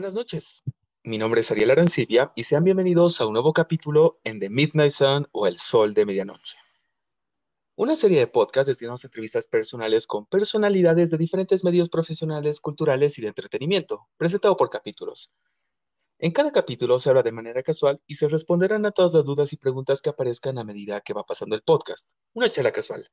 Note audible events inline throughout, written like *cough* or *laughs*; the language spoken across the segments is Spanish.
Buenas noches. Mi nombre es Ariel Arancibia y sean bienvenidos a un nuevo capítulo en The Midnight Sun o El Sol de Medianoche. Una serie de podcasts destinados a entrevistas personales con personalidades de diferentes medios profesionales, culturales y de entretenimiento, presentado por capítulos. En cada capítulo se habla de manera casual y se responderán a todas las dudas y preguntas que aparezcan a medida que va pasando el podcast. Una charla casual.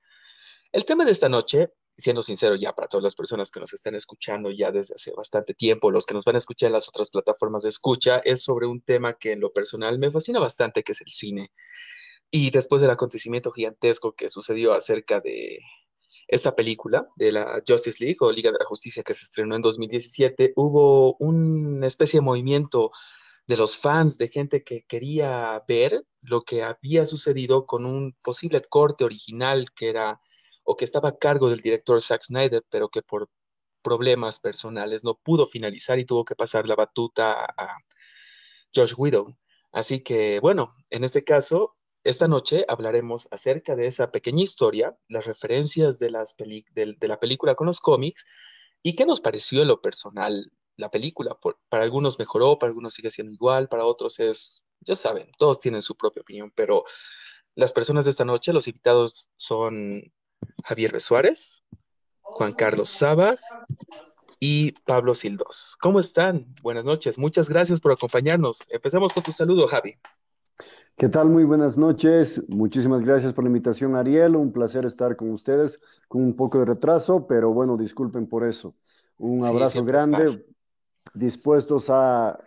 El tema de esta noche siendo sincero ya para todas las personas que nos están escuchando ya desde hace bastante tiempo, los que nos van a escuchar en las otras plataformas de escucha, es sobre un tema que en lo personal me fascina bastante, que es el cine. Y después del acontecimiento gigantesco que sucedió acerca de esta película de la Justice League o Liga de la Justicia que se estrenó en 2017, hubo una especie de movimiento de los fans, de gente que quería ver lo que había sucedido con un posible corte original que era o que estaba a cargo del director Zack Snyder, pero que por problemas personales no pudo finalizar y tuvo que pasar la batuta a Josh Widow. Así que, bueno, en este caso, esta noche hablaremos acerca de esa pequeña historia, las referencias de, las de, la película con los cómics y qué nos pareció lo personal la película. para algunos mejoró, para algunos sigue siendo igual, para otros es, ya saben, todos tienen su propia opinión, pero las personas de esta noche, los invitados son Javier. Suárez, Juan Carlos Sabag y Pablo Sildos. ¿Cómo están? Buenas noches. Muchas gracias por acompañarnos. Empezamos con tu saludo, Javi. ¿Qué tal? Muy buenas noches. Muchísimas gracias por la invitación, Ariel. Un placer estar con ustedes con un poco de retraso, pero bueno, disculpen por eso. Un abrazo grande, dispuestos a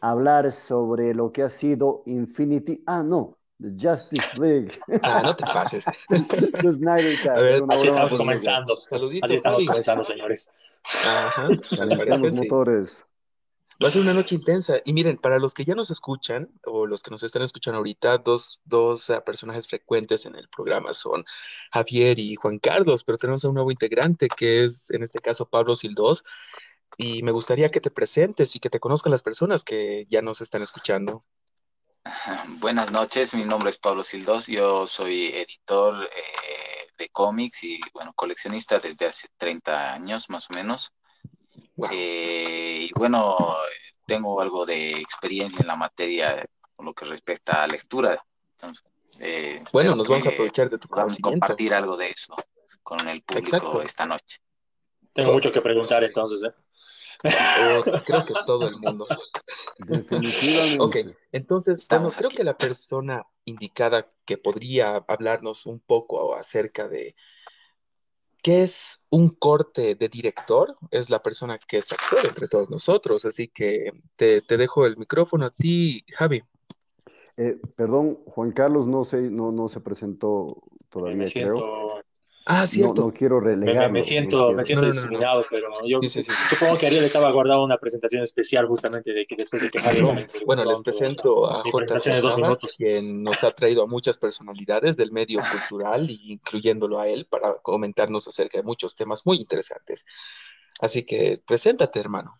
hablar sobre lo que ha sido Infinity. Ah, no, The Justice League. Ah, no te pases. *laughs* The Snyder Cut. A ver, aquí estamos comenzando. Saluditos. Así estamos comenzando, señores. Ajá. Los motores. Va a ser una noche intensa. Y miren, para los que ya nos escuchan, o los que nos están escuchando ahorita, dos, dos uh, personajes frecuentes en el programa son Javier y Juan Carlos, pero tenemos a un nuevo integrante que es, en este caso, Pablo Sildos. Y me gustaría que te presentes y que te conozcan las personas que ya nos están escuchando. Buenas noches, mi nombre es Pablo Sildos, yo soy editor eh, de cómics y bueno, coleccionista desde hace 30 años más o menos. Eh, y bueno, tengo algo de experiencia en la materia con lo que respecta a lectura. Eh, bueno, nos vamos a aprovechar de tu Vamos compartir algo de eso con el público esta noche. Tengo mucho que preguntar entonces, ¿eh? Creo que todo el mundo. Definitivamente. Ok, entonces, creo que la persona indicada que podría hablarnos un poco acerca de qué es un corte de director es la persona que es actor entre todos nosotros. Así que te, dejo el micrófono a ti, Javi. Eh, perdón, Juan Carlos no se, no, no se presentó todavía, creo. Ah, cierto. No, quiero relegarlo. Me, siento, me siento discriminado, pero yo supongo que Ariel estaba guardando una presentación especial justamente de que después de que Bueno, les presento a J. Quien nos ha traído a muchas personalidades del medio cultural, incluyéndolo a él, para comentarnos acerca de muchos temas muy interesantes. Así que, preséntate, hermano.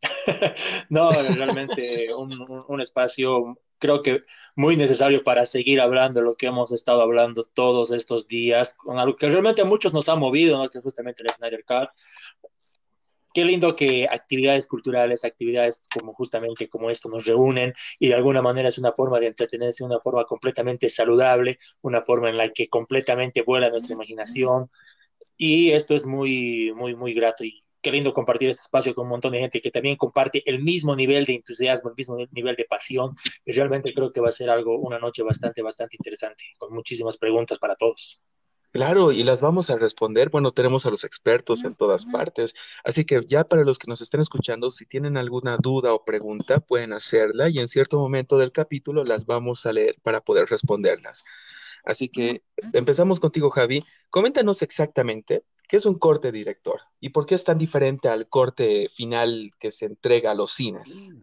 *laughs* no, realmente un, un espacio creo que muy necesario para seguir hablando de lo que hemos estado hablando todos estos días, con algo que realmente a muchos nos ha movido, ¿no? que es justamente el Snyder Cut. Qué lindo que actividades culturales, actividades como justamente como esto nos reúnen y de alguna manera es una forma de entretenerse, una forma completamente saludable, una forma en la que completamente vuela nuestra imaginación. Y esto es muy, muy, muy grato y qué lindo compartir este espacio con un montón de gente que también comparte el mismo nivel de entusiasmo, el mismo nivel de pasión. Y realmente creo que va a ser algo, una noche bastante, bastante interesante, con muchísimas preguntas para todos. Claro, y las vamos a responder. Bueno, tenemos a los expertos en todas partes. Así que ya para los que nos estén escuchando, si tienen alguna duda o pregunta, pueden hacerla y en cierto momento del capítulo las vamos a leer para poder responderlas. Así que empezamos contigo, Javi. Coméntanos exactamente ¿Qué es un corte director? ¿Y por qué es tan diferente al corte final que se entrega a los cines?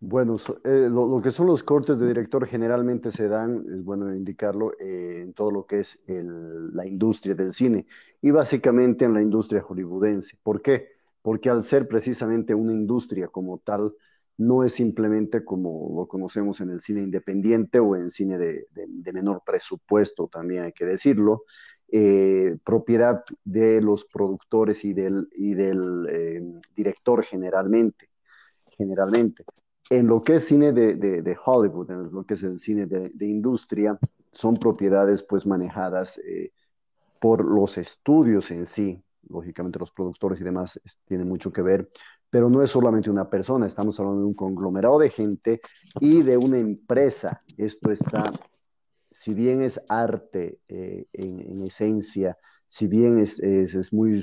Bueno, eh, lo, que son los cortes de director generalmente se dan, es bueno indicarlo, eh, en todo lo que es la industria del cine y básicamente en la industria hollywoodense. ¿Por qué? Porque al ser precisamente una industria como tal, no es simplemente como lo conocemos en el cine independiente o en cine de menor presupuesto, también hay que decirlo, eh, propiedad de los productores y del, y del eh, director generalmente, generalmente. En lo que es cine de, Hollywood, en lo que es el cine de, industria, son propiedades pues manejadas eh, por los estudios en sí. Lógicamente los productores y demás tienen mucho que ver, pero no es solamente una persona, estamos hablando de un conglomerado de gente y de una empresa. Esto está, si bien es arte eh, en, esencia, si bien es, es, muy,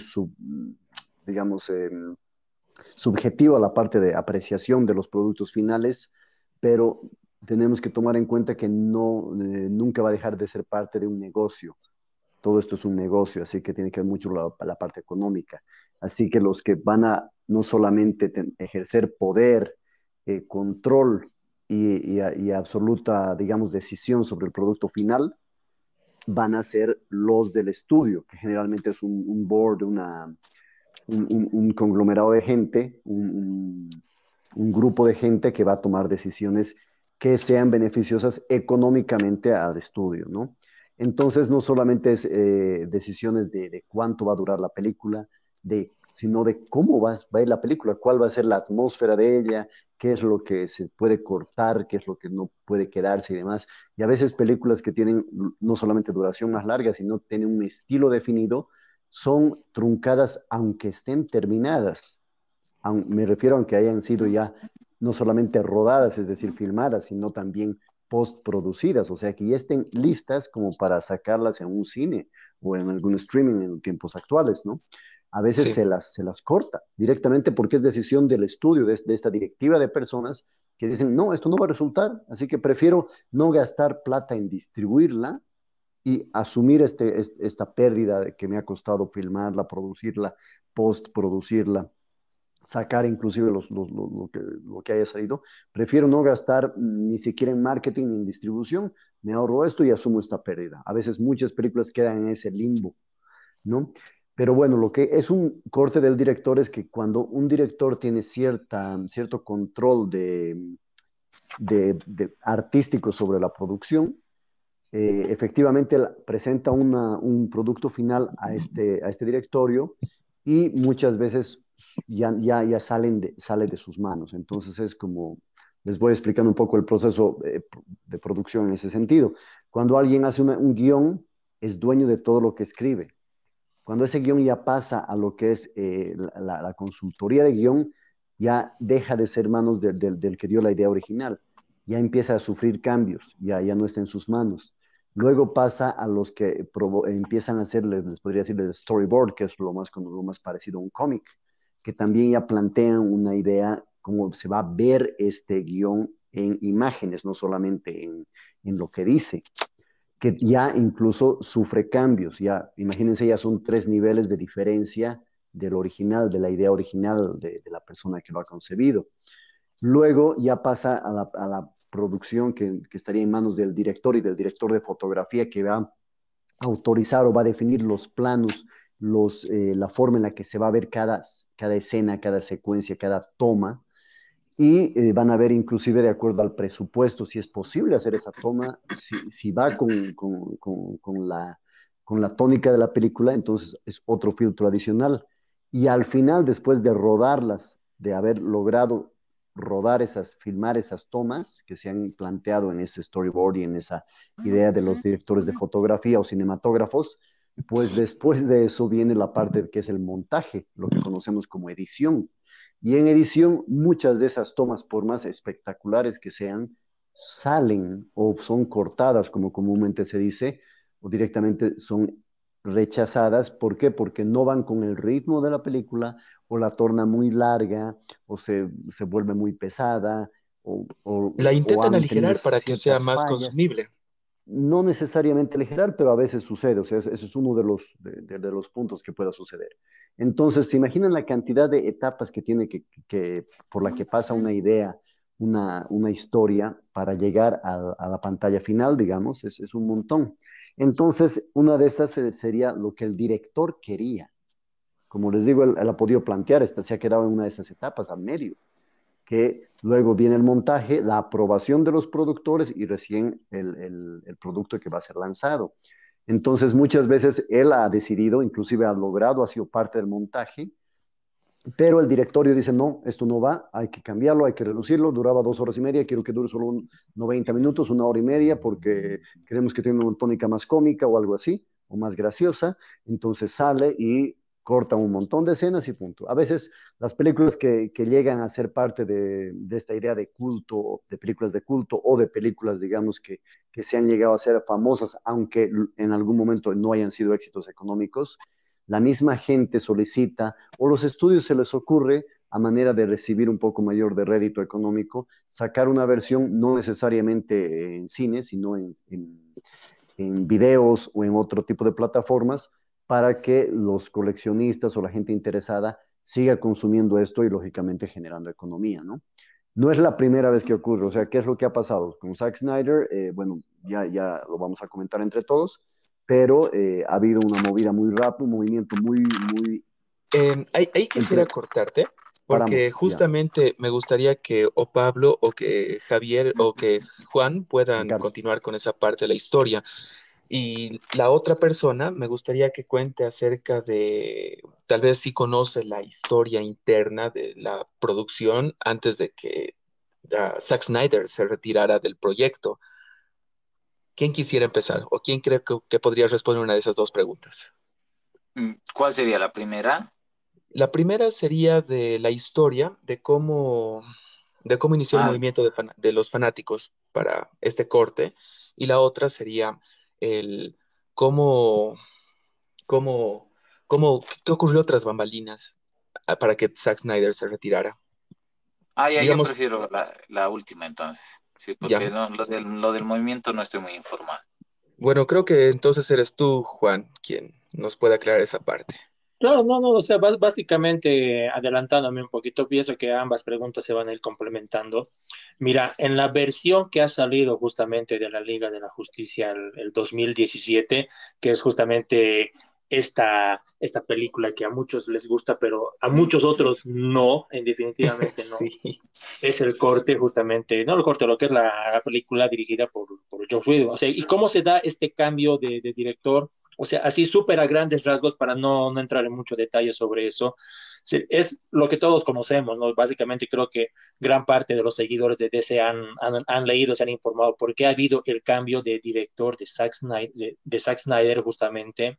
digamos, eh, subjetivo a la parte de apreciación de los productos finales, pero tenemos que tomar en cuenta que no, eh, nunca va a dejar de ser parte de un negocio. Todo esto es un negocio, así que tiene que ver mucho la, la parte económica. Así que los que van a no solamente ejercer poder, eh, control y, y, absoluta, digamos, decisión sobre el producto final, van a ser los del estudio, que generalmente es un, board, una, un, conglomerado de gente, un, grupo de gente que va a tomar decisiones que sean beneficiosas económicamente al estudio, ¿no? Entonces, no solamente es eh, decisiones de, cuánto va a durar la película, de, sino de cómo va, a ir la película, cuál va a ser la atmósfera de ella, qué es lo que se puede cortar, qué es lo que no puede quedarse y demás. Y a veces películas que tienen no solamente duración más larga, sino tienen un estilo definido, son truncadas aunque estén terminadas. Me refiero a que hayan sido ya no solamente rodadas, es decir, filmadas, sino también postproducidas, o sea, que ya estén listas como para sacarlas en un cine o en algún streaming en tiempos actuales, ¿no? A veces se, las, se las corta directamente porque es decisión del estudio, de, de esta directiva de personas que dicen, no, esto no va a resultar, así que prefiero no gastar plata en distribuirla y asumir este, esta pérdida que me ha costado filmarla, producirla, postproducirla, sacar inclusive los, lo, que, lo, que, haya salido. Prefiero no gastar ni siquiera en marketing ni en distribución, me ahorro esto y asumo esta pérdida. A veces muchas películas quedan en ese limbo, ¿no? Pero bueno, lo que es un corte del director es que cuando un director tiene cierta, cierto control de, de, artístico sobre la producción, eh, efectivamente presenta un producto final a este, a este directorio y muchas veces ya, ya, ya salen sale de sus manos. Entonces es como, les voy explicando un poco el proceso de, producción en ese sentido. Cuando alguien hace un guion, es dueño de todo lo que escribe. Cuando ese guion ya pasa a lo que es eh, la, consultoría de guion, ya deja de ser manos del que dio la idea original. Ya empieza a sufrir cambios, ya, ya no está en sus manos. Luego pasa a los que empiezan a hacer, les, podría decir, el storyboard, que es lo más, lo más parecido a un cómic, que también ya plantean una idea cómo se va a ver este guion en imágenes, no solamente en, en lo que dice, que ya incluso sufre cambios. Ya, imagínense, ya son tres niveles de diferencia del original, de la idea original de, la persona que lo ha concebido. Luego ya pasa a la, a la producción que, estaría en manos del director y del director de fotografía que va a autorizar o va a definir los planos, los, eh, la forma en la que se va a ver cada, cada escena, cada secuencia, cada toma. Y eh, van a ver inclusive de acuerdo al presupuesto si es posible hacer esa toma, si, va con, con, la, con la tónica de la película, entonces es otro filtro adicional. Y al final, después de rodarlas, de haber logrado rodar esas, filmar esas tomas que se han planteado en ese storyboard y en esa idea de los directores de fotografía o cinematógrafos, pues después de eso viene la parte que es el montaje, lo que conocemos como edición. Y en edición, muchas de esas tomas, por más espectaculares que sean, salen o son cortadas, como comúnmente se dice, o directamente son rechazadas. ¿Por qué? Porque no van con el ritmo de la película o la torna muy larga o se, se vuelve muy pesada. O, la intentan aligerar para que sea más consumible. No necesariamente aligerar, pero a veces sucede. O sea, ese es uno de los, de, los puntos que pueda suceder. Entonces, ¿se imaginan la cantidad de etapas que tiene que, que por la que pasa una idea, una, una historia para llegar a, la pantalla final, digamos? Es, es un montón. Entonces, una de estas sería lo que el director quería. Como les digo, él, ha podido plantear, esta, se ha quedado en una de esas etapas, al medio, que luego viene el montaje, la aprobación de los productores y recién el, producto que va a ser lanzado. Entonces, muchas veces él ha decidido, inclusive ha logrado, ha sido parte del montaje, pero el directorio dice, no, esto no va, hay que cambiarlo, hay que reducirlo, duraba dos horas y media, quiero que dure solo un 90 minutos, una hora y media, porque queremos que tenga una tónica más cómica o algo así, o más graciosa, entonces sale y corta un montón de escenas y punto. A veces las películas que, llegan a ser parte de, esta idea de culto, de películas de culto o de películas, digamos, que, que se han llegado a ser famosas, aunque en algún momento no hayan sido éxitos económicos, la misma gente solicita o los estudios se les ocurre a manera de recibir un poco mayor de rédito económico, sacar una versión no necesariamente en cine, sino en, en, videos o en otro tipo de plataformas para que los coleccionistas o la gente interesada siga consumiendo esto y lógicamente generando economía, ¿no? No es la primera vez que ocurre, o sea, ¿qué es lo que ha pasado? Con Zack Snyder, eh, bueno, ya, ya lo vamos a comentar entre todos, pero eh, ha habido una movida muy rápida, un movimiento muy, muy... Eh, ahí, ahí, quisiera entre... cortarte, porque Paramos, justamente ya. me gustaría que o Pablo o que Javier o que Juan puedan claro. continuar con esa parte de la historia. Y la otra persona me gustaría que cuente acerca de, tal vez si conoce la historia interna de la producción antes de que uh, Zack Snyder se retirara del proyecto. ¿Quién quisiera empezar? ¿O quién cree que, que, podría responder una de esas dos preguntas? Mm, ¿Cuál sería la primera? La primera sería de la historia, de cómo, de cómo inició ah. el movimiento de, de, los fanáticos para este corte. Y la otra sería el cómo, cómo, cómo, qué ocurrió tras bambalinas para que Zack Snyder se retirara. Ah, ya, Digamos, yo prefiero la, la última entonces. Sí, porque no, lo, del, lo del movimiento no estoy muy informado. Bueno, creo que entonces eres tú, Juan, quien nos puede aclarar esa parte. Claro, no, no, o sea, básicamente adelantándome un poquito, pienso que ambas preguntas se van a ir complementando. Mira, en la versión que ha salido justamente de la Liga de la Justicia el, el 2017, que es justamente esta, esta película que a muchos les gusta, pero a muchos otros no, en definitivamente no. *laughs* Sí. Es el corte justamente, no el corte, lo que es la, la película dirigida por, por George Whedon. O sea, ¿y cómo se da este cambio de, de director? O sea, así súper a grandes rasgos para no, no entrar en mucho detalle sobre eso. Sí, es lo que todos conocemos, ¿no? Básicamente creo que gran parte de los seguidores de DC han, han, han leído, se han informado porque ha habido el cambio de director de Zack Snyder, de, de Zack Snyder justamente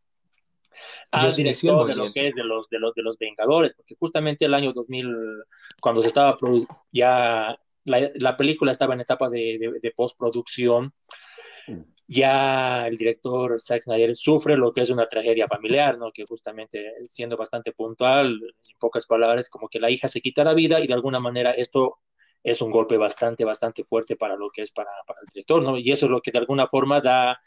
al director de lo que es de los, de los de los Vengadores, porque justamente el año 2000, cuando se estaba ya la, la película estaba en etapa de, de, de postproducción, ya el director Zack Snyder sufre lo que es una tragedia familiar, ¿no? Que justamente siendo bastante puntual, en pocas palabras, como que la hija se quita la vida y de alguna manera esto es un golpe bastante, bastante fuerte para lo que es para, para el director, ¿no? Y eso es lo que de alguna forma da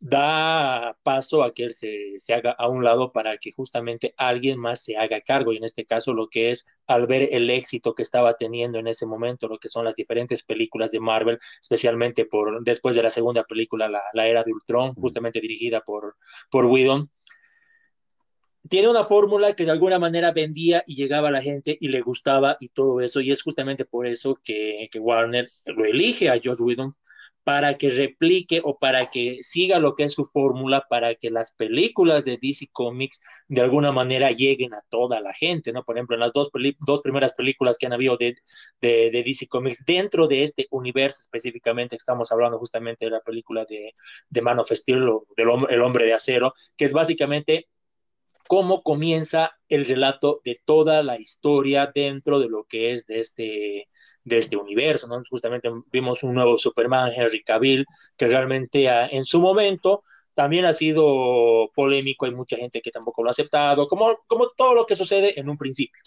da paso a que él se, se, haga a un lado para que justamente alguien más se haga cargo, y en este caso lo que es al ver el éxito que estaba teniendo en ese momento, lo que son las diferentes películas de Marvel, especialmente por después de la segunda película, La, la Era de Ultron, justamente dirigida por, por Whedon, tiene una fórmula que de alguna manera vendía y llegaba a la gente y le gustaba y todo eso, y es justamente por eso que, que Warner lo elige a Josh Whedon para que replique o para que siga lo que es su fórmula, para que las películas de DC Comics de alguna manera lleguen a toda la gente, ¿no? Por ejemplo, en las dos, dos primeras películas que han habido de, de, DC Comics dentro de este universo específicamente, estamos hablando justamente de la película de, de Man of Steel, o del El Hombre de Acero, que es básicamente cómo comienza el relato de toda la historia dentro de lo que es de este de este universo, ¿no? Justamente vimos un nuevo Superman, Henry Cavill, que realmente a, en su momento también ha sido polémico, hay mucha gente que tampoco lo ha aceptado, como, como todo lo que sucede en un principio.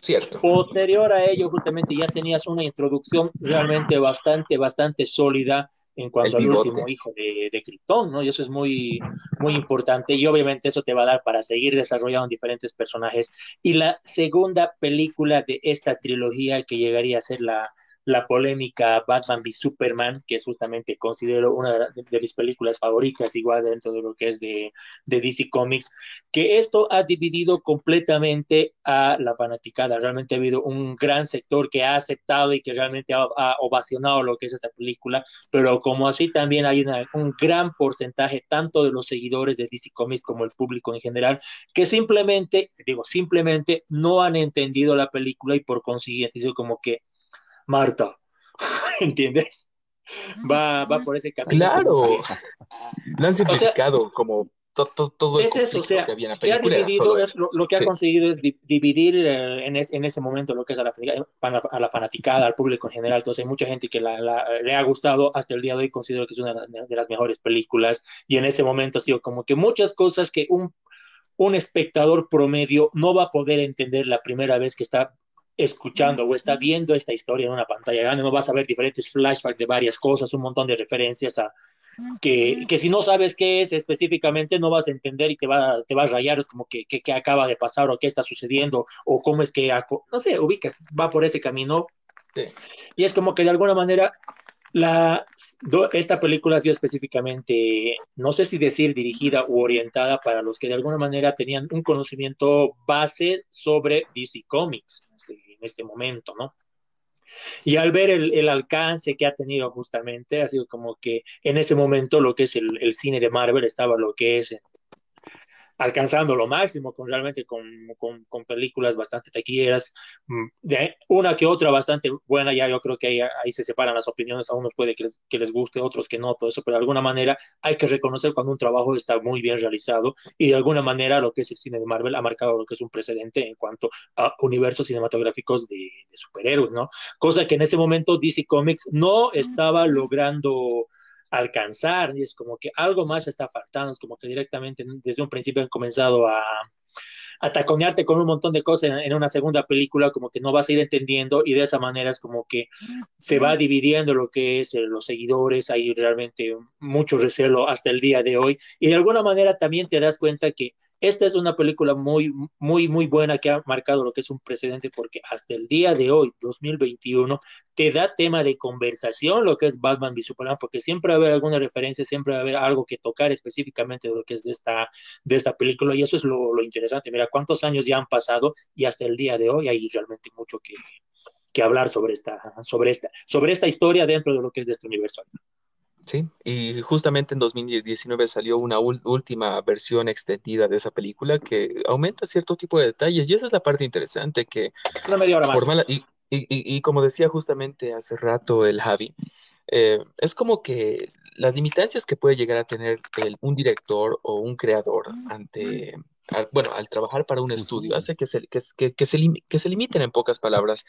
Cierto. Posterior a ello, justamente ya tenías una introducción realmente bastante, bastante sólida en cuanto al último hijo de, de Krypton, ¿no? Y eso es muy, muy importante y obviamente eso te va a dar para seguir desarrollando diferentes personajes. Y la segunda película de esta trilogía que llegaría a ser la, la polémica Batman v Superman, que es justamente considero una de, mis películas favoritas, igual dentro de lo que es de, DC Comics, que esto ha dividido completamente a la fanaticada. Realmente ha habido un gran sector que ha aceptado y que realmente ha, ovacionado lo que es esta película, pero como así también hay un gran porcentaje tanto de los seguidores de DC Comics como el público en general, que simplemente, digo, simplemente no han entendido la película y por consiguiente, como que Marta, *laughs* ¿entiendes? Va, va por ese camino. Claro, *laughs* lo han simplificado como todo, todo el es eso, o sea, que había en la película. Dividido, lo, que ha conseguido es dividir eh, en, en, ese momento lo que es a la, a la, fanaticada, al público en general. Entonces hay mucha gente que la, le ha gustado hasta el día de hoy, considero que es una de las mejores películas. Y en ese momento ha sido como que muchas cosas que un, un espectador promedio no va a poder entender la primera vez que está escuchando o está viendo esta historia en una pantalla grande, no vas a ver diferentes flashbacks de varias cosas, un montón de referencias a que, que si no sabes qué es específicamente no vas a entender y te va, te va a rayar, es como que, qué acaba de pasar o qué está sucediendo o cómo es que, no sé, ubicas, va por ese camino. Y es como que de alguna manera la, esta película ha sido específicamente, no sé si decir dirigida u orientada para los que de alguna manera tenían un conocimiento base sobre DC Comics en este, momento, ¿no? Y al ver el, alcance que ha tenido justamente, ha sido como que en ese momento lo que es el, el cine de Marvel estaba lo que es alcanzando lo máximo con realmente con, con, con películas bastante taquilleras, mm, de una que otra bastante buena, ya yo creo que ahí, ahí se separan las opiniones, a unos puede que les, que les guste, otros que no, todo eso, pero de alguna manera hay que reconocer cuando un trabajo está muy bien realizado y de alguna manera lo que es el cine de Marvel ha marcado lo que es un precedente en cuanto a universos cinematográficos de, de superhéroes, ¿no? Cosa que en ese momento DC Comics no estaba logrando alcanzar, y es como que algo más está faltando, es como que directamente desde un principio han comenzado a, a taconearte con un montón de cosas en, una segunda película, como que no vas a ir entendiendo y de esa manera es como que se va dividiendo lo que es eh, los seguidores, hay realmente mucho recelo hasta el día de hoy y de alguna manera también te das cuenta que esta es una película muy, muy, muy buena que ha marcado lo que es un precedente porque hasta el día de hoy, 2021, te da tema de conversación lo que es Batman v Superman, porque siempre va a haber alguna referencia, siempre va a haber algo que tocar específicamente de lo que es de esta, de esta película y eso es lo, interesante. Mira, cuántos años ya han pasado y hasta el día de hoy hay realmente mucho que, que hablar sobre esta, sobre, esta, sobre esta historia dentro de lo que es de este universo. Sí, y justamente en 2019 salió una última versión extendida de esa película que aumenta cierto tipo de detalles y esa es la parte interesante que... Una media hora más. y, y, como decía justamente hace rato el Javi, eh, es como que las limitancias que puede llegar a tener el, un director o un creador ante, bueno, al trabajar para un estudio, hace que se, que, que, se, que se limiten en pocas palabras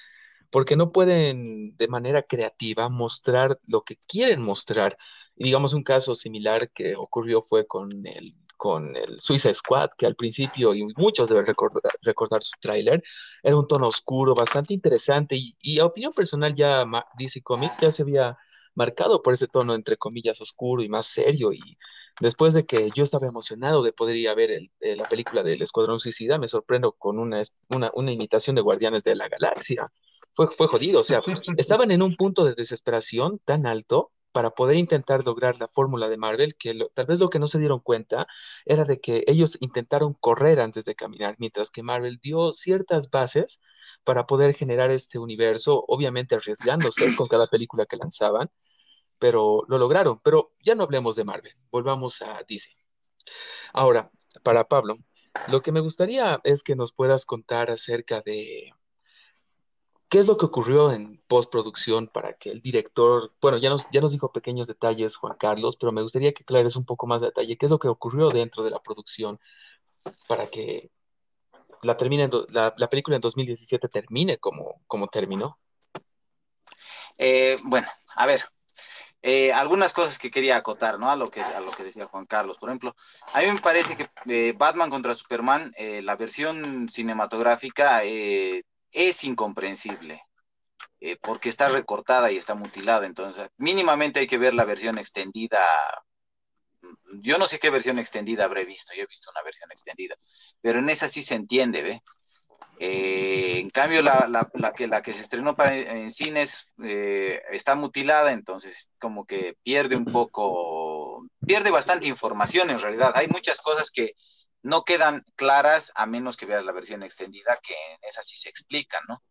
porque no pueden de manera creativa mostrar lo que quieren mostrar. Y digamos un caso similar que ocurrió fue con el, con el Suicide Squad, que al principio, y muchos deben recordar, recordar su tráiler, era un tono oscuro, bastante interesante, y, y, a opinión personal ya DC Comics ya se había marcado por ese tono entre comillas oscuro y más serio, y después de que yo estaba emocionado de poder ir a ver el, la película del Escuadrón Suicida, me sorprendo con una, una, una imitación de Guardianes de la Galaxia fue, fue jodido. O sea, *laughs* estaban en un punto de desesperación tan alto para poder intentar lograr la fórmula de Marvel, que tal vez lo que no se dieron cuenta era de que ellos intentaron correr antes de caminar, mientras que Marvel dio ciertas bases para poder generar este universo, obviamente arriesgándose *coughs* con cada película que lanzaban, pero lo lograron. Pero ya no hablemos de Marvel, volvamos a DC. Ahora, para Pablo, lo que me gustaría es que nos puedas contar acerca de ¿Qué es lo que ocurrió en postproducción para que el director, bueno, ya nos, ya nos dijo pequeños detalles Juan Carlos, pero me gustaría que aclares un poco más de detalle, qué es lo que ocurrió dentro de la producción para que la, termine, la, la película en 2017 termine como, como terminó? Eh, bueno, a ver, eh, algunas cosas que quería acotar, ¿no? A lo que, a lo que decía Juan Carlos. Por ejemplo, a mí me parece que eh, Batman contra Superman, la versión cinematográfica es incomprensible, eh, porque está recortada y está mutilada, entonces mínimamente hay que ver la versión extendida. Yo no sé qué versión extendida habré visto, yo he visto una versión extendida, pero en esa sí se entiende, ¿ve? Eh, en cambio, la, la, que, la que se estrenó para, en cines eh, está mutilada, entonces como que pierde un poco, pierde bastante información en realidad. Hay muchas cosas que no quedan claras a menos que veas la versión extendida, que en esa sí se explican, ¿no?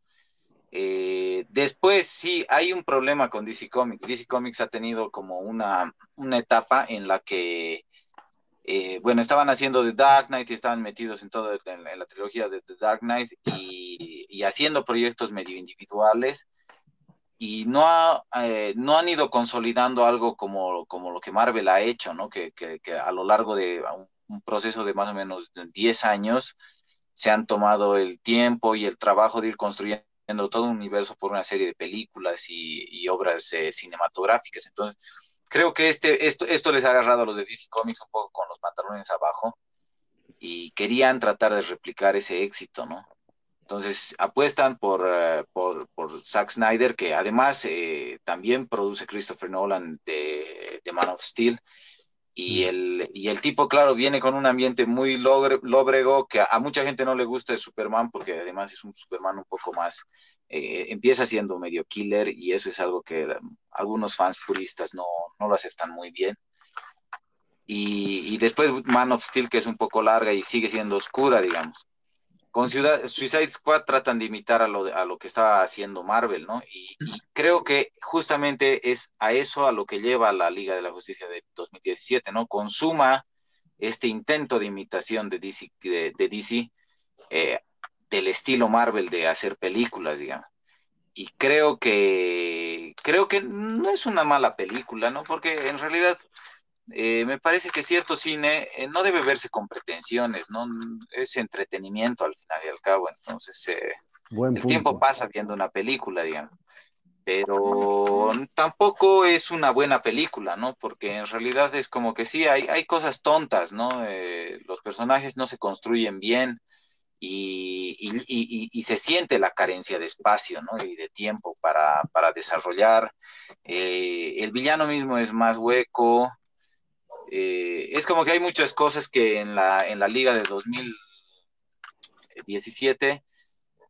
Eh, después sí, hay un problema con DC Comics. DC Comics ha tenido como una, una etapa en la que eh, bueno, estaban haciendo The Dark Knight y estaban metidos en todo, en, la trilogía de The Dark Knight y, haciendo proyectos medio individuales y no, eh, no han ido consolidando algo como, como lo que Marvel ha hecho, ¿no? Que, a lo largo de proceso de más o menos 10 años se han tomado el tiempo y el trabajo de ir construyendo todo un universo por una serie de películas y, obras eh, cinematográficas. Entonces, creo que este, esto, esto les ha agarrado a los de DC Comics un poco con los pantalones abajo y querían tratar de replicar ese éxito, ¿no? Entonces apuestan por, por, por, Zack Snyder, que además eh, también produce Christopher Nolan de, de Man of Steel, y el, y el tipo, claro, viene con un ambiente muy lóbrego que a, mucha gente no le gusta de Superman porque además es un Superman un poco más, eh, empieza siendo medio killer y eso es algo que algunos fans puristas no, no lo aceptan muy bien. Y, y, después Man of Steel, que es un poco larga y sigue siendo oscura, digamos con Ciudad, Suicide Squad tratan de imitar a lo, a lo que estaba haciendo Marvel, ¿no? Y, creo que justamente es a eso a lo que lleva la Liga de la Justicia de 2017, ¿no? Consuma este intento de imitación de DC, de, DC eh, del estilo Marvel de hacer películas, digamos. Y creo que, creo que no es una mala película, ¿no? Porque en realidad eh, me parece que cierto cine eh, no debe verse con pretensiones, ¿no? Es entretenimiento al final y al cabo, entonces eh, el tiempo pasa viendo una película, digamos. Pero tampoco es una buena película, ¿no? Porque en realidad es como que sí, hay, hay cosas tontas, ¿no? los personajes no se construyen bien y, y, se siente la carencia de espacio, ¿no? Y de tiempo para, para desarrollar. el villano mismo es más hueco, eh, es como que hay muchas cosas que en la, en la liga de 2017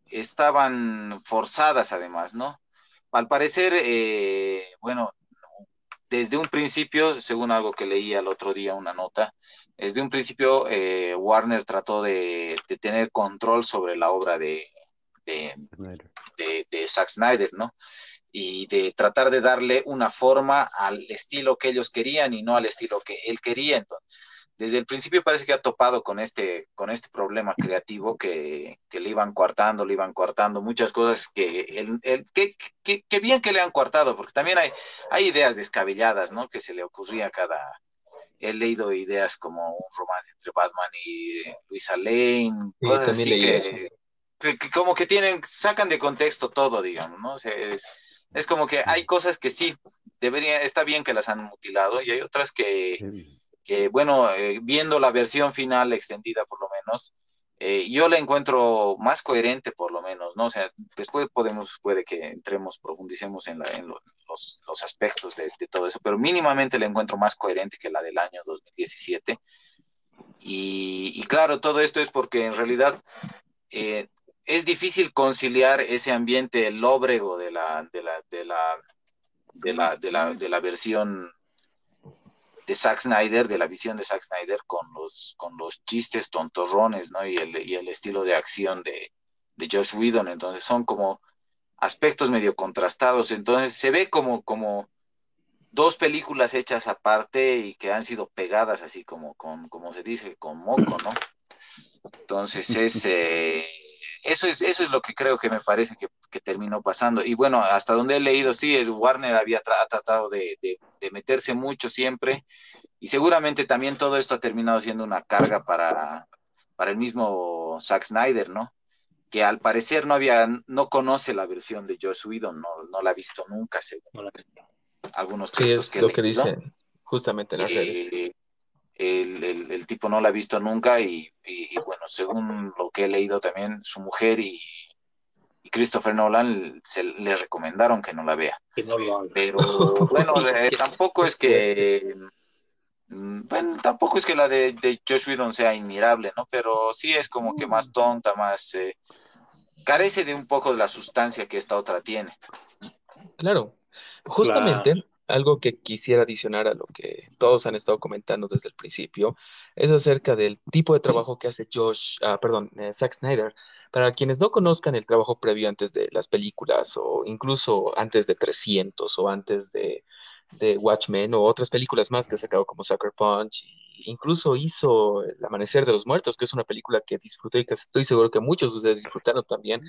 estaban forzadas además, ¿no? Al parecer, eh, bueno, desde un principio, según algo que leí el otro día, una nota, desde un principio eh, Warner trató de, tener control sobre la obra de, de, de Zack Snyder, ¿no? Y de tratar de darle una forma al estilo que ellos querían y no al estilo que él quería. Entonces, desde el principio parece que ha topado con este, con este problema creativo que, le iban coartando, le iban coartando muchas cosas que, el, que, bien que le han coartado, porque también hay, hay ideas descabelladas, ¿no? Que se le ocurría a cada... He leído ideas como un romance entre Batman y Luisa Lane, cosas así que, como que tienen, sacan de contexto todo, digamos, ¿no? O es, es como que hay cosas que sí, debería, está bien que las han mutilado y hay otras que, que bueno, eh, viendo la versión final extendida por lo menos, eh, yo la encuentro más coherente por lo menos, ¿no? O sea, después podemos, puede que entremos, profundicemos en, la, en los, los, aspectos de, todo eso, pero mínimamente la encuentro más coherente que la del año 2017. Y, y claro, todo esto es porque en realidad eh, es difícil conciliar ese ambiente lóbrego de la, de la, de la, de la, de la, de la versión de Zack Snyder, de la visión de Zack Snyder con los, con los chistes tontorrones, ¿no? Y el, y el estilo de acción de, de Josh Whedon. Entonces son como aspectos medio contrastados. Entonces se ve como, como dos películas hechas aparte y que han sido pegadas así como, con, como se dice, con moco, ¿no? Entonces es... Eh, eso es, eso es lo que creo que me parece que, terminó pasando. Y bueno, hasta donde he leído, sí, el Warner había tratado de, meterse mucho siempre y seguramente también todo esto ha terminado siendo una carga para, para el mismo Zack Snyder, ¿no? Que al parecer no había, no conoce la versión de Josh Whedon, no, no la ha visto nunca, según algunos textos sí, es lo que dicen justamente en las redes. Eh, el, tipo no la ha visto nunca y, bueno, según lo que he leído también, su mujer y, Christopher Nolan se le recomendaron que no la vea. Pero bueno, *laughs* eh, tampoco es que mm, bueno, tampoco es que la de, de Josh Whedon sea inmirable, ¿no? Pero sí es como que más tonta, más, eh, carece de un poco de la sustancia que esta otra tiene. Claro, justamente algo que quisiera adicionar a lo que todos han estado comentando desde el principio es acerca del tipo de trabajo que hace Josh, ah, perdón, eh, Zack Snyder. Para quienes no conozcan el trabajo previo antes de las películas o incluso antes de 300 o antes de, de Watchmen o otras películas más que ha sacado como Sucker Punch, incluso hizo El Amanecer de los Muertos, que es una película que disfruté y que estoy seguro que muchos de ustedes disfrutaron también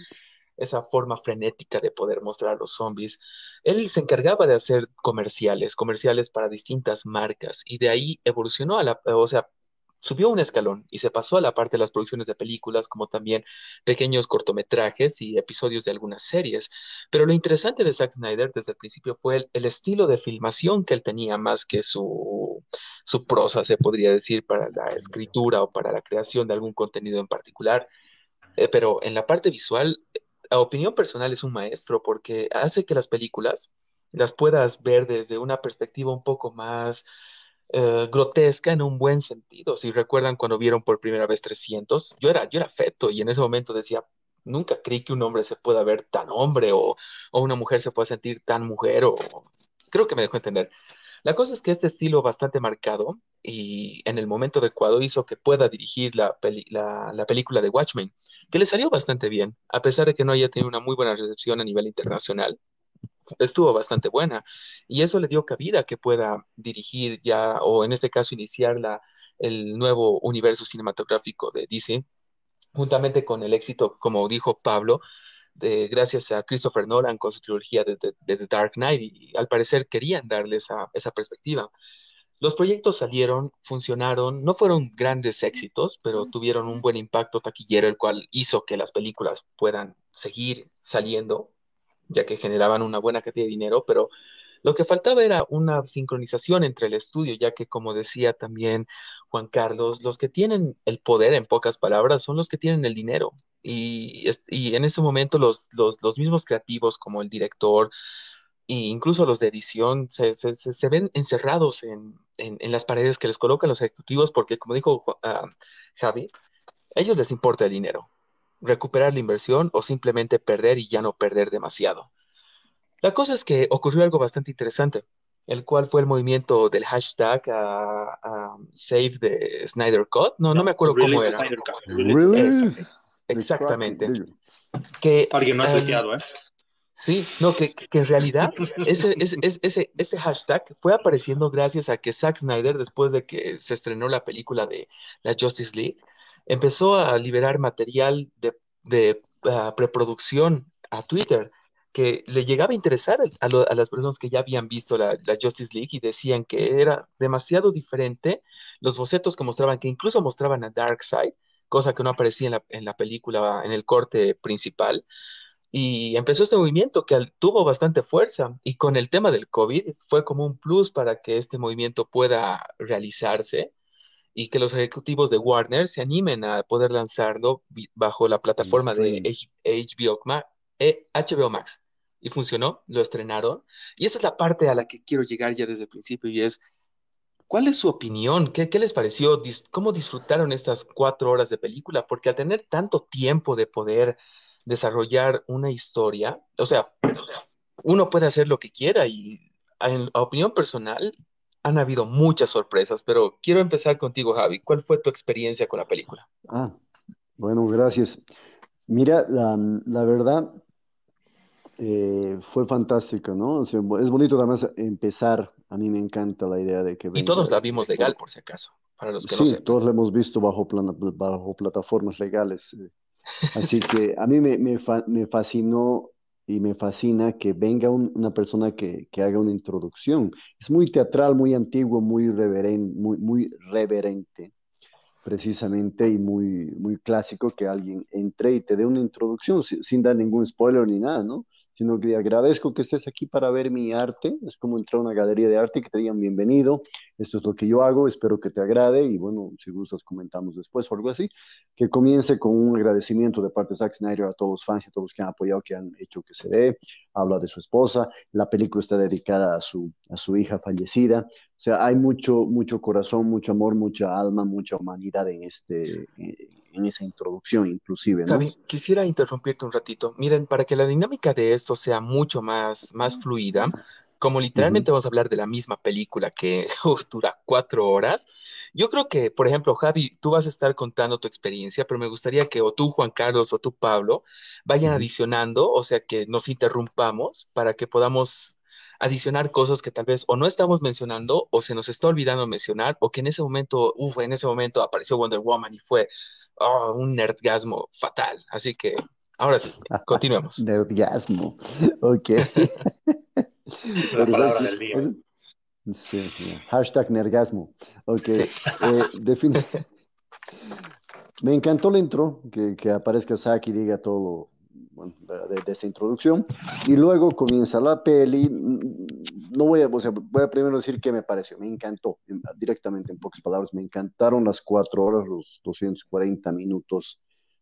esa forma frenética de poder mostrar a los zombies. Él se encargaba de hacer comerciales, comerciales para distintas marcas, y de ahí evolucionó a la, o sea, subió un escalón y se pasó a la parte de las producciones de películas, como también pequeños cortometrajes y episodios de algunas series. Pero lo interesante de Zack Snyder desde el principio fue el, estilo de filmación que él tenía más que su, su prosa, se podría decir, para la escritura o para la creación de algún contenido en particular. Eh, pero en la parte visual, a opinión personal es un maestro porque hace que las películas las puedas ver desde una perspectiva un poco más eh, grotesca en un buen sentido. Si recuerdan cuando vieron por primera vez 300, yo era, yo era feto y en ese momento decía, nunca creí que un hombre se pueda ver tan hombre o, o una mujer se pueda sentir tan mujer o creo que me dejó entender. La cosa es que este estilo bastante marcado y en el momento adecuado hizo que pueda dirigir la, la, película de Watchmen, que le salió bastante bien, a pesar de que no haya tenido una muy buena recepción a nivel internacional. Estuvo bastante buena y eso le dio cabida que pueda dirigir ya, o en este caso iniciar la, el nuevo universo cinematográfico de DC, juntamente con el éxito, como dijo Pablo, gracias a Christopher Nolan con su trilogía de, The Dark Knight y, al parecer querían darle esa, esa perspectiva. Los proyectos salieron, funcionaron, no fueron grandes éxitos, pero tuvieron un buen impacto taquillero, el cual hizo que las películas puedan seguir saliendo, ya que generaban una buena cantidad de dinero, pero lo que faltaba era una sincronización entre el estudio, ya que, como decía también Juan Carlos, los que tienen el poder, en pocas palabras, son los que tienen el dinero. Y, en ese momento los, los, mismos creativos, como el director, e incluso los de edición, se, ven encerrados en, las paredes que les colocan los ejecutivos, porque, como dijo uh, Javi, a ellos les importa el dinero, recuperar la inversión o simplemente perder y ya no perder demasiado. La cosa es que ocurrió algo bastante interesante, el cual fue el movimiento del hashtag Save the Snyder Cut. No, no me acuerdo cómo era. exactamente. Que, Alguien no ha um, ¿eh? Sí, no, que, en realidad *laughs* ese, ese, ese, hashtag fue apareciendo gracias a que Zack Snyder, después de que se estrenó la película de la Justice League, empezó a liberar material de, ah, preproducción a Twitter que le llegaba a interesar a, las personas que ya habían visto la, Justice League y decían que era demasiado diferente los bocetos que mostraban, que incluso mostraban a Darkseid, cosa que no aparecía en la película, en el corte principal. Y empezó este movimiento que tuvo bastante fuerza y con el tema del COVID fue como un plus para que este movimiento pueda realizarse y que los ejecutivos de Warner se animen a poder lanzarlo bajo la plataforma de HBO Max y funcionó, lo estrenaron. Y esa es la parte a la que quiero llegar ya desde el principio y es, ¿cuál es su opinión? ¿Qué, les pareció? ¿Cómo disfrutaron estas cuatro horas de película? Porque al tener tanto tiempo de poder desarrollar una historia, o sea, uno puede hacer lo que quiera y en opinión personal han habido muchas sorpresas, pero quiero empezar contigo, Javi. ¿Cuál fue tu experiencia con la película? Ah, bueno, gracias. Mira, la, la verdad, eh, fue fantástico, ¿no? es bonito además empezar. A mí me encanta la idea de que... Y todos la vimos legal, por si acaso, para los que sí, no sepan. todos la hemos visto bajo, bajo plataformas legales. Eh. Así que a mí me, me, me, fascinó y me fascina que venga una persona que, que, haga una introducción. Es muy teatral, muy antiguo, muy, reverente, muy, muy reverente, precisamente, y muy, muy clásico que alguien entre y te dé una introducción sin, sin dar ningún spoiler ni nada, ¿no? Sino que agradezco que estés aquí para ver mi arte. Es como entrar a una galería de arte y que te digan bienvenido. esto es lo que yo hago, espero que te agrade y bueno, si gustas comentamos después o algo así, que comience con un agradecimiento de parte de Zack Snyder a todos los fans y a todos los que han apoyado, que han hecho que se dé, habla de su esposa, la película está dedicada a su, a su hija fallecida, o sea, hay mucho, mucho corazón, mucho amor, mucha alma, mucha humanidad en, este, en esa introducción inclusive. ¿no? quisiera interrumpirte un ratito. Miren, para que la dinámica de esto sea mucho más, más fluida, como literalmente vamos a hablar de la misma película que *laughs* dura cuatro horas, yo creo que, por ejemplo, Javi, tú vas a estar contando tu experiencia, pero me gustaría que o tú, Juan Carlos, o tú, Pablo, vayan adicionando, o sea, que nos interrumpamos para que podamos adicionar cosas que tal vez o no estamos mencionando o se nos está olvidando mencionar o que en ese momento, uff, en ese momento apareció Wonder Woman y fue oh, un nerdgasmo fatal. Así que ahora sí, continuemos. *laughs* nerdgasmo, ok. *laughs* La palabra del día. Sí, Hashtag nergasmo. Ok. Eh, *laughs* Me encantó el intro, que, que aparezca Saki y diga todo bueno, de, esta introducción. Y luego comienza la peli. No voy a, o sea, voy a primero decir qué me pareció. Me encantó, directamente en pocas palabras, me encantaron las cuatro horas, los 240 minutos.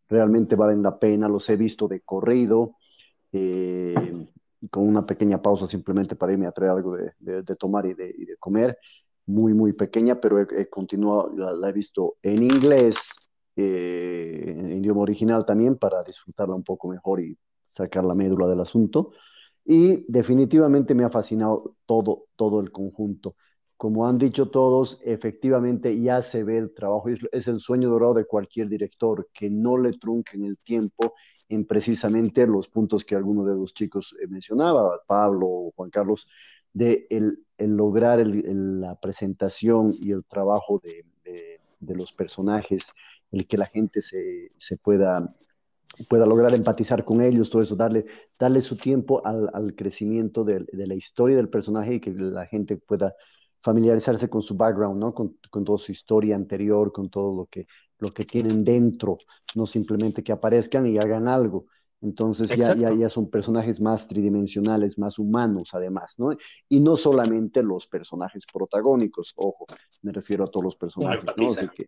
Realmente valen la pena, los he visto de corrido. Eh, con una pequeña pausa simplemente para irme a traer algo de, tomar y de, comer, muy, muy pequeña, pero he, continuado, la, he visto en inglés, eh, en idioma original también, para disfrutarla un poco mejor y sacar la médula del asunto. Y definitivamente me ha fascinado todo, todo el conjunto. Como han dicho todos, efectivamente ya se ve el trabajo, es, el sueño dorado de cualquier director, que no le trunquen el tiempo en precisamente los puntos que alguno de los chicos eh, mencionaba, Pablo o Juan Carlos, de el, lograr la presentación y el trabajo de, los personajes, el que la gente se, pueda, pueda lograr empatizar con ellos, todo eso, darle, darle su tiempo al, crecimiento de, de, la historia del personaje y que la gente pueda familiarizarse con su background, ¿no? Con, con, toda su historia anterior, con todo lo que, lo que tienen dentro, no simplemente que aparezcan y hagan algo. Entonces ya, ya, ya, son personajes más tridimensionales, más humanos además, ¿no? Y no solamente los personajes protagónicos, ojo, me refiero a todos los personajes, ¿no? Así que,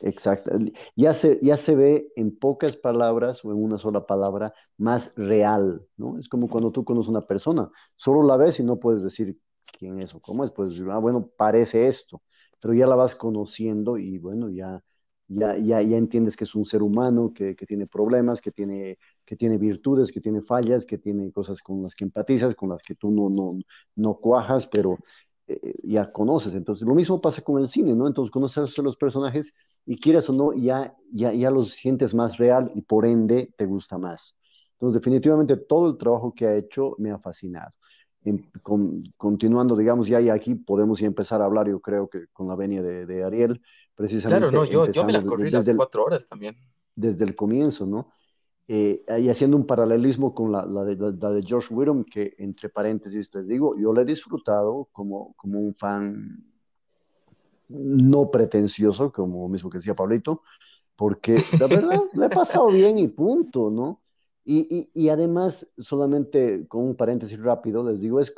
exacto, ya se, ya se ve en pocas palabras o en una sola palabra más real, ¿no? Es como cuando tú conoces a una persona, solo la ves y no puedes decir quién es o cómo es, pues, ah, bueno, parece esto, pero ya la vas conociendo y bueno, ya, ya, ya, ya entiendes que es un ser humano, que, que, tiene problemas, que tiene, que tiene virtudes, que tiene fallas, que tiene cosas con las que empatizas, con las que tú no, no, no cuajas, pero eh, ya conoces. Entonces, lo mismo pasa con el cine, ¿no? Entonces, conoces a los personajes y quieras o no, ya, ya, ya los sientes más real y por ende te gusta más. Entonces, definitivamente todo el trabajo que ha hecho me ha fascinado continuando, digamos, ya y aquí podemos ya empezar a hablar, yo creo que con la venia de, Ariel, precisamente. Claro, no, yo, yo me la corrí las cuatro horas también. Desde el comienzo, ¿no? Eh, y haciendo un paralelismo con la, la, de, la, de, George Whittam, que entre paréntesis les digo, yo la he disfrutado como, como un fan no pretencioso, como mismo que decía Pablito, porque la verdad *laughs* le he pasado bien y punto, ¿no? Y, y, además, solamente con un paréntesis rápido, les digo, es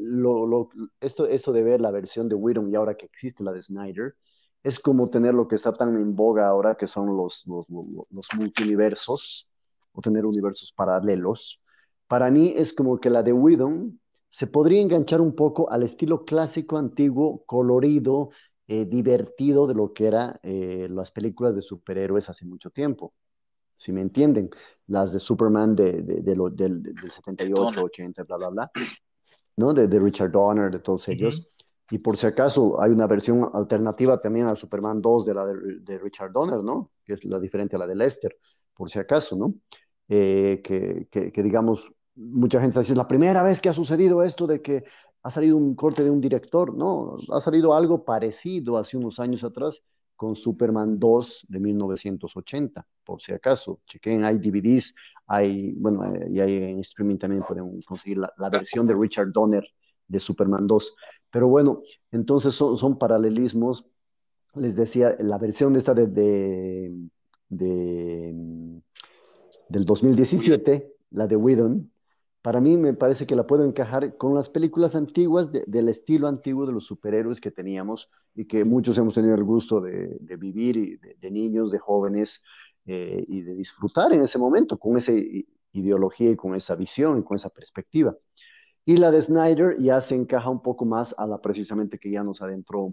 lo, lo, esto, esto de ver la versión de Whedon y ahora que existe la de Snyder, es como tener lo que está tan en boga ahora, que son los, los, los multiversos, o tener universos paralelos. Para mí es como que la de Whedon se podría enganchar un poco al estilo clásico, antiguo, colorido, eh, divertido de lo que eran eh, las películas de superhéroes hace mucho tiempo si me entienden, las de Superman de, de, de del, del, 78, 80, bla, bla, bla, ¿no? De, Richard Donner, de todos ellos. Y por si acaso hay una versión alternativa también a Superman 2 de la de, Richard Donner, ¿no? Que es la diferente a la de Lester, por si acaso, ¿no? Eh, que, que, que, digamos, mucha gente dice, la primera vez que ha sucedido esto de que ha salido un corte de un director, ¿no? Ha salido algo parecido hace unos años atrás, con Superman 2 de 1980, por si acaso. Chequen, hay DVDs, hay, bueno, eh, y hay en streaming también pueden conseguir la, versión de Richard Donner de Superman 2. Pero bueno, entonces son, son paralelismos. Les decía, la versión de esta de, de, del 2017, la de Whedon, para mí me parece que la puedo encajar con las películas antiguas del estilo antiguo de los superhéroes que teníamos y que muchos hemos tenido el gusto de, vivir, y de, niños, de jóvenes, eh, y de disfrutar en ese momento con esa ideología y con esa visión y con esa perspectiva. Y la de Snyder ya se encaja un poco más a la precisamente que ya nos adentró,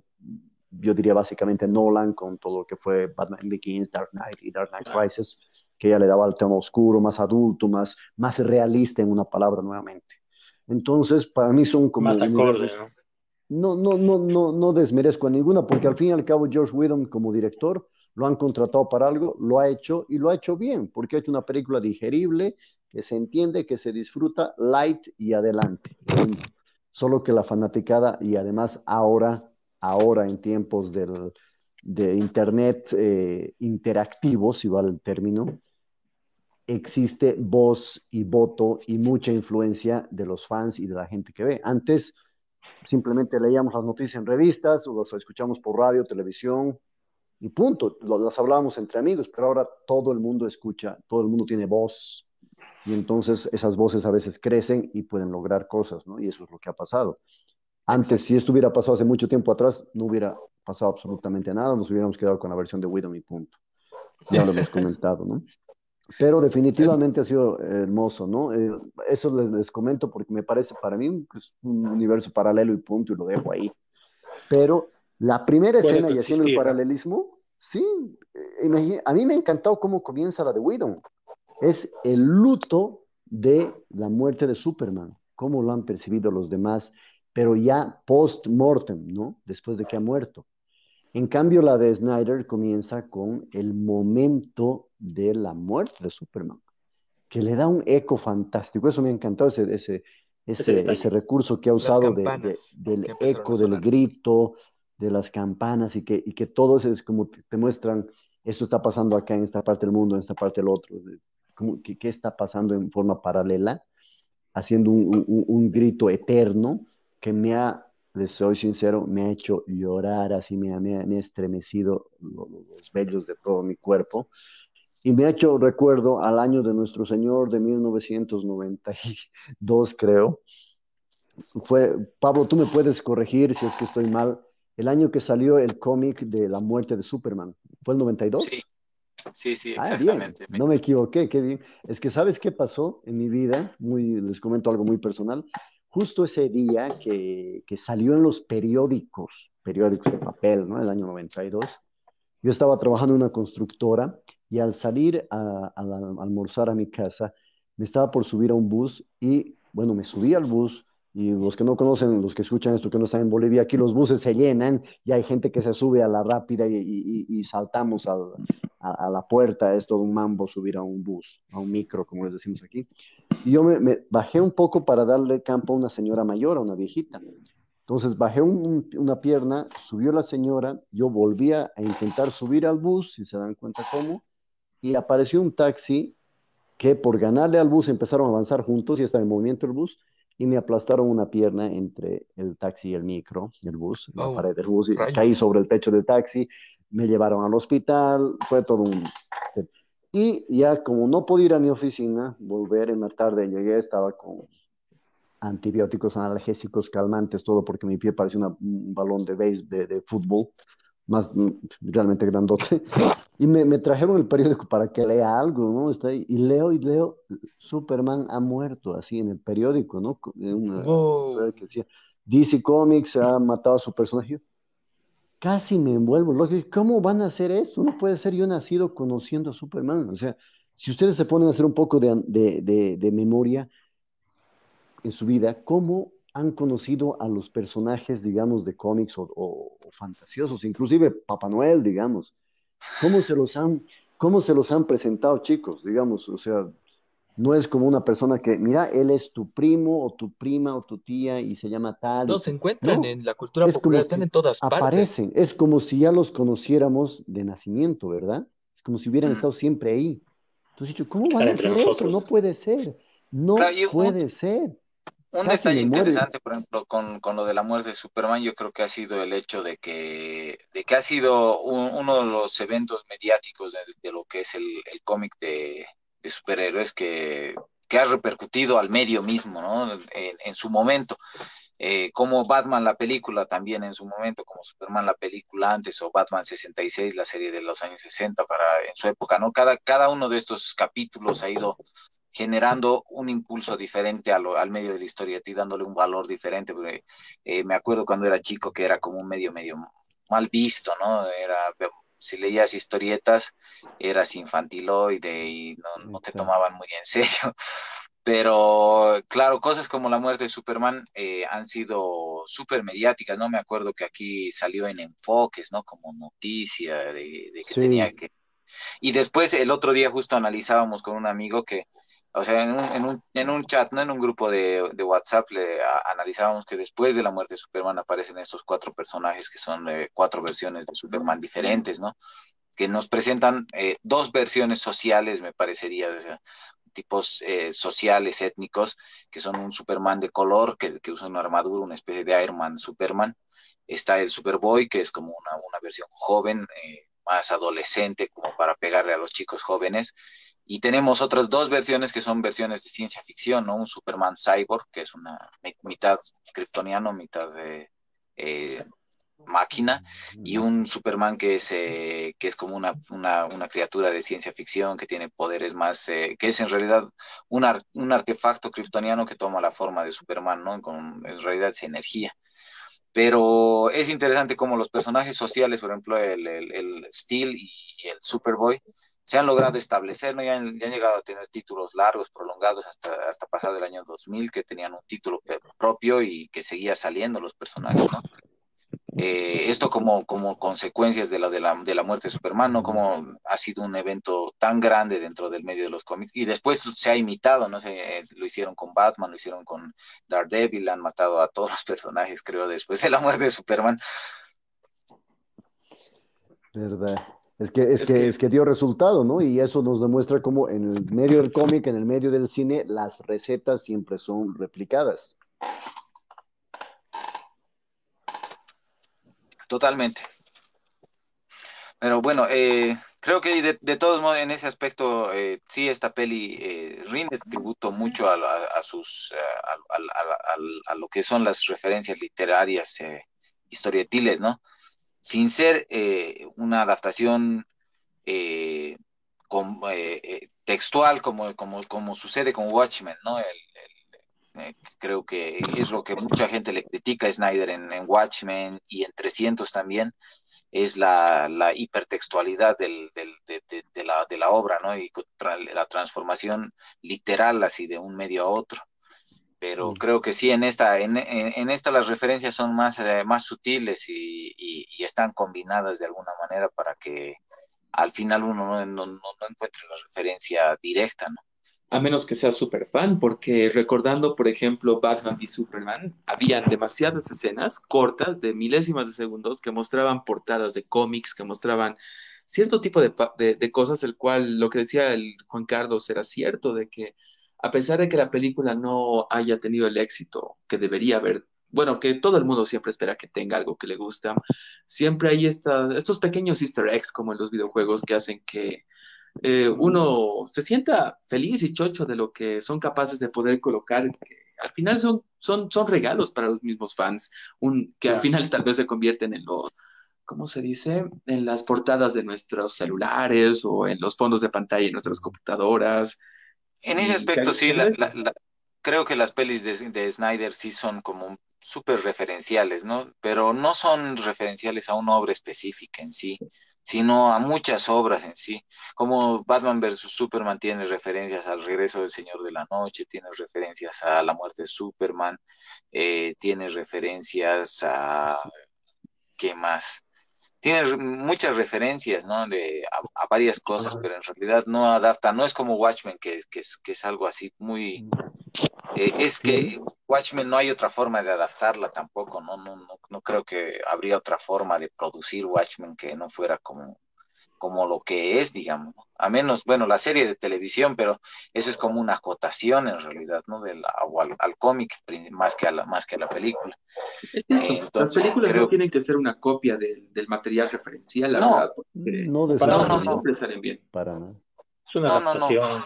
yo diría básicamente Nolan con todo lo que fue Batman Begins, Dark Knight y Dark Knight Rises que ya le daba el tema oscuro, más adulto, más, más realista en una palabra nuevamente. Entonces, para mí son como... Más acorde, ¿no? No, no, no, no, desmerezco a ninguna, porque al fin y al cabo George Whedon como director lo han contratado para algo, lo ha hecho y lo ha hecho bien, porque ha hecho una película digerible, que se entiende, que se disfruta light y adelante. Solo que la fanaticada y además ahora, ahora en tiempos del, de Internet eh, interactivo, si vale el término, existe voz y voto y mucha influencia de los fans y de la gente que ve. Antes simplemente leíamos las noticias en revistas o las escuchamos por radio, televisión y punto. Las hablábamos entre amigos, pero ahora todo el mundo escucha, todo el mundo tiene voz y entonces esas voces a veces crecen y pueden lograr cosas, ¿no? Y eso es lo que ha pasado. Antes, si esto hubiera pasado hace mucho tiempo atrás, no hubiera pasado absolutamente nada, nos hubiéramos quedado con la versión de Widow y punto. Ya lo hemos *laughs* comentado, ¿no? Pero definitivamente ha sido hermoso, ¿no? Eh, eso les, comento porque me parece para mí es un universo paralelo y punto, y lo dejo ahí. Pero la primera escena y haciendo el paralelismo, sí, eh, a mí me ha encantado cómo comienza la de Widow. Es el luto de la muerte de Superman, cómo lo han percibido los demás, pero ya post-mortem, ¿no? Después de que ha muerto. En cambio, la de Snyder comienza con el momento de la muerte de Superman, que le da un eco fantástico. Eso me ha encantado, ese, ese, ese, recurso que ha usado del eco, del grito, de las campanas y que, y que todos es como te muestran, esto está pasando acá en esta parte del mundo, en esta parte del otro, como que, qué está pasando en forma paralela, haciendo un, un grito eterno que me ha les soy sincero, me ha hecho llorar, así me ha, me estremecido los, vellos de todo mi cuerpo. Y me ha hecho recuerdo al año de nuestro Señor de 1992, creo. Fue, Pablo, tú me puedes corregir si es que estoy mal. El año que salió el cómic de la muerte de Superman. ¿Fue el 92? Sí, sí, sí, ah, exactamente. No me equivoqué, qué bien. Es que, ¿sabes qué pasó en mi vida? Muy, les comento algo muy personal justo ese día que, salió en los periódicos, periódicos de papel, ¿no? El año 92, yo estaba trabajando en una constructora y al salir a, almorzar a mi casa, me estaba por subir a un bus y, bueno, me subí al bus y los que no conocen, los que escuchan esto que no están en Bolivia, aquí los buses se llenan y hay gente que se sube a la rápida y, saltamos a, a, la puerta. Es todo un mambo subir a un bus, a un micro, como les decimos aquí. Y yo me, bajé un poco para darle campo a una señora mayor, a una viejita. Entonces bajé una pierna, subió la señora, yo volví a intentar subir al bus, si se dan cuenta cómo, y apareció un taxi que por ganarle al bus empezaron a avanzar juntos y estaba en movimiento el bus y me aplastaron una pierna entre el taxi y el micro, el bus, la oh, pared del bus, y caí sobre el techo del taxi, me llevaron al hospital, fue todo un... Y ya como no pude ir a mi oficina, volver en la tarde, llegué, estaba con antibióticos, analgésicos, calmantes, todo porque mi pie parecía un balón de base, de, de, fútbol, más mm, realmente grandote. Y me, me, trajeron el periódico para que lea algo, ¿no? Está ahí, y leo y leo, Superman ha muerto, así en el periódico, ¿no? Una, que decía, DC Comics ha matado a su personaje casi me envuelvo. ¿Cómo van a hacer esto? No puede ser yo nacido conociendo a Superman. O sea, si ustedes se ponen a hacer un poco de, memoria en su vida, ¿cómo han conocido a los personajes, digamos, de cómics o, fantasiosos, inclusive Papá Noel, digamos? ¿Cómo se los han, cómo se los han presentado, chicos? Digamos, o sea, no es como una persona que, mira, él es tu primo o tu prima o tu tía y se llama tal. No, se encuentran en la cultura popular, están en todas partes. Aparecen, es como si ya los conociéramos de nacimiento, ¿verdad? Es como si hubieran mm. estado siempre ahí. Entonces, ¿cómo van a hacer eso? No puede ser. No puede ser. Un detalle interesante, por ejemplo, con, lo de la muerte de Superman, yo creo que ha sido el hecho de que, de que ha sido uno de los eventos mediáticos de, lo que es el, el cómic de, de superhéroes que que ha repercutido al medio mismo, ¿no? En, su momento. Eh, como Batman la película también en su momento, como Superman la película antes, o Batman 66, la serie de los años 60 para en su época, ¿no? Cada, cada uno de estos capítulos ha ido generando un impulso diferente al medio de la historia, y dándole un valor diferente. Porque, eh, me acuerdo cuando era chico que era como un medio medio mal visto, ¿no? Era si leías historietas, eras infantiloide y no, te tomaban muy en serio. *laughs* Pero claro, cosas como la muerte de Superman eh, han sido súper mediáticas, ¿no? Me acuerdo que aquí salió en enfoques, ¿no? Como noticia de, que tenía que... Y después el otro día justo analizábamos con un amigo que o sea, en un, en un, en un chat, no en un grupo de, WhatsApp, le analizábamos que después de la muerte de Superman aparecen estos cuatro personajes que son eh, cuatro versiones de Superman diferentes, ¿no? Que nos presentan eh, dos versiones sociales, me parecería, tipos eh, sociales, étnicos, que son un Superman de color, que, que, usa una armadura, una especie de Iron Man Superman. Está el Superboy, que es como una, una versión joven, más adolescente, como para pegarle a los chicos jóvenes y tenemos otras dos versiones que son versiones de ciencia ficción, ¿no? Un Superman Cyborg, que es una mitad kryptoniano, mitad de eh, máquina, y un Superman que es, eh, que es como una, una, criatura de ciencia ficción, que tiene poderes más, eh, que es en realidad un, un artefacto kryptoniano que toma la forma de Superman, ¿no? Con, en realidad es energía. Pero es interesante como los personajes sociales, por ejemplo, el, el, el Steel y el Superboy, se han logrado establecer, ¿no? ya, han, llegado a tener títulos largos, prolongados, hasta, hasta pasado el año 2000, que tenían un título propio y que seguía saliendo los personajes, ¿no? Eh, esto como, como consecuencias de la, de, la, de la muerte de Superman, ¿no? Como ha sido un evento tan grande dentro del medio de los cómics y después se ha imitado, ¿no? Se, lo hicieron con Batman, lo hicieron con Daredevil, han matado a todos los personajes, creo, después de la muerte de Superman. Verdad. Es que, es, que, es que dio resultado, ¿no? Y eso nos demuestra cómo en el medio del cómic, en el medio del cine, las recetas siempre son replicadas. Totalmente. Pero bueno, eh, creo que de, todos modos en ese aspecto eh, sí esta peli eh, rinde tributo mucho a, sus a, lo que son las referencias literarias historietiles, ¿no? Sin ser eh, una adaptación eh, eh, textual como, como, sucede con Watchmen, ¿no? creo que es lo que mucha gente le critica a Snyder en, Watchmen y en 300 también, es la, hipertextualidad del, de, la, de, la, obra, ¿no? Y la transformación literal así de un medio a otro pero creo que sí, en esta, en, en, esta las referencias son más, eh, más sutiles y, y, están combinadas de alguna manera para que al final uno no, no, no, encuentre la referencia directa, ¿no? A menos que sea súper fan, porque recordando, por ejemplo, Batman y Superman, habían demasiadas escenas cortas de milésimas de segundos que mostraban portadas de cómics, que mostraban cierto tipo de, de, de cosas, el cual lo que decía el Juan Carlos era cierto, de que a pesar de que la película no haya tenido el éxito que debería haber, bueno, que todo el mundo siempre espera que tenga algo que le gusta, siempre hay estos pequeños easter eggs como en los videojuegos que hacen que eh, uno se sienta feliz y chocho de lo que son capaces de poder colocar, que al final son, son, son regalos para los mismos fans, un, que al final tal vez se convierten en los, ¿cómo se dice? En las portadas de nuestros celulares o en los fondos de pantalla de nuestras computadoras. En ese aspecto sí, creo que las pelis de, Snyder sí son como súper referenciales, ¿no? Pero no son referenciales a una obra específica en sí, sino a muchas obras en sí. Como Batman vs. Superman tiene referencias al regreso del Señor de la Noche, tiene referencias a la muerte de Superman, eh, tiene referencias a... ¿Qué más? Tiene muchas referencias, ¿no? De, a, varias cosas, pero en realidad no adapta, no es como Watchmen, que, que, es, que es algo así muy... Eh, es que Watchmen no hay otra forma de adaptarla tampoco, ¿no? No, no, no creo que habría otra forma de producir Watchmen que no fuera como, como lo que es, digamos, a menos, bueno, la serie de televisión, pero eso es como una acotación en realidad, ¿no? Del, al, al cómic más que a la, más que a la película. Las películas no tienen que ser una copia del, del material referencial, la verdad, no, para no, no, siempre salen bien. Para nada. Es una adaptación.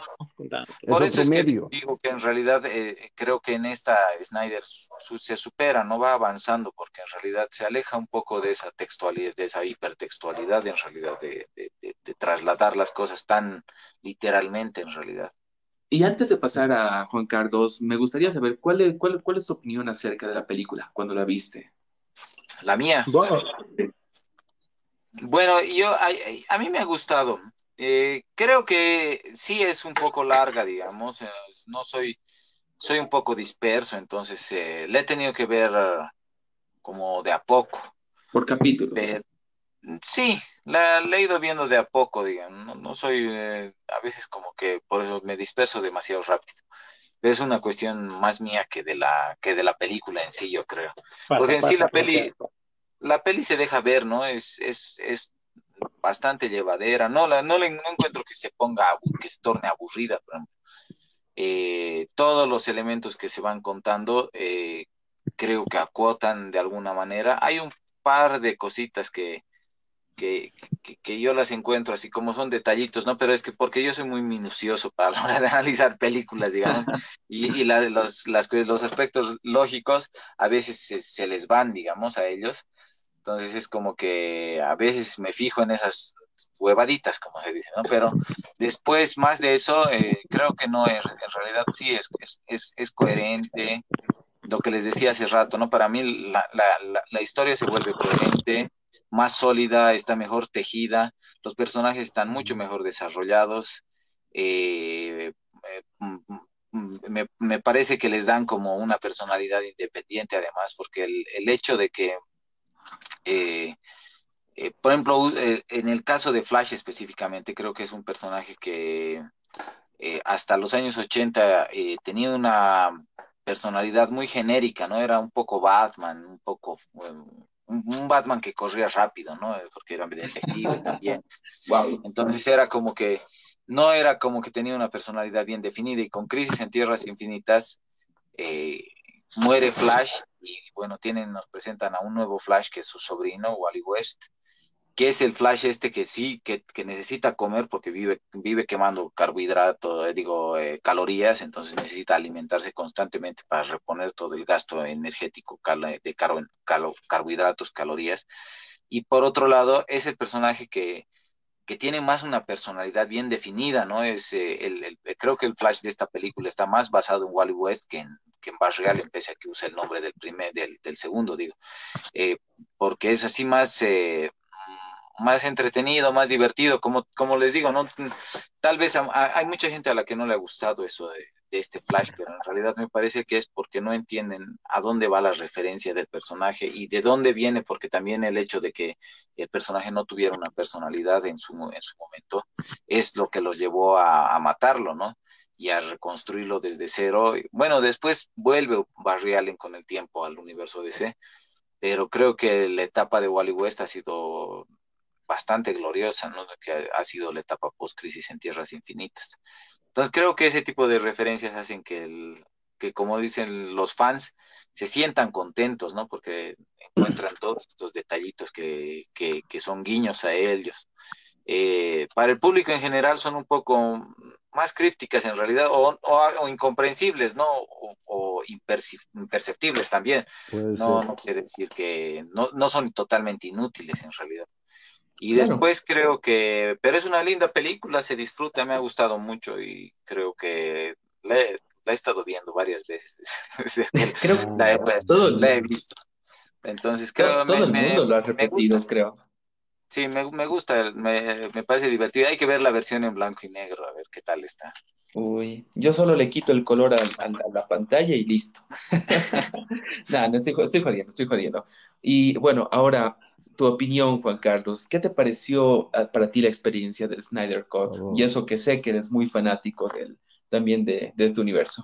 Por eso es que digo que en realidad eh, creo que en esta Snyder se supera, no va avanzando, porque en realidad se aleja un poco de esa textualidad, de esa hipertextualidad, en realidad, de, trasladar las cosas tan literalmente, en realidad. Y antes de pasar a Juan Carlos, me gustaría saber cuál es, cuál, cuál es tu opinión acerca de la película cuando la viste. La mía. Bueno, bueno yo a mí me ha gustado. Eh, creo que sí es un poco larga, digamos. Eh, no soy, soy un poco disperso, entonces eh, le he tenido que ver como de a poco. Por capítulos. sí, la, he ido viendo de a poco, digamos. No, soy, a veces como que por eso me disperso demasiado rápido. es una cuestión más mía que de la, que de la película en sí, yo creo. Porque en sí la peli, la peli se deja ver, ¿no? Es, es, es bastante llevadera. No, la, no, le, no encuentro que se ponga, que se torne aburrida, eh, todos los elementos que se van contando eh, creo que acotan de alguna manera. Hay un par de cositas que, que, que, yo las encuentro así como son detallitos, ¿no? Pero es que porque yo soy muy minucioso para la hora de analizar películas, digamos, *laughs* y, y los, las, los aspectos lógicos a veces se, se les van, digamos, a ellos. Entonces es como que a veces me fijo en esas huevaditas, como se dice, ¿no? Pero después, más de eso, eh, creo que no es, en realidad sí es, es, es, coherente. Lo que les decía hace rato, ¿no? Para mí la, la, la, historia se vuelve coherente, más sólida, está mejor tejida, los personajes están mucho mejor desarrollados. Eh, eh, me, me, parece que les dan como una personalidad independiente además, porque el, el hecho de que eh, eh, por ejemplo, eh, en el caso de Flash específicamente, creo que es un personaje que hasta los años 80 tenía una personalidad muy genérica, ¿no? Era un poco Batman, un poco un, Batman que corría rápido, ¿no? Porque era detective también. Wow. Entonces era como que no era como que tenía una personalidad bien definida y con Crisis en Tierras Infinitas muere Flash y bueno, tienen, nos presentan a un nuevo Flash que es su sobrino, Wally West, que es el Flash este que sí, que, necesita comer porque vive, vive quemando carbohidratos, eh, digo, eh, calorías, entonces necesita alimentarse constantemente para reponer todo el gasto energético de carbohidratos, calorías. Y por otro lado, es el personaje que, que tiene más una personalidad bien definida, ¿no? Es, eh, el, creo que el Flash de esta película está más basado en Wally West que en, que en Real, pese a que usa el nombre del primer, del, segundo, digo, eh, porque es así más, eh, más entretenido, más divertido, como, como les digo, ¿no? Tal vez hay mucha gente a la que no le ha gustado eso de, este Flash, pero en realidad me parece que es porque no entienden a dónde va la referencia del personaje y de dónde viene, porque también el hecho de que el personaje no tuviera una personalidad en su, en su momento es lo que los llevó a, a matarlo, ¿no? y a reconstruirlo desde cero. Bueno, después vuelve Barry Allen con el tiempo al universo DC, pero creo que la etapa de Wally West ha sido bastante gloriosa, ¿no? Que ha sido la etapa post-crisis en Tierras Infinitas. Entonces creo que ese tipo de referencias hacen que, el, que como dicen los fans, se sientan contentos, ¿no? Porque encuentran todos estos detallitos que, que, que son guiños a ellos. Eh, para el público en general son un poco más crípticas en realidad, o, o, incomprensibles, ¿no? O, imperceptibles también. No, no, quiere decir que no, no, son totalmente inútiles en realidad. Y después creo que, pero es una linda película, se disfruta, me ha gustado mucho y creo que la he, estado viendo varias veces. *laughs* creo que la, he, visto. Entonces creo que todo el mundo lo ha repetido, creo. Sí, me, me gusta, me, me, parece divertido. Hay que ver la versión en blanco y negro, a ver qué tal está. Uy, yo solo le quito el color a, la pantalla y listo. *laughs* *laughs* no, no estoy, estoy jodiendo, estoy jodiendo. Y bueno, ahora tu opinión, Juan Carlos. ¿Qué te pareció ah, para ti la experiencia del Snyder Cut? Y eso que sé que eres muy fanático del, también de, de este universo.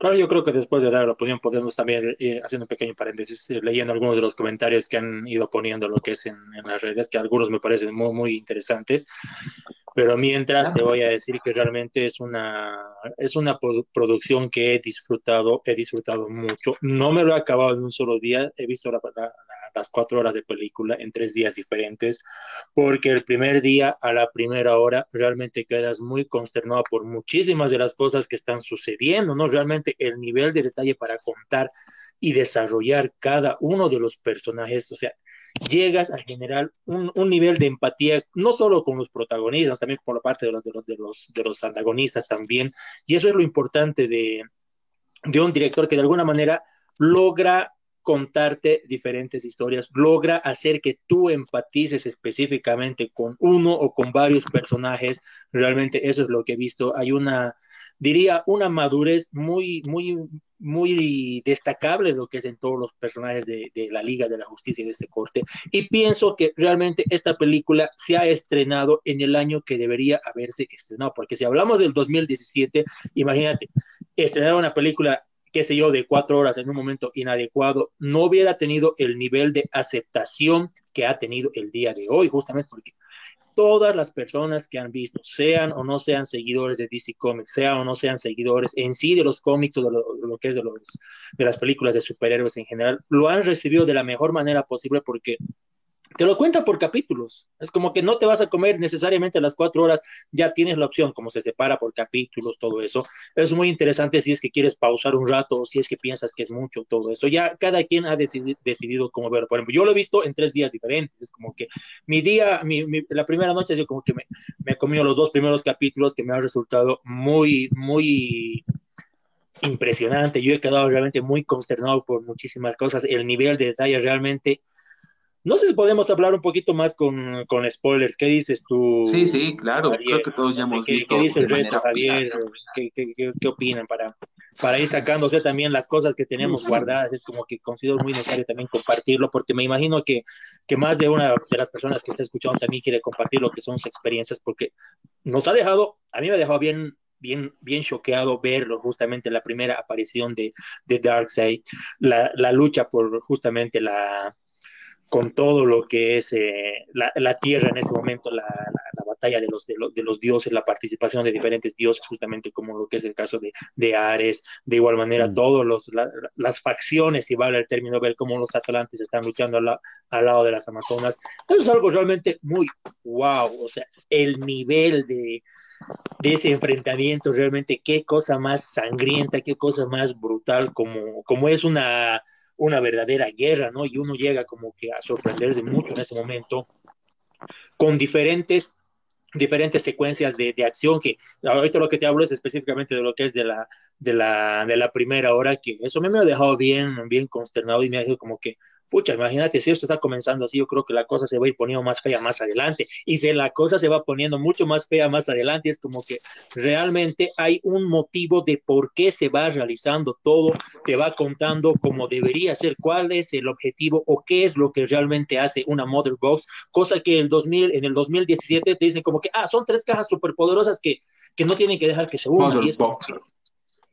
Claro, yo creo que después de dar la opinión podemos también ir haciendo un pequeño paréntesis, eh, leyendo algunos de los comentarios que han ido poniendo lo que es en, las redes, que algunos me parecen muy, muy interesantes. Pero mientras te voy a decir que realmente es una, es una producción que he disfrutado, he disfrutado mucho. No me lo he acabado en un solo día, he visto las cuatro horas de película en tres días diferentes, porque el primer día a la primera hora realmente quedas muy consternado por muchísimas de las cosas que están sucediendo, ¿no? Realmente el nivel de detalle para contar y desarrollar cada uno de los personajes, o sea, llegas a generar un, nivel de empatía, no solo con los protagonistas, también por la parte de los, de los, de los, de los antagonistas también. Y eso es lo importante de, de un director que de alguna manera logra contarte diferentes historias, logra hacer que tú empatices específicamente con uno o con varios personajes. Realmente eso es lo que he visto. Hay una, diría, una madurez muy, muy, muy destacable lo que es en todos los personajes de, la Liga de la Justicia de este corte. Y pienso que realmente esta película se ha estrenado en el año que debería haberse estrenado, porque si hablamos del 2017, imagínate, estrenar una película qué sé yo, de cuatro horas en un momento inadecuado, no hubiera tenido el nivel de aceptación que ha tenido el día de hoy, justamente porque todas las personas que han visto, sean o no sean seguidores de DC Comics, sean o no sean seguidores en sí de los cómics o de lo, que es de, los, de las películas de superhéroes en general, lo han recibido de la mejor manera posible porque te lo cuenta por capítulos. Es como que no te vas a comer necesariamente las cuatro horas, ya tienes la opción, como se separa por capítulos, todo eso. Es muy interesante si es que quieres pausar un rato o si es que piensas que es mucho, todo eso. Ya cada quien ha decidido cómo verlo. Por ejemplo, yo lo he visto en tres días diferentes. Es como que mi día, mi, la primera noche, yo como que me, me he comido los dos primeros capítulos que me han resultado muy, muy impresionante. Yo he quedado realmente muy consternado por muchísimas cosas. El nivel de detalle realmente no sé si podemos hablar un poquito más con, con spoilers. ¿Qué dices tú? Sí, sí, claro. Creo que todos ya hemos visto. ¿Qué dice el resto, Javier? ¿Qué, qué, qué, opinan para, para ir sacándose también las cosas que tenemos guardadas? Es como que considero muy necesario también compartirlo, porque me imagino que, que más de una de las personas que está escuchando también quiere compartir lo que son sus experiencias, porque nos ha dejado, a mí me ha dejado bien bien, bien choqueado verlo, justamente la primera aparición de, de Darkseid, la, la lucha por justamente la, con todo lo que es eh, la, la, tierra en ese momento, la, la, batalla de los, de, de, los dioses, la participación de diferentes dioses, justamente como lo que es el caso de, de Ares, de igual manera, mm. todas las facciones, si vale el término, ver cómo los atlantes están luchando al, al lado de las Amazonas. Eso es algo realmente muy wow, o sea, el nivel de, de ese enfrentamiento, realmente qué cosa más sangrienta, qué cosa más brutal, como, como es una una verdadera guerra, ¿no? Y uno llega como que a sorprenderse mucho en ese momento con diferentes diferentes secuencias de, de, acción que ahorita lo que te hablo es específicamente de lo que es de la de la de la primera hora que eso me, me ha dejado bien bien consternado y me ha dicho como que pucha, imagínate, si esto está comenzando así, yo creo que la cosa se va a ir poniendo más fea más adelante. Y si la cosa se va poniendo mucho más fea más adelante, es como que realmente hay un motivo de por qué se va realizando todo, te va contando cómo debería ser, cuál es el objetivo o qué es lo que realmente hace una Mother Box, cosa que el 2000, en el 2017 te dicen como que, ah, son tres cajas superpoderosas que, que no tienen que dejar que se unan. Y es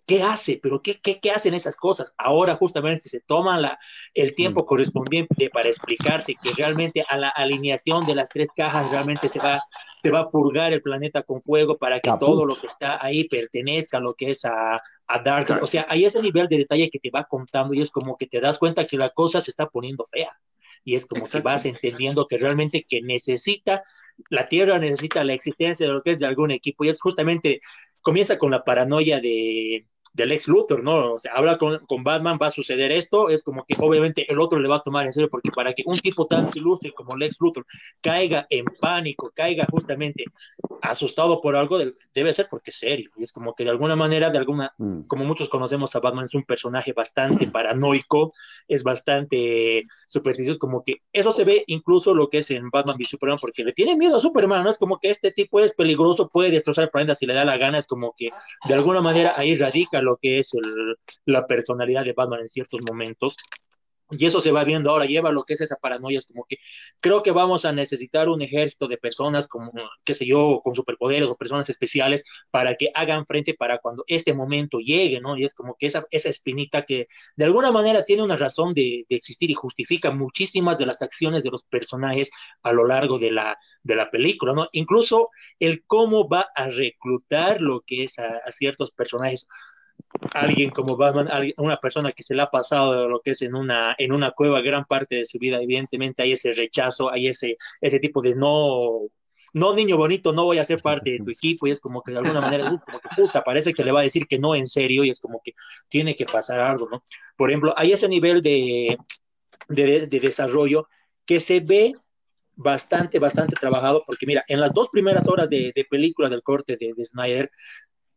¿Qué hace? ¿Pero qué, qué, qué, hacen esas cosas? Ahora justamente se toma la, el tiempo mm. correspondiente para explicarte que realmente a la alineación de las tres cajas realmente se va, se va a purgar el planeta con fuego para que todo lo que está ahí pertenezca a lo que es a, a Dark. O sea, hay ese nivel de detalle que te va contando y es como que te das cuenta que la cosa se está poniendo fea. Y es como que vas entendiendo que realmente que necesita, la Tierra necesita la existencia de lo que es de algún equipo. Y es justamente, comienza con la paranoia de, del ex Luthor, ¿no? O sea, habla con, con, Batman, va a suceder esto, es como que obviamente el otro le va a tomar en serio, porque para que un tipo tan ilustre como Lex Luthor caiga en pánico, caiga justamente asustado por algo, debe ser porque es serio, y es como que de alguna manera, de alguna, mm. como muchos conocemos a Batman, es un personaje bastante paranoico, es bastante supersticioso, como que eso se ve incluso lo que es en Batman v Superman, porque le tiene miedo a Superman, ¿no? Es como que este tipo es peligroso, puede destrozar planeta si le da la gana, es como que de alguna manera ahí radica lo que es el, la personalidad de Batman en ciertos momentos. Y eso se va viendo ahora, lleva lo que es esa paranoia, es como que creo que vamos a necesitar un ejército de personas como, qué sé yo, con superpoderes o personas especiales para que hagan frente para cuando este momento llegue, ¿no? Y es como que esa, esa espinita que de alguna manera tiene una razón de, existir y justifica muchísimas de las acciones de los personajes a lo largo de la, de la película, ¿no? Incluso el cómo va a reclutar lo que es a ciertos personajes alguien como Batman, una persona que se le ha pasado lo que es en una, en una cueva gran parte de su vida, evidentemente hay ese rechazo, hay ese, ese tipo de no, no niño bonito, no voy a ser parte de tu equipo, y es como que de alguna manera, como que puta, parece que le va a decir que no en serio, y es como que tiene que pasar algo, ¿no? Por ejemplo, hay ese nivel de, de, de desarrollo que se ve bastante, bastante trabajado, porque mira, en las dos primeras horas de, de película del corte de, de Snyder,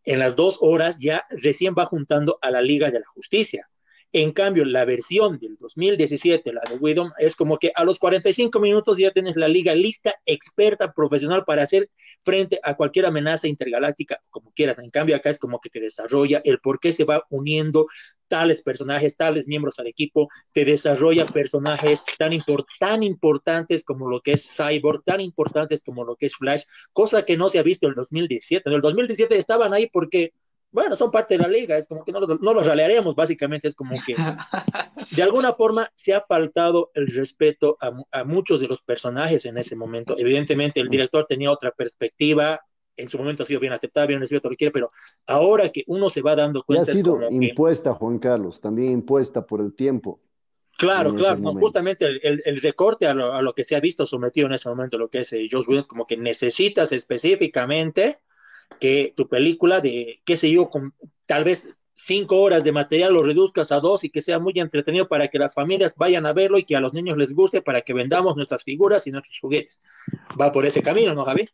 en las dos horas ya recién va juntando a la Liga de la Justicia. En cambio, la versión del 2017, la de Widow, es como que a los 45 minutos ya tienes la liga lista, experta, profesional para hacer frente a cualquier amenaza intergaláctica, como quieras. En cambio, acá es como que te desarrolla el por qué se va uniendo tales personajes, tales miembros al equipo, te desarrolla personajes tan, import tan importantes como lo que es Cyborg, tan importantes como lo que es Flash, cosa que no se ha visto en el 2017. En el 2017 estaban ahí porque bueno, son parte de la liga, es como que no, no los ralearemos, básicamente es como que *laughs* de alguna forma se ha faltado el respeto a, a, muchos de los personajes en ese momento. Evidentemente el director tenía otra perspectiva, en su momento ha sido bien aceptada, bien recibido, todo lo que quiere, pero ahora que uno se va dando cuenta... Y ha sido impuesta, que... Juan Carlos, también impuesta por el tiempo. Claro, claro, no, justamente el, el, el recorte a lo, a lo, que se ha visto sometido en ese momento, lo que es eh, Josh Williams, como que necesitas específicamente que tu película de, qué sé yo, con tal vez cinco horas de material lo reduzcas a dos y que sea muy entretenido para que las familias vayan a verlo y que a los niños les guste para que vendamos nuestras figuras y nuestros juguetes. Va por ese camino, ¿no, Javi?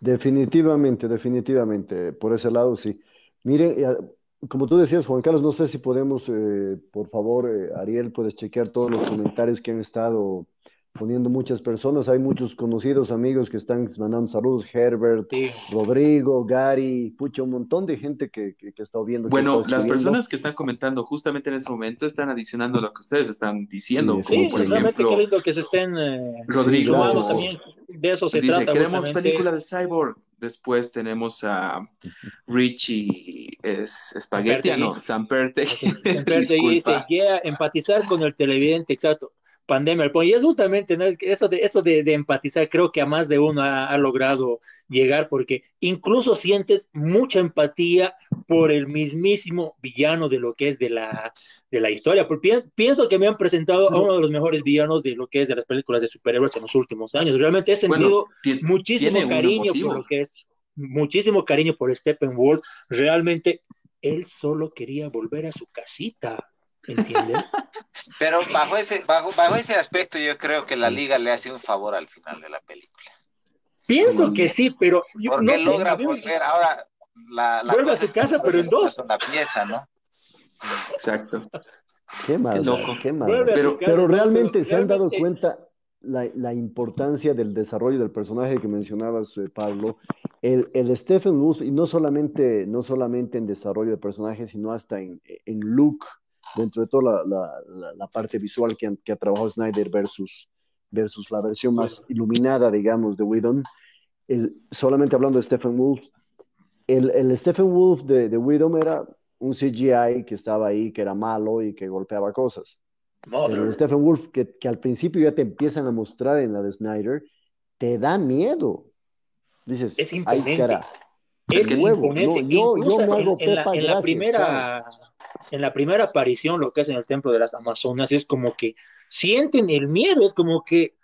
Definitivamente, definitivamente, por ese lado sí. Mire, como tú decías, Juan Carlos, no sé si podemos, eh, por favor, eh, Ariel, puedes chequear todos los comentarios que han estado poniendo muchas personas. Hay muchos conocidos amigos que están mandando saludos. Herbert, sí. Rodrigo, Gary, pucha, un montón de gente que, que, que está viendo. Bueno, las personas que están comentando justamente en ese momento están adicionando lo que ustedes están diciendo. Sí, como sí, por ejemplo, qué lindo que se estén eh, Rodrigo también. De eso se dice, trata. Queremos justamente. película de Cyborg. Después tenemos a Richie es, Spaghetti, no, Samperte. Samperte dice, yeah, empatizar con el televidente, exacto pandemia. Y es justamente ¿no? eso, de, eso de, de, empatizar, creo que a más de uno ha, ha, logrado llegar, porque incluso sientes mucha empatía por el mismísimo villano de lo que es de la, de la historia. Porque pienso que me han presentado a uno de los mejores villanos de lo que es de las películas de superhéroes en los últimos años. Realmente he sentido bueno, muchísimo cariño por lo que es, muchísimo cariño por Steppenwolf. Realmente él solo quería volver a su casita ¿Entiendes? *laughs* Pero bajo ese, bajo, bajo ese aspecto yo creo que la liga le hace un favor al final de la película. Pienso que sí, pero yo, porque no logra sé, volver ahora la, la vuelve a su casa, pero en dos. Una pieza, ¿no? Exacto. Qué mal, qué, loco. qué mal. Pero, pero realmente se han dado cuenta la, la, importancia del desarrollo del personaje que mencionabas, eh, Pablo. El, el Stephen Wolf, y no solamente, no solamente en desarrollo de personaje, sino hasta en, en look, dentro de toda la, la, la parte visual que, que, ha trabajado Snyder versus, versus la versión más iluminada, digamos, de Whedon. El, solamente hablando de Stephen Wolf, el, el Stephen Wolf de, de Whedon era un CGI que estaba ahí, que era malo y que golpeaba cosas. Pero el Stephen Wolf, que, que, al principio ya te empiezan a mostrar en la de Snyder, te da miedo. Dices, es imponente. Ay, cara, es, es imponente. No, yo, yo me hago en, en, la, en la primera... Cara en la primera aparición, lo que es en el templo de las Amazonas, es como que sienten el miedo, es como que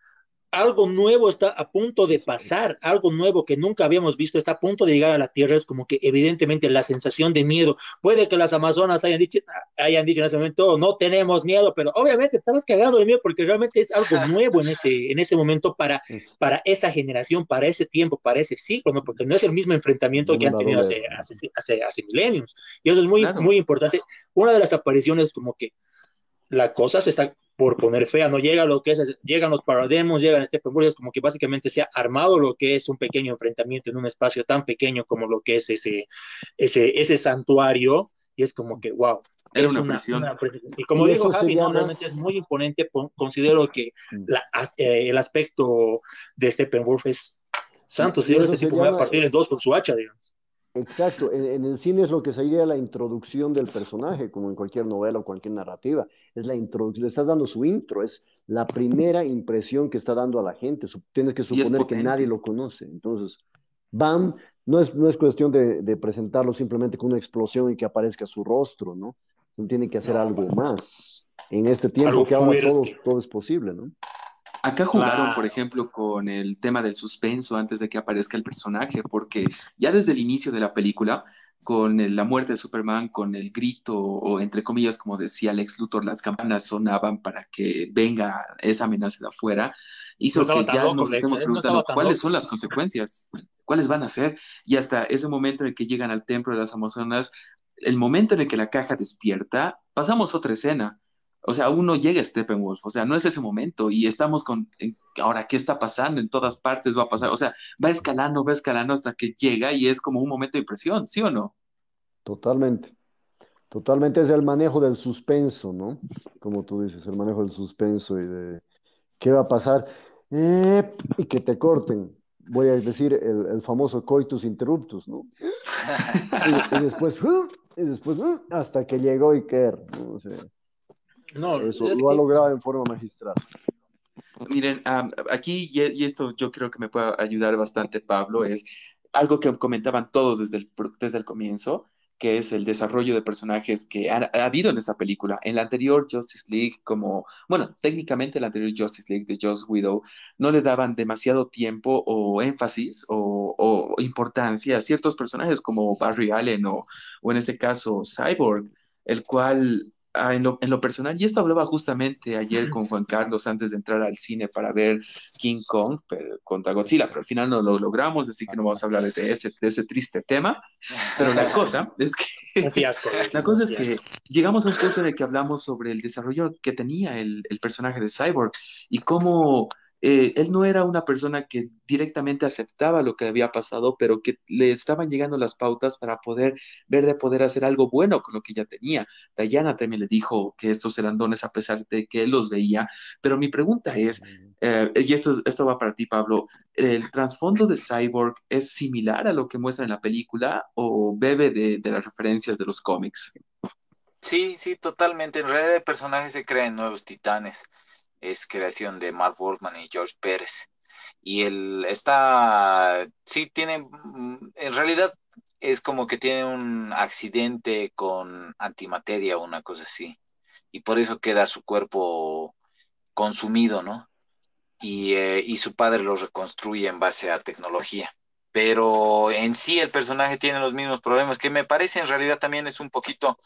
algo nuevo está a punto de pasar, algo nuevo que nunca habíamos visto está a punto de llegar a la Tierra, es como que evidentemente la sensación de miedo, puede que las Amazonas hayan dicho, hayan dicho en ese momento, no tenemos miedo, pero obviamente estabas cagando de miedo porque realmente es algo nuevo en, este, en ese momento para, para esa generación, para ese tiempo, para ese ciclo, ¿no? porque no es el mismo enfrentamiento no, que han tenido hace, hace, hace, hace, milenios, y eso es muy, claro. muy importante. Una de las apariciones como que la cosa se está por poner fea, no llega lo que es, llegan los parademos, llegan este es como que básicamente se ha armado lo que es un pequeño enfrentamiento en un espacio tan pequeño como lo que es ese, ese, ese santuario, y es como que, wow, Era una, presión. y como dijo Javi, realmente es muy imponente. Considero que mm. eh, el aspecto de Steppenwolf es santo. Si ese tipo va a partir en dos con su hacha, digamos. Exacto, en, el cine es lo que sería la introducción del personaje, como en cualquier novela o cualquier narrativa. Es la introducción, le estás dando su intro, es la primera impresión que está dando a la gente. Tienes que suponer que nadie lo conoce. Entonces, bam, no es, no es cuestión de, presentarlo simplemente con una explosión y que aparezca su rostro, ¿no? Tiene que hacer algo más. En este tiempo que ahora todo, todo es posible, ¿no? Acá jugaron, por ejemplo, con el tema del suspenso antes de que aparezca el personaje, porque ya desde el inicio de la película, con la muerte de Superman, con el grito, o entre comillas, como decía Lex Luthor, las campanas sonaban para que venga esa amenaza de afuera, hizo que ya nos estemos preguntando cuáles son las consecuencias, cuáles van a ser, y hasta ese momento en el que llegan al templo de las Amazonas, el momento en el que la caja despierta, pasamos otra escena o sea, aún no llega Steppenwolf, o sea, no es ese momento y estamos con, ahora, ¿qué está pasando? En todas partes va a pasar, o sea, va escalando, va escalando hasta que llega y es como un momento de impresión, ¿sí o no? Totalmente, totalmente es el manejo del suspenso, ¿no? Como tú dices, el manejo del suspenso y de qué va a pasar eh, y que te corten. Voy a decir el, famoso coitus interruptus, ¿no? *laughs* y, después, y después, hasta que llegó Iker, ¿no? O sea, no, eso lo ha logrado en forma magistral. Miren, aquí, y, esto yo creo que me puede ayudar bastante, Pablo, es algo que comentaban todos desde el, desde el comienzo, que es el desarrollo de personajes que ha, habido en esa película. En la anterior Justice League, como, bueno, técnicamente la anterior Justice League de Joss Widow, no le daban demasiado tiempo o énfasis o, o importancia a ciertos personajes como Barry Allen o, o en este caso Cyborg, el cual Ah, en, lo, personal, y esto hablaba justamente ayer con Juan Carlos antes de entrar al cine para ver King Kong contra Godzilla, pero al final no lo logramos, así que no vamos a hablar de ese, de ese triste tema. Pero la cosa *laughs* es que, *laughs* la cosa es que llegamos a un punto en el que hablamos sobre el desarrollo que tenía el, el personaje de Cyborg y cómo eh, él no era una persona que directamente aceptaba lo que había pasado, pero que le estaban llegando las pautas para poder ver de poder hacer algo bueno con lo que ya tenía. Diana también le dijo que estos eran dones a pesar de que él los veía, pero mi pregunta es, eh, y esto, esto va para ti, Pablo, ¿el trasfondo de Cyborg es similar a lo que muestra en la película o bebe de, de las referencias de los cómics? Sí, sí, totalmente. En realidad el personaje se crea en nuevos titanes es creación de Mark Wolfman y George Pérez. Y él está, sí, tiene, mm, en realidad es como que tiene un accidente con antimateria o una cosa así. Y por eso queda su cuerpo consumido, ¿no? Y, eh, y su padre lo reconstruye en base a tecnología. Pero en sí el personaje tiene los mismos problemas, que me parece en realidad también es un poquito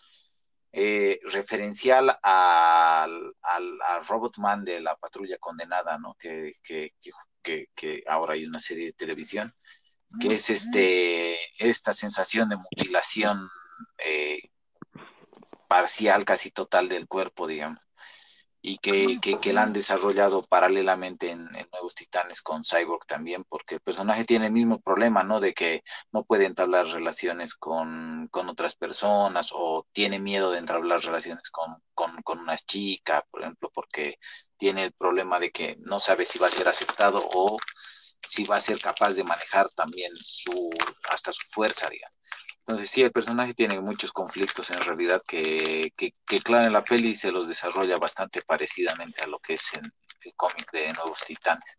eh, referencial al, al, Robotman de la patrulla condenada, ¿no? Que, que, que, ahora hay una serie de televisión, que es este, esta sensación de mutilación eh, parcial, casi total del cuerpo, digamos y que, que, la han desarrollado paralelamente en, Nuevos Titanes con Cyborg también, porque el personaje tiene el mismo problema, ¿no? De que no puede entablar relaciones con, otras personas o tiene miedo de entablar relaciones con, con, con unas chicas, por ejemplo, porque tiene el problema de que no sabe si va a ser aceptado o si va a ser capaz de manejar también su, hasta su fuerza, digamos. Entonces sí, el personaje tiene muchos conflictos en realidad que, que, claro, en la peli se los desarrolla bastante parecidamente a lo que es en el cómic de Nuevos Titanes.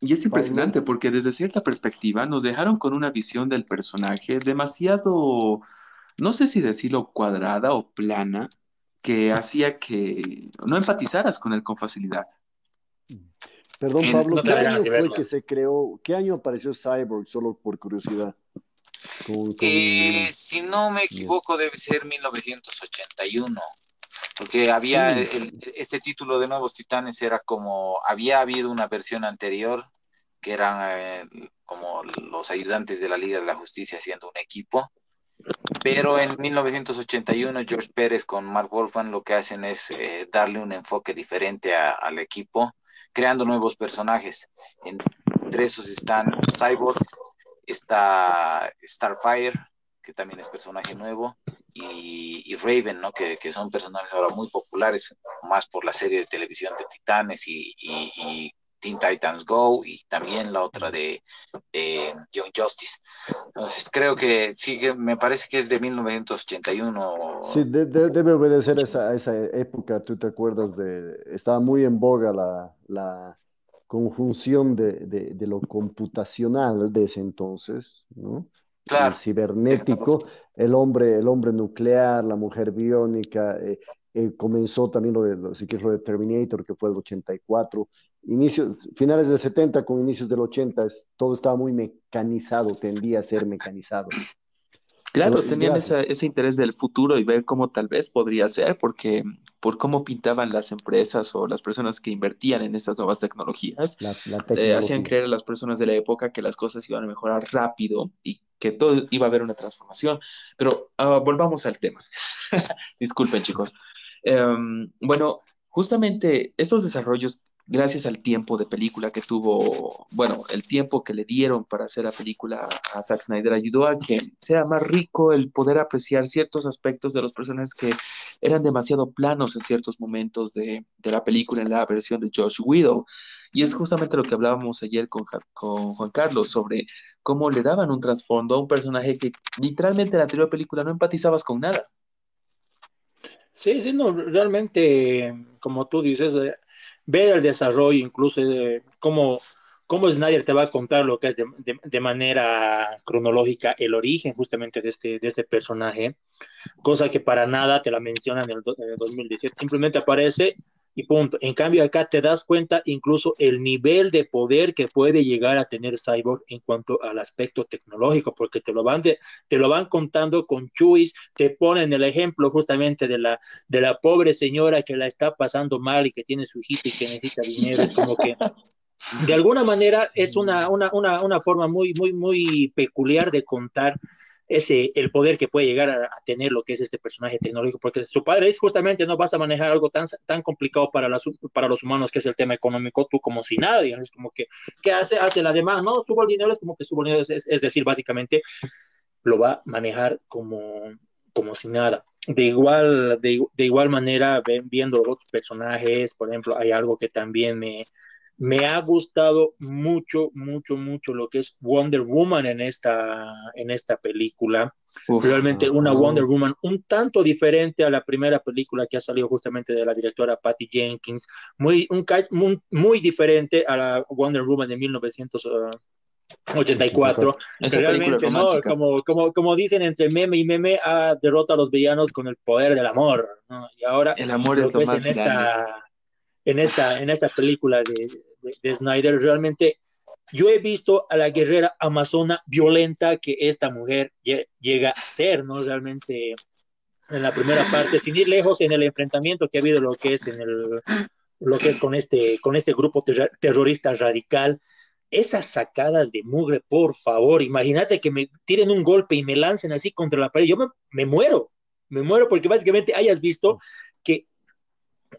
Y es impresionante porque desde cierta perspectiva nos dejaron con una visión del personaje demasiado, no sé si decirlo cuadrada o plana, que *laughs* hacía que no empatizaras con él con facilidad. Perdón, Pablo, ¿qué año fue que se creó? ¿Qué año apareció Cyborg? Solo por curiosidad. Eh, si no me equivoco, debe ser 1981, porque había este título de Nuevos Titanes era como, había habido una versión anterior que eran eh, como los ayudantes de la Liga de la Justicia haciendo un equipo, pero en 1981 George Pérez con Mark Wolfman lo que hacen es eh, darle un enfoque diferente al equipo, creando nuevos personajes. Entre esos están Cyborg, está Starfire, que también es personaje nuevo, y, Raven, ¿no? Que, son personajes ahora muy populares, más por la serie de televisión de Titanes y, y, Teen Titans Go y también la otra de, Young Justice. Entonces creo que sí, que me parece que es de 1981. Sí, debe obedecer a esa, época, tú te acuerdas de, estaba muy en boga la conjunción de, de, lo computacional de ese entonces, ¿no? el cibernético, el hombre, el hombre nuclear, la mujer biónica, eh, eh, comenzó también lo de, lo de Terminator, que fue el 84, inicios, finales del 70 con inicios del 80, todo estaba muy mecanizado, tendía a ser mecanizado. Claro, tenían ese interés del futuro y ver cómo tal vez podría ser, porque por cómo pintaban las empresas o las personas que invertían en estas nuevas tecnologías, eh, hacían creer a las personas de la época que las cosas iban a mejorar rápido y que todo iba a haber una transformación. Pero ah, volvamos al tema. *laughs* Disculpen, chicos. Em, bueno, justamente estos desarrollos gracias al tiempo de película que tuvo, bueno, el tiempo que le dieron para hacer la película a Zack Snyder ayudó a que sea más rico el poder apreciar ciertos aspectos de los personajes que eran demasiado planos en ciertos momentos de, la película en la versión de Josh Widow. Y es justamente lo que hablábamos ayer con, con Juan Carlos sobre cómo le daban un trasfondo a un personaje que literalmente en la anterior película no empatizabas con nada. Sí, sí, no, realmente, como tú dices, eh, ver el desarrollo, incluso de cómo, cómo Snyder te va a contar lo que es de, manera cronológica el origen justamente de este, de este personaje, cosa que para nada te la mencionan en el, en el 2017, simplemente aparece y punto. En cambio, acá te das cuenta incluso el nivel de poder que puede llegar a tener Cyborg en cuanto al aspecto tecnológico, porque te lo van, te lo van contando con chuis, te ponen el ejemplo justamente de la, de la pobre señora que la está pasando mal y que tiene su hijito y que necesita dinero. Es como que de alguna manera es una, una, una, una forma muy, muy, muy peculiar de contar ese, el poder que puede llegar a, tener lo que es este personaje tecnológico, porque su padre es justamente, no vas a manejar algo tan, tan complicado para, para los humanos, que es el tema económico, tú como si nada, es como que, ¿qué hace? Hace la demanda, no, subo el dinero, es como que subo el dinero, es, decir, básicamente lo va a manejar como, como si nada. De igual, de, de igual manera, viendo otros personajes, por ejemplo, hay algo que también me, me ha gustado mucho, mucho, mucho lo que es Wonder Woman en esta, en esta película. Realmente una Wonder Woman un tanto diferente a la primera película que ha salido justamente de la directora Patty Jenkins, muy, un, muy, diferente a la Wonder Woman de 1984. Realmente, ¿no? Como, como, como dicen entre meme y meme, ah, derrota a los villanos con el poder del amor. Y ahora el amor es lo más en esta, en esta, en esta película de, de, Snyder, realmente yo he visto a la guerrera amazona violenta que esta mujer llega a ser, ¿no? Realmente en la primera parte, sin ir lejos en el enfrentamiento que ha habido lo que es en el lo que es con este con este grupo terrorista radical, esas sacadas de mugre, por favor, imagínate que me tiren un golpe y me lancen así contra la pared, yo me, muero, me muero porque básicamente hayas visto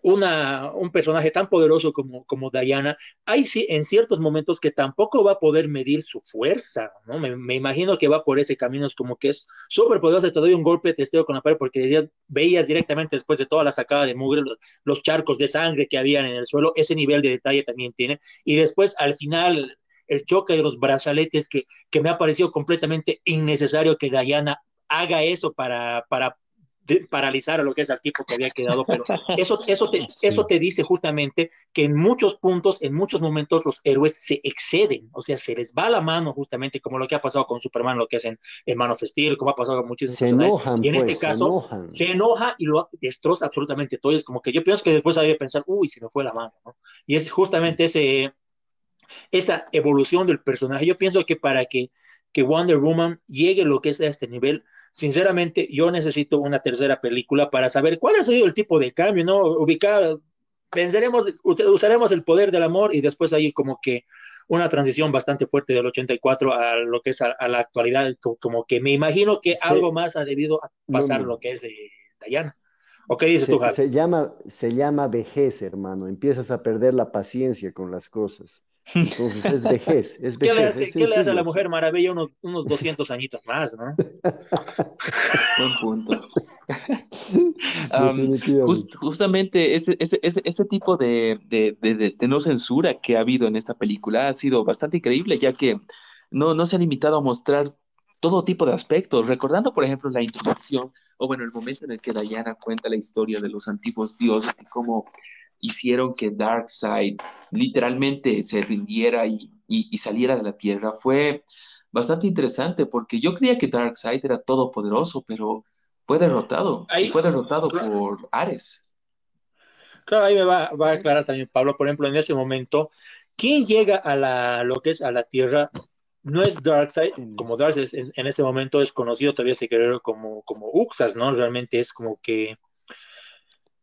una, un personaje tan poderoso como, como Diana, hay sí, en ciertos momentos que tampoco va a poder medir su fuerza, ¿no? Me, imagino que va por ese camino, es como que es súper poderoso, te doy un golpe, te estoy con la pared, porque veías directamente después de toda la sacada de mugre, los, charcos de sangre que habían en el suelo, ese nivel de detalle también tiene, y después al final el choque de los brazaletes que, que me ha parecido completamente innecesario que Diana haga eso para, para paralizar a lo que es al tipo que había quedado, pero eso, eso, te, eso te dice justamente que en muchos puntos, en muchos momentos los héroes se exceden, o sea, se les va la mano justamente como lo que ha pasado con Superman, lo que es en, Man of Steel, como ha pasado con muchísimos se enojan, y en este pues, caso se, enoja y lo destroza absolutamente todo, es como que yo pienso que después había que pensar, uy, se me fue la mano, ¿no? Y es justamente ese, esa evolución del personaje, yo pienso que para que, que Wonder Woman llegue a lo que es a este nivel, sinceramente, yo necesito una tercera película para saber cuál ha sido el tipo de cambio, ¿no? Ubicar, pensaremos, usaremos el poder del amor y después hay como que una transición bastante fuerte del 84 a lo que es a, la actualidad, como, que me imagino que algo más ha debido pasar lo que es de Diana. ¿O qué dices se, tú, Se llama, se llama vejez, hermano. Empiezas a perder la paciencia con las cosas. Entonces es vejez, es vejez. ¿Qué le hace, ¿qué le hace a la Mujer Maravilla unos, unos 200 añitos más, no? *laughs* Buen punto. *laughs* justamente ese, ese, ese, ese tipo de, de, de, de, no censura que ha habido en esta película ha sido bastante increíble, ya que no, no se ha limitado a mostrar todo tipo de aspectos, recordando, por ejemplo, la introducción, o bueno, el momento en el que Diana cuenta la historia de los antiguos dioses y cómo hicieron que Darkseid literalmente se rindiera y, y, saliera de la Tierra, fue bastante interesante, porque yo creía que Darkseid era todopoderoso, pero fue derrotado, y fue derrotado por Ares. Claro, ahí me va, va, a aclarar también Pablo, por ejemplo, en ese momento, ¿quién llega a la, lo que es a la Tierra no es Darkseid, como Darkseid en, en, ese momento es conocido, todavía se cree como, como Uxas, ¿no? Realmente es como que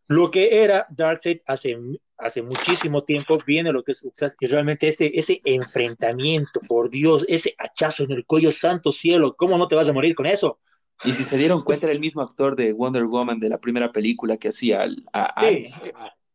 lo que era Darkseid hace, hace muchísimo tiempo viene lo que es Uxas, y realmente ese, ese enfrentamiento, por Dios, ese hachazo en el cuello, santo cielo, ¿cómo no te vas a morir con eso? Y si se dieron cuenta, era el mismo actor de Wonder Woman de la primera película que hacía a, sí,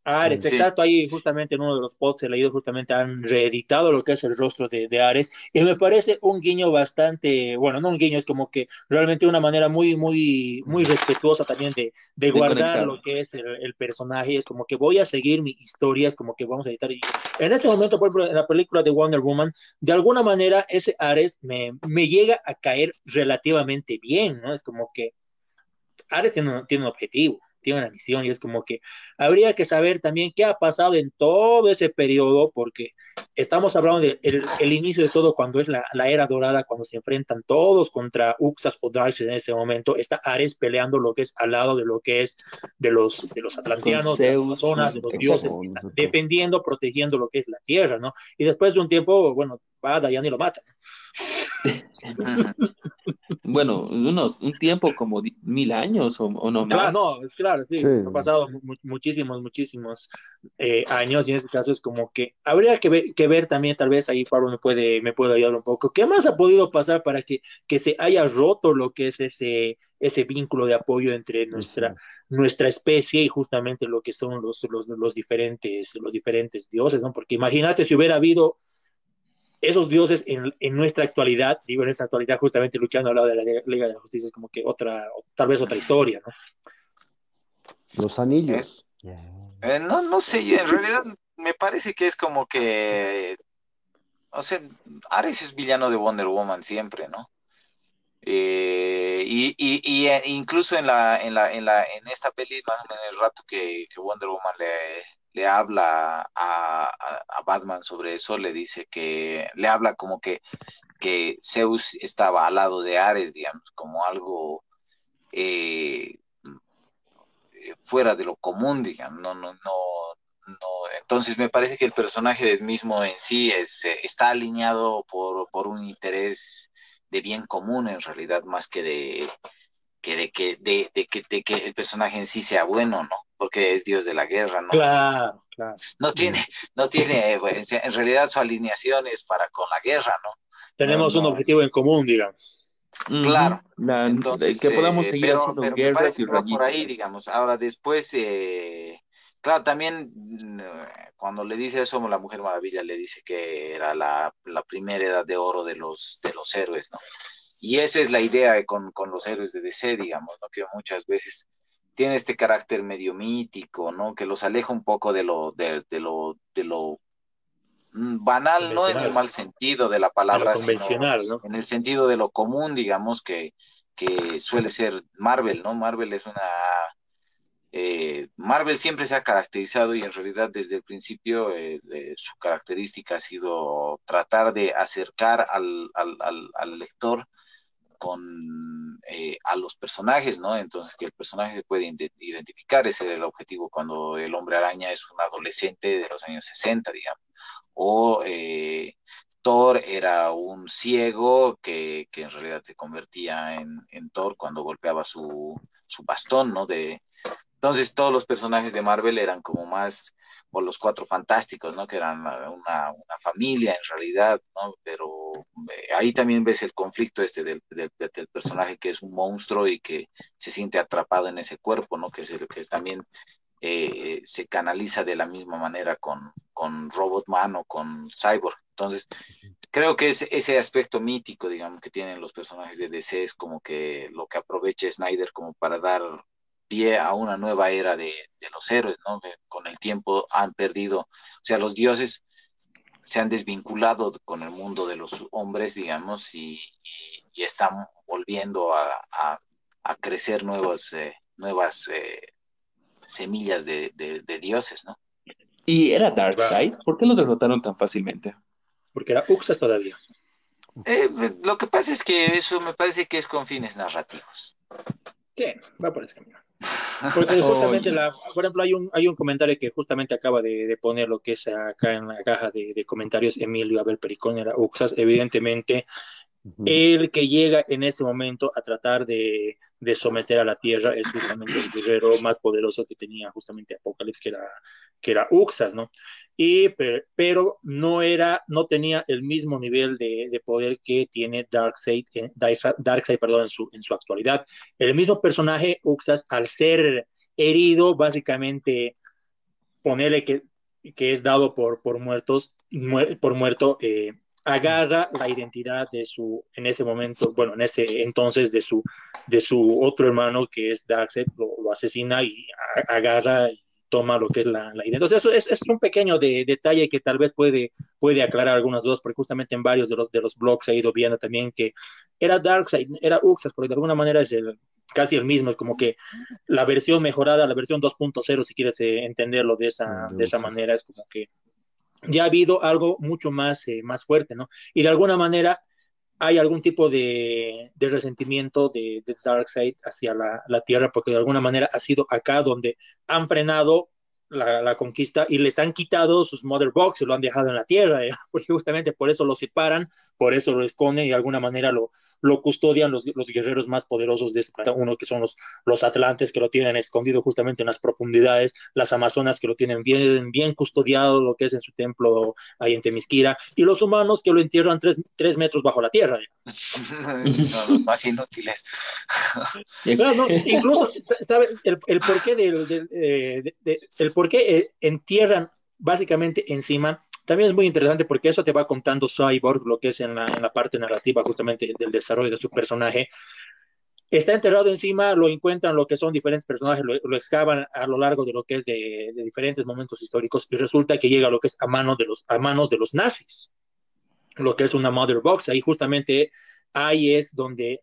Ares, exacto, ahí justamente en uno de los pods he leído justamente han reeditado lo que es el rostro de, de, Ares y me parece un guiño bastante, bueno, no un guiño, es como que realmente una manera muy, muy, muy respetuosa también de, de guardar lo que es el, el, personaje, es como que voy a seguir mi historia, es como que vamos a editar. Y en este momento, por ejemplo, en la película de Wonder Woman, de alguna manera ese Ares me, me llega a caer relativamente bien, ¿no? Es como que Ares tiene, tiene un objetivo tiene una misión y es como que habría que saber también qué ha pasado en todo ese periodo, porque estamos hablando del de el inicio de todo cuando es la, la, era dorada, cuando se enfrentan todos contra Uxas o Darkseid en ese momento, está Ares peleando lo que es al lado de lo que es de los, de los atlanteanos, de las zonas, de los dioses, defendiendo, protegiendo lo que es la tierra, ¿no? Y después de un tiempo, bueno, va Dayan y lo mata. Bueno, unos, un tiempo como mil años o, o no más. no, es claro, sí, sí. han pasado mu muchísimos, muchísimos eh, años y en este caso es como que habría que ver, que ver también, tal vez ahí Pablo me puede, me puede ayudar un poco. ¿Qué más ha podido pasar para que, que se haya roto lo que es ese, ese vínculo de apoyo entre nuestra, sí. nuestra especie y justamente lo que son los, los, los, diferentes, los diferentes dioses, ¿no? Porque imagínate si hubiera habido esos dioses en, en, nuestra actualidad, digo en nuestra actualidad justamente luchando al lado de la Liga de la Justicia, es como que otra, tal vez otra historia, ¿no? Los anillos. Eh, eh, no, no sé, en realidad me parece que es como que, o sea, Ares es villano de Wonder Woman siempre, ¿no? Eh, y, y, y, incluso en la, en la, en la, en esta peli, más o menos el rato que, que Wonder Woman le, le habla a, a, Batman sobre eso, le dice que, le habla como que, que Zeus estaba al lado de Ares, digamos, como algo eh, fuera de lo común, digamos, no, no, no, no, entonces me parece que el personaje mismo en sí es, eh, está alineado por, por un interés de bien común en realidad, más que de que de que, de, de, que, de que el personaje en sí sea bueno, ¿no? Porque es Dios de la guerra, ¿no? Claro, claro. No tiene, no tiene, en realidad su alineación es para con la guerra, ¿no? Tenemos no, no. un objetivo en común, digamos. Claro. La, Entonces, que podamos seguir pero, haciendo pero guerras y por ahí, digamos. Ahora después, eh, claro, también cuando le dice eso, la Mujer Maravilla le dice que era la, la primera edad de oro de los, de los héroes, ¿no? Y esa es la idea con, con, los héroes de DC, digamos, ¿no? Que muchas veces tiene este carácter medio mítico, ¿no? Que los aleja un poco de lo, de, de lo, de lo banal, no en el mal sentido de la palabra, sino ¿no? en el sentido de lo común, digamos, que, que suele ser Marvel, ¿no? Marvel es una... Eh, Marvel siempre se ha caracterizado y en realidad desde el principio eh, eh, su característica ha sido tratar de acercar al, al, al, al lector con eh, a los personajes, ¿no? Entonces que el personaje se puede identificar, ese era el objetivo cuando el hombre araña es un adolescente de los años 60, digamos, o eh, Thor era un ciego que, que, en realidad se convertía en, en Thor cuando golpeaba su, su bastón, ¿no? De, entonces todos los personajes de Marvel eran como más o los cuatro fantásticos, ¿no? Que eran una, familia en realidad, ¿no? Pero eh, ahí también ves el conflicto este del, del, personaje que es un monstruo y que se siente atrapado en ese cuerpo, ¿no? Que es también eh, se canaliza de la misma manera con, con Robotman o con Cyborg. Entonces, creo que ese aspecto mítico, digamos, que tienen los personajes de DC es como que lo que aprovecha Snyder como para dar pie a una nueva era de, los héroes, ¿no? Con el tiempo han perdido, o sea, los dioses se han desvinculado con el mundo de los hombres, digamos, y, están volviendo a, crecer nuevos, eh, nuevas eh, semillas de, dioses, ¿no? ¿Y era Darkseid? ¿Por qué lo derrotaron tan fácilmente? Porque era Uxas todavía. Eh, lo que pasa es que eso me parece que es con fines narrativos. ¿Qué? Va por ese camino. Porque justamente, la, por ejemplo, hay un, hay un comentario que justamente acaba de, poner lo que es acá en la caja de, comentarios Emilio Abel Pericón, era Uxas, evidentemente el que llega en ese momento a tratar de, de, someter a la tierra es justamente el guerrero más poderoso que tenía justamente Apocalipsis, que era, que era Uxas, ¿no? Y, pero, no era, no tenía el mismo nivel de, de poder que tiene Darkseid, Darkseid perdón, en, su, en su actualidad. El mismo personaje, Uxas, al ser herido, básicamente, ponerle que, que es dado por, por muertos, por muerto, eh, agarra la identidad de su, en ese momento, bueno, en ese entonces de su, de su otro hermano que es Darkseid, lo, asesina y agarra y toma lo que es la, la identidad. Entonces, eso es, es un pequeño de, detalle que tal vez puede, puede aclarar algunas dudas, porque justamente en varios de los, de los blogs he ido viendo también que era Darkseid, era Uxas, porque de alguna manera es el, casi el mismo, es como que la versión mejorada, la versión 2.0, si quieres eh, entenderlo de esa, de esa manera, es como que ya ha habido algo mucho más, eh, más fuerte, ¿no? Y de alguna manera hay algún tipo de, resentimiento de, de Darkseid hacia la, Tierra, porque de alguna manera ha sido acá donde han frenado la, conquista y les han quitado sus mother box y lo han dejado en la tierra, ¿eh? *laughs* porque justamente por eso lo separan, por eso lo esconden y de alguna manera lo, lo custodian los, los guerreros más poderosos de este planeta, uno que son los, los atlantes que lo tienen escondido justamente en las profundidades, las amazonas que lo tienen bien, bien custodiado, lo que es en su templo ahí en Temisquira, y los humanos que lo entierran tres, tres metros bajo la tierra. ¿eh? son los más inútiles. *laughs* incluso, ¿sabe el, el porqué del, del, eh, el qué eh, entierran básicamente encima, también es muy interesante porque eso te va contando Cyborg, lo que es en la, en la parte narrativa justamente del desarrollo de su personaje. Está enterrado encima, lo encuentran lo que son diferentes personajes, lo, excavan a lo largo de lo que es de, de, diferentes momentos históricos y resulta que llega lo que es a, mano de los, a manos de los nazis, lo que es una mother box. Ahí justamente ahí es donde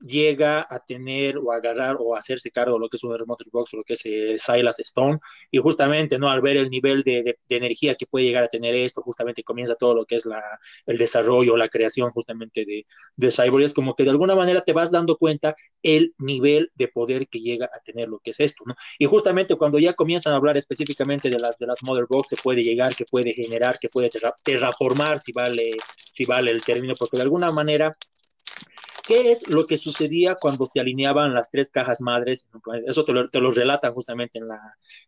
llega a tener o agarrar o hacerse cargo de lo que es un remote box, lo que es eh, Silas Stone, y justamente, ¿no? Al ver el nivel de, de, energía que puede llegar a tener esto, justamente comienza todo lo que es la, el desarrollo, la creación justamente de, de Cyborg, es como que de alguna manera te vas dando cuenta el nivel de poder que llega a tener lo que es esto. Y justamente cuando ya comienzan a hablar específicamente de las, de las Mother Box, se puede llegar, que puede generar, que puede terraformar, si vale, si vale el término, porque de alguna manera ¿Qué es lo que sucedía cuando se alineaban las tres cajas madres? Eso te lo, relatan justamente en la,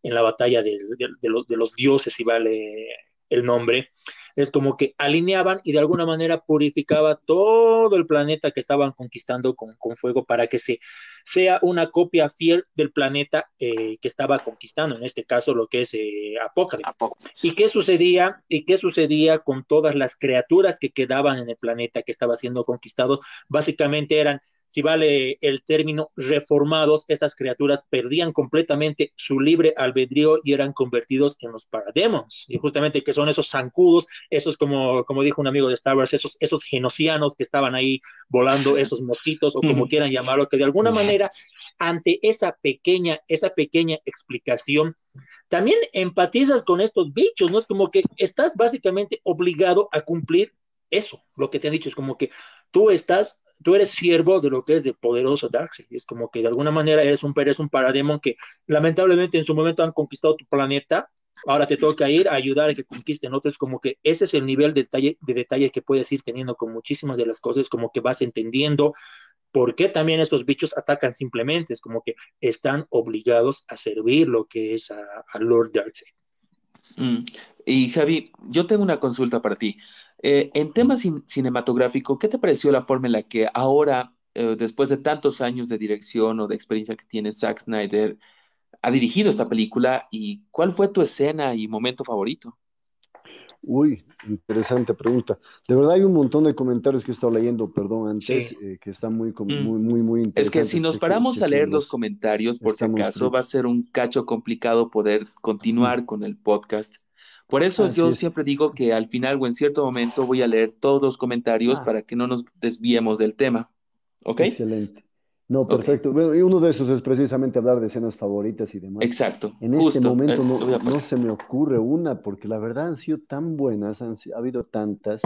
en la batalla de, los, de los dioses, si vale el nombre es como que alineaban y de alguna manera purificaba todo el planeta que estaban conquistando con, con fuego para que se, sea una copia fiel del planeta eh, que estaba conquistando, en este caso lo que es eh, Apocalipsis. ¿Y qué sucedía? ¿Y qué sucedía con todas las criaturas que quedaban en el planeta que estaba siendo conquistado? Básicamente eran si vale el término, reformados, estas criaturas perdían completamente su libre albedrío y eran convertidos en los parademons. Y justamente que son esos zancudos, esos como, como dijo un amigo de Star Wars, esos, esos genocianos que estaban ahí volando, esos mosquitos o como quieran llamarlo, que de alguna manera ante esa pequeña, esa pequeña explicación, también empatizas con estos bichos, ¿no? Es como que estás básicamente obligado a cumplir eso, lo que te han dicho, es como que tú estás tú eres siervo de lo que es de poderoso Darkseid. Es como que de alguna manera eres un, eres un parademon que lamentablemente en su momento han conquistado tu planeta. Ahora te toca ir a ayudar a que conquisten otros. Como que ese es el nivel de detalle, de detalle que puedes ir teniendo con muchísimas de las cosas, como que vas entendiendo por qué también estos bichos atacan simplemente. Es como que están obligados a servir lo que es a, Lord Darkseid. Mm. Y Javi, yo tengo una consulta para ti. Eh, en temas cinematográfico, ¿qué te pareció la forma en la que ahora, eh, después de tantos años de dirección o de experiencia que tiene Zack Snyder, ha dirigido esta película y cuál fue tu escena y momento favorito. Uy, interesante pregunta. De verdad hay un montón de comentarios que he estado leyendo, perdón, antes, eh, que están muy, muy, mm. muy, muy interesantes. Es que si nos paramos a leer los comentarios, por si acaso, va a ser un cacho complicado poder continuar con el podcast. Por eso yo siempre digo que al final o en cierto momento voy a leer todos los comentarios ah. para que no nos desviemos del tema. ¿Ok? Excelente. No, perfecto. y uno de esos es precisamente hablar de escenas favoritas y demás. Exacto. En este momento eh, no, se me ocurre una, porque la verdad han sido tan buenas, han, ha habido tantas.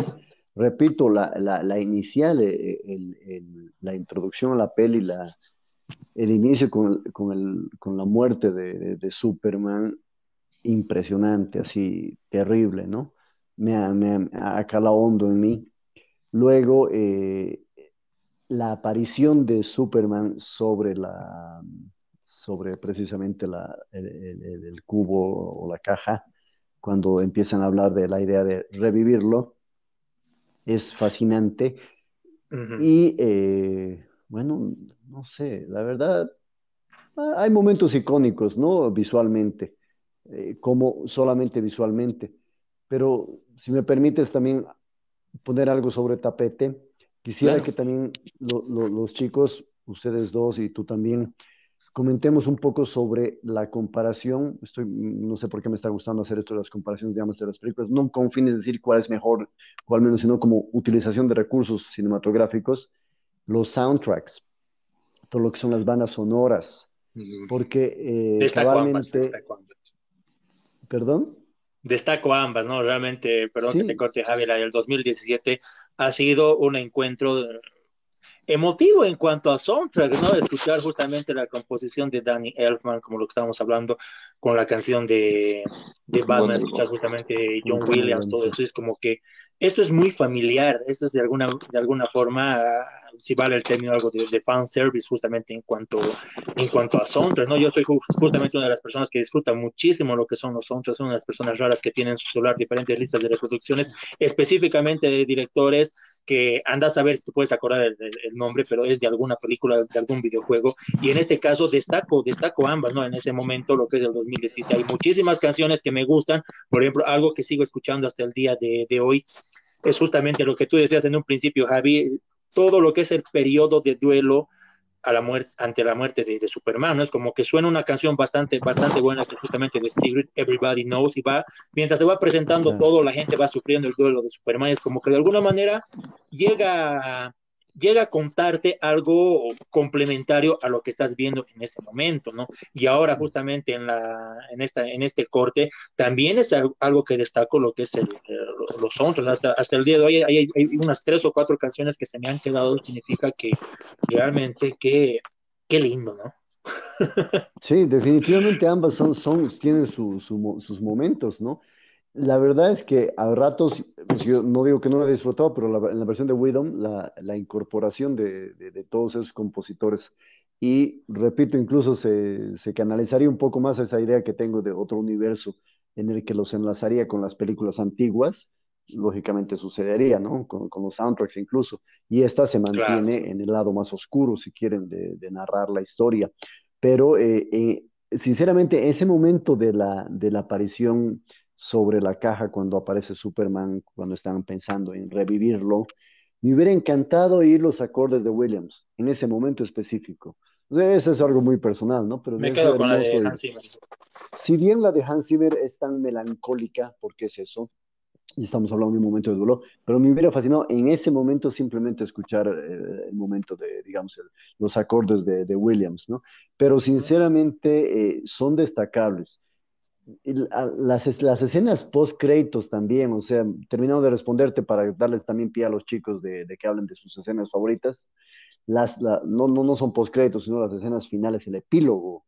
Repito, la, la, inicial, eh, el, la introducción a la peli, la, el inicio con, con, el, con la muerte de, de, Superman, impresionante, así terrible, ¿no? Me ha, me ha, hondo en mí. Luego, eh, la aparición de Superman sobre la sobre precisamente la, el, cubo o la caja, cuando empiezan a hablar de la idea de revivirlo, es fascinante. Y eh, bueno, no sé, la verdad, hay momentos icónicos, ¿no? Visualmente, eh, como solamente visualmente. Pero si me permites también poner algo sobre tapete, Quisiera que también los chicos, ustedes dos y tú también, comentemos un poco sobre la comparación. Estoy, no sé por qué me está gustando hacer esto de las comparaciones, digamos, de las películas, no con fines de decir cuál es mejor, cuál menos, sino como utilización de recursos cinematográficos, los soundtracks, todo lo que son las bandas sonoras, porque eh, cabalmente... ¿Perdón? Destaco ambas, ¿no? Realmente, perdón que te corte, Javier, la del 2017 ha sido un encuentro emotivo en cuanto a soundtrack, ¿no? Escuchar justamente la composición de Danny Elfman, como lo que estábamos hablando, con la canción de, de Batman, escuchar justamente John Williams, todo eso, es como que esto es muy familiar, esto es de alguna, de alguna forma si vale el término algo de, de fan service justamente en cuanto, en cuanto a soundtracks, ¿no? Yo soy justamente una de las personas que disfruta muchísimo lo que son los soundtracks, de las personas raras que tienen en su celular diferentes listas de reproducciones, específicamente de directores que andas a ver si te puedes acordar el, nombre, pero es de alguna película, de algún videojuego, y en este caso destaco, destaco ambas, ¿no? En ese momento, lo que es del 2017, hay muchísimas canciones que me gustan, por ejemplo, algo que sigo escuchando hasta el día de, de hoy, es justamente lo que tú decías en un principio, Javi, todo lo que es el periodo de duelo a la muerte, ante la muerte de, Superman, ¿no? Es como que suena una canción bastante, bastante buena, que justamente de Secret, Everybody Knows, y va, mientras se va presentando todo, la gente va sufriendo el duelo de Superman, es como que de alguna manera llega llega a contarte algo complementario a lo que estás viendo en ese momento, ¿no? Y ahora justamente en, la, en, esta, en este corte también es algo que destaco lo que es el, los soundtracks. Hasta, hasta, el día de hoy hay, hay, unas tres o cuatro canciones que se me han quedado, significa que realmente qué, qué lindo, ¿no? *laughs* Sí, definitivamente ambas son, son tienen sus momentos, ¿no? La verdad es que a ratos, pues yo no digo que no la he disfrutado, pero en la versión de Widom, la, la incorporación de, de, todos esos compositores, y repito, incluso se, se, canalizaría un poco más esa idea que tengo de otro universo en el que los enlazaría con las películas antiguas, lógicamente sucedería, ¿no? Con, con los soundtracks incluso, y esta se mantiene en el lado más oscuro, si quieren, de, de narrar la historia. Pero, eh, eh, sinceramente, ese momento de la, de la aparición sobre la caja cuando aparece Superman, cuando estaban pensando en revivirlo. Me hubiera encantado oír los acordes de Williams en ese momento específico. Eso es algo muy personal, ¿no? Pero Me quedo con la de Hans Zimmer. Si bien la de Hans Zimmer es tan melancólica, porque es eso, y estamos hablando de un momento de dolor, pero me hubiera fascinado en ese momento simplemente escuchar eh, el momento de, digamos, los acordes de, Williams, ¿no? Pero sinceramente eh, son destacables las, las escenas post-créditos también, o sea, terminando de responderte para darles también pie a los chicos de, que hablen de sus escenas favoritas, las, no, no, no son post-créditos, sino las escenas finales, el epílogo,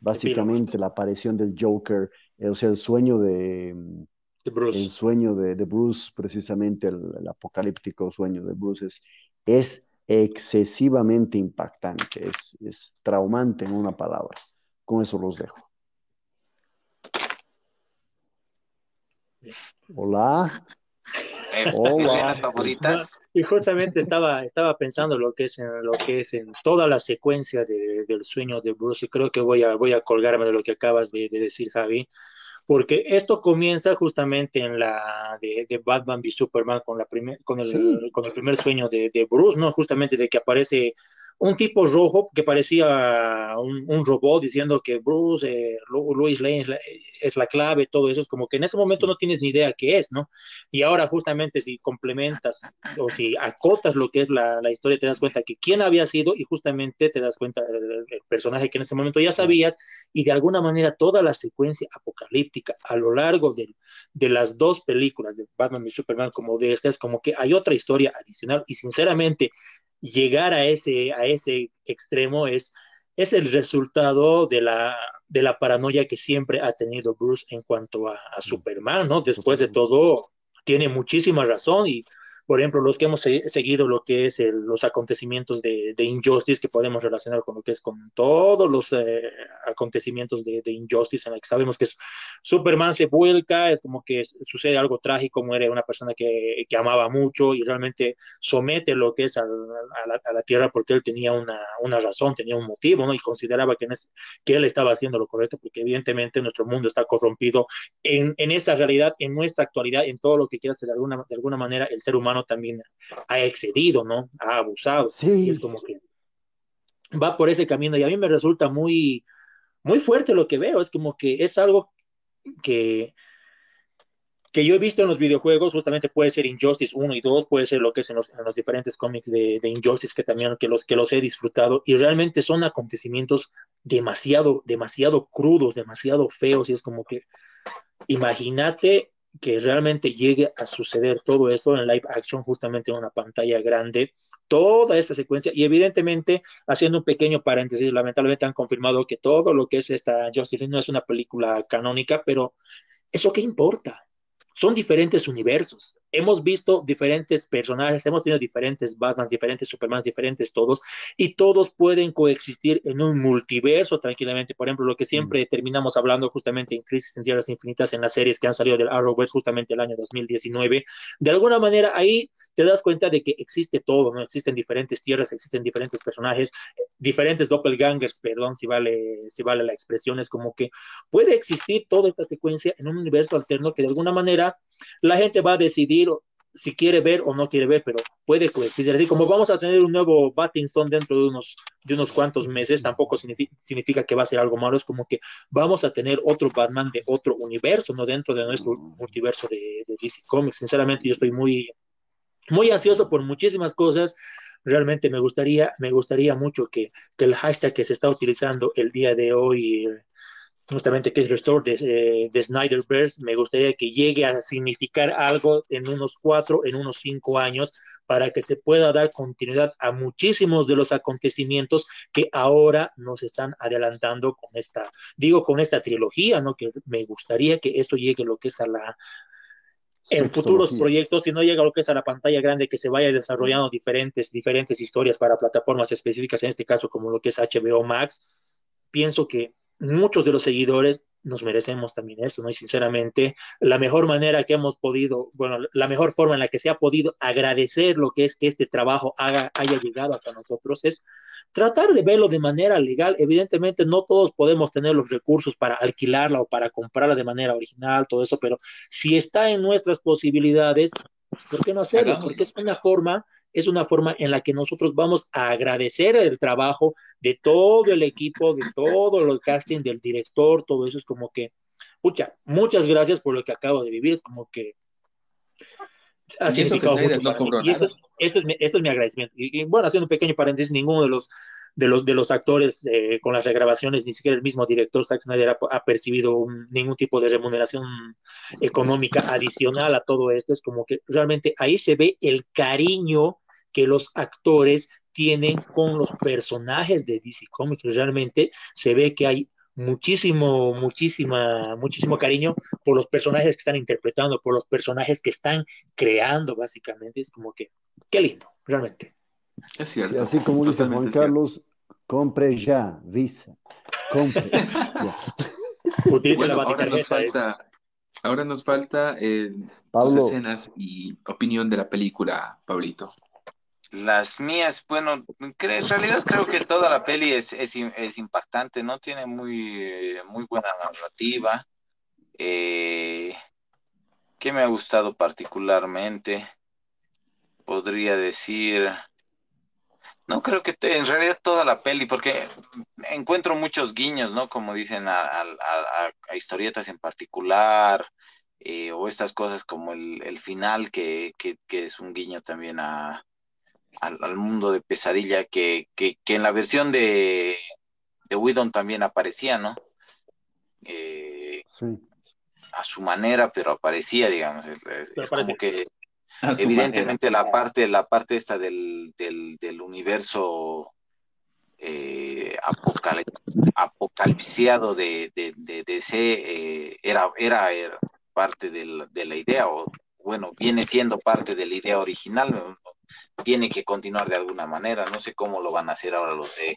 básicamente la aparición del Joker, eh, o sea, el sueño de, Bruce. El sueño de, Bruce, precisamente el, apocalíptico sueño de Bruce, es, es excesivamente impactante, es, es traumante en una palabra. Con eso los dejo. Hola. eh, favoritas. Y justamente estaba, estaba pensando lo que es en, lo que es en toda la secuencia del sueño de Bruce y creo que voy a, voy a colgarme de lo que acabas de, decir, Javi, porque esto comienza justamente en la de, Batman v Superman con, la primer, con, el, con el primer sueño de, de Bruce, ¿no? Justamente de que aparece un tipo rojo que parecía un, robot diciendo que Bruce, eh, Luis Lane es la, clave, todo eso, es como que en ese momento no tienes ni idea qué es, ¿no? Y ahora justamente si complementas o si acotas lo que es la, historia, te das cuenta que quién había sido y justamente te das cuenta del personaje que en ese momento ya sabías y de alguna manera toda la secuencia apocalíptica a lo largo de, de las dos películas de Batman y Superman como de esta es como que hay otra historia adicional y sinceramente llegar a ese, a ese extremo es, es el resultado de la, de la paranoia que siempre ha tenido Bruce en cuanto a, a Superman, ¿no? Después de todo, tiene muchísima razón y por ejemplo, los que hemos seguido lo que es los acontecimientos de, Injustice, que podemos relacionar con lo que es con todos los eh, acontecimientos de, Injustice, en el que sabemos que Superman se vuelca, es como que sucede algo trágico, muere una persona que, amaba mucho y realmente somete lo que es a, la, Tierra porque él tenía una, razón, tenía un motivo, ¿no? Y consideraba que, que él estaba haciendo lo correcto, porque evidentemente nuestro mundo está corrompido en, en esta realidad, en nuestra actualidad, en todo lo que quiera hacer de alguna, de alguna manera el ser humano también ha excedido, ¿no? Ha abusado. Sí. es como que va por ese camino y a mí me resulta muy, muy fuerte lo que veo. Es como que es algo que, que yo he visto en los videojuegos, justamente puede ser Injustice 1 y 2, puede ser lo que es en los, diferentes cómics de, de, Injustice que también que los, que los he disfrutado y realmente son acontecimientos demasiado, demasiado crudos, demasiado feos y es como que imagínate que realmente llegue a suceder todo esto en live action, justamente en una pantalla grande, toda esta secuencia, y evidentemente, haciendo un pequeño paréntesis, lamentablemente han confirmado que todo lo que es esta Justice no es una película canónica, pero ¿eso qué importa? Son diferentes universos. Hemos visto diferentes personajes, hemos tenido diferentes Batman, diferentes Superman, diferentes todos, y todos pueden coexistir en un multiverso tranquilamente. Por ejemplo, lo que siempre mm. terminamos hablando justamente en Crisis en Tierras Infinitas, en las series que han salido del Arrowverse justamente el año 2019, de alguna manera ahí te das cuenta de que existe todo, ¿no? Existen diferentes tierras, existen diferentes personajes, diferentes doppelgangers, perdón si vale, si vale la expresión, es como que puede existir toda esta secuencia en un universo alterno que de alguna manera la gente va a decidir si quiere ver o no quiere ver, pero puede coexistir. Así como vamos a tener un nuevo Battinson dentro de unos, de unos cuantos meses, tampoco significa, que va a ser algo malo, es como que vamos a tener otro Batman de otro universo, no dentro de nuestro multiverso de, de DC Comics. Sinceramente, yo estoy muy, muy ansioso por muchísimas cosas. Realmente me gustaría, me gustaría mucho que, el hashtag que se está utilizando el día de hoy, justamente que es Restore de, de Snyderverse, me gustaría que llegue a significar algo en unos cuatro, en unos cinco años, para que se pueda dar continuidad a muchísimos de los acontecimientos que ahora nos están adelantando con esta, digo, con esta trilogía, ¿no? Que me gustaría que esto llegue lo que es a la, en futuros proyectos, si no llega lo que es a la pantalla grande, que se vaya desarrollando diferentes, diferentes historias para plataformas específicas, en este caso como lo que es HBO Max, pienso que muchos de los seguidores nos merecemos también eso, ¿no? Y sinceramente, la mejor manera que hemos podido, bueno, la mejor forma en la que se ha podido agradecer lo que es que este trabajo haga, haya llegado hasta nosotros es tratar de verlo de manera legal. Evidentemente, no todos podemos tener los recursos para alquilarla o para comprarla de manera original, todo eso, pero si está en nuestras posibilidades, ¿por qué no hacerlo? Porque es una forma es una forma en la que nosotros vamos a agradecer el trabajo de todo el equipo, de todo el casting, del director, todo eso es como que, pucha, muchas gracias por lo que acabo de vivir, como que ha significado mucho y esto, es mi, esto, es mi, agradecimiento. Y, bueno, haciendo un pequeño paréntesis, ninguno de los de los, de los actores eh, con las regrabaciones, ni siquiera el mismo director Zack Snyder ha, percibido ningún tipo de remuneración económica adicional a todo esto. Es como que realmente ahí se ve el cariño que los actores tienen con los personajes de DC Comics. Realmente se ve que hay muchísimo, muchísima, muchísimo cariño por los personajes que están interpretando, por los personajes que están creando, básicamente. Es como que, qué lindo, realmente. Es cierto. así como dice Juan Carlos, compre ya, Visa. Compre. *laughs* bueno, ahora nos falta, ahora nos falta eh, tus escenas y opinión de la película, Pablito. Las mías, bueno, en realidad creo que toda la peli es, impactante, ¿no? Tiene muy, eh, muy buena narrativa. Eh, ¿Qué me ha gustado particularmente? Podría decir... No creo que en realidad toda la peli, porque encuentro muchos guiños, ¿no? Como dicen a, historietas en particular, eh, o estas cosas como el, final, que, es un guiño también a, al, mundo de pesadilla, que, en la versión de, de Whedon también aparecía, ¿no? Eh, sí. A su manera, pero aparecía, digamos. Es, como que evidentemente la parte, la parte esta del, del, universo eh, apocalipsiado de, de, de, eh, era, era, era, parte de la idea, o bueno, viene siendo parte de la idea original, tiene que continuar de alguna manera. No sé cómo lo van a hacer ahora los de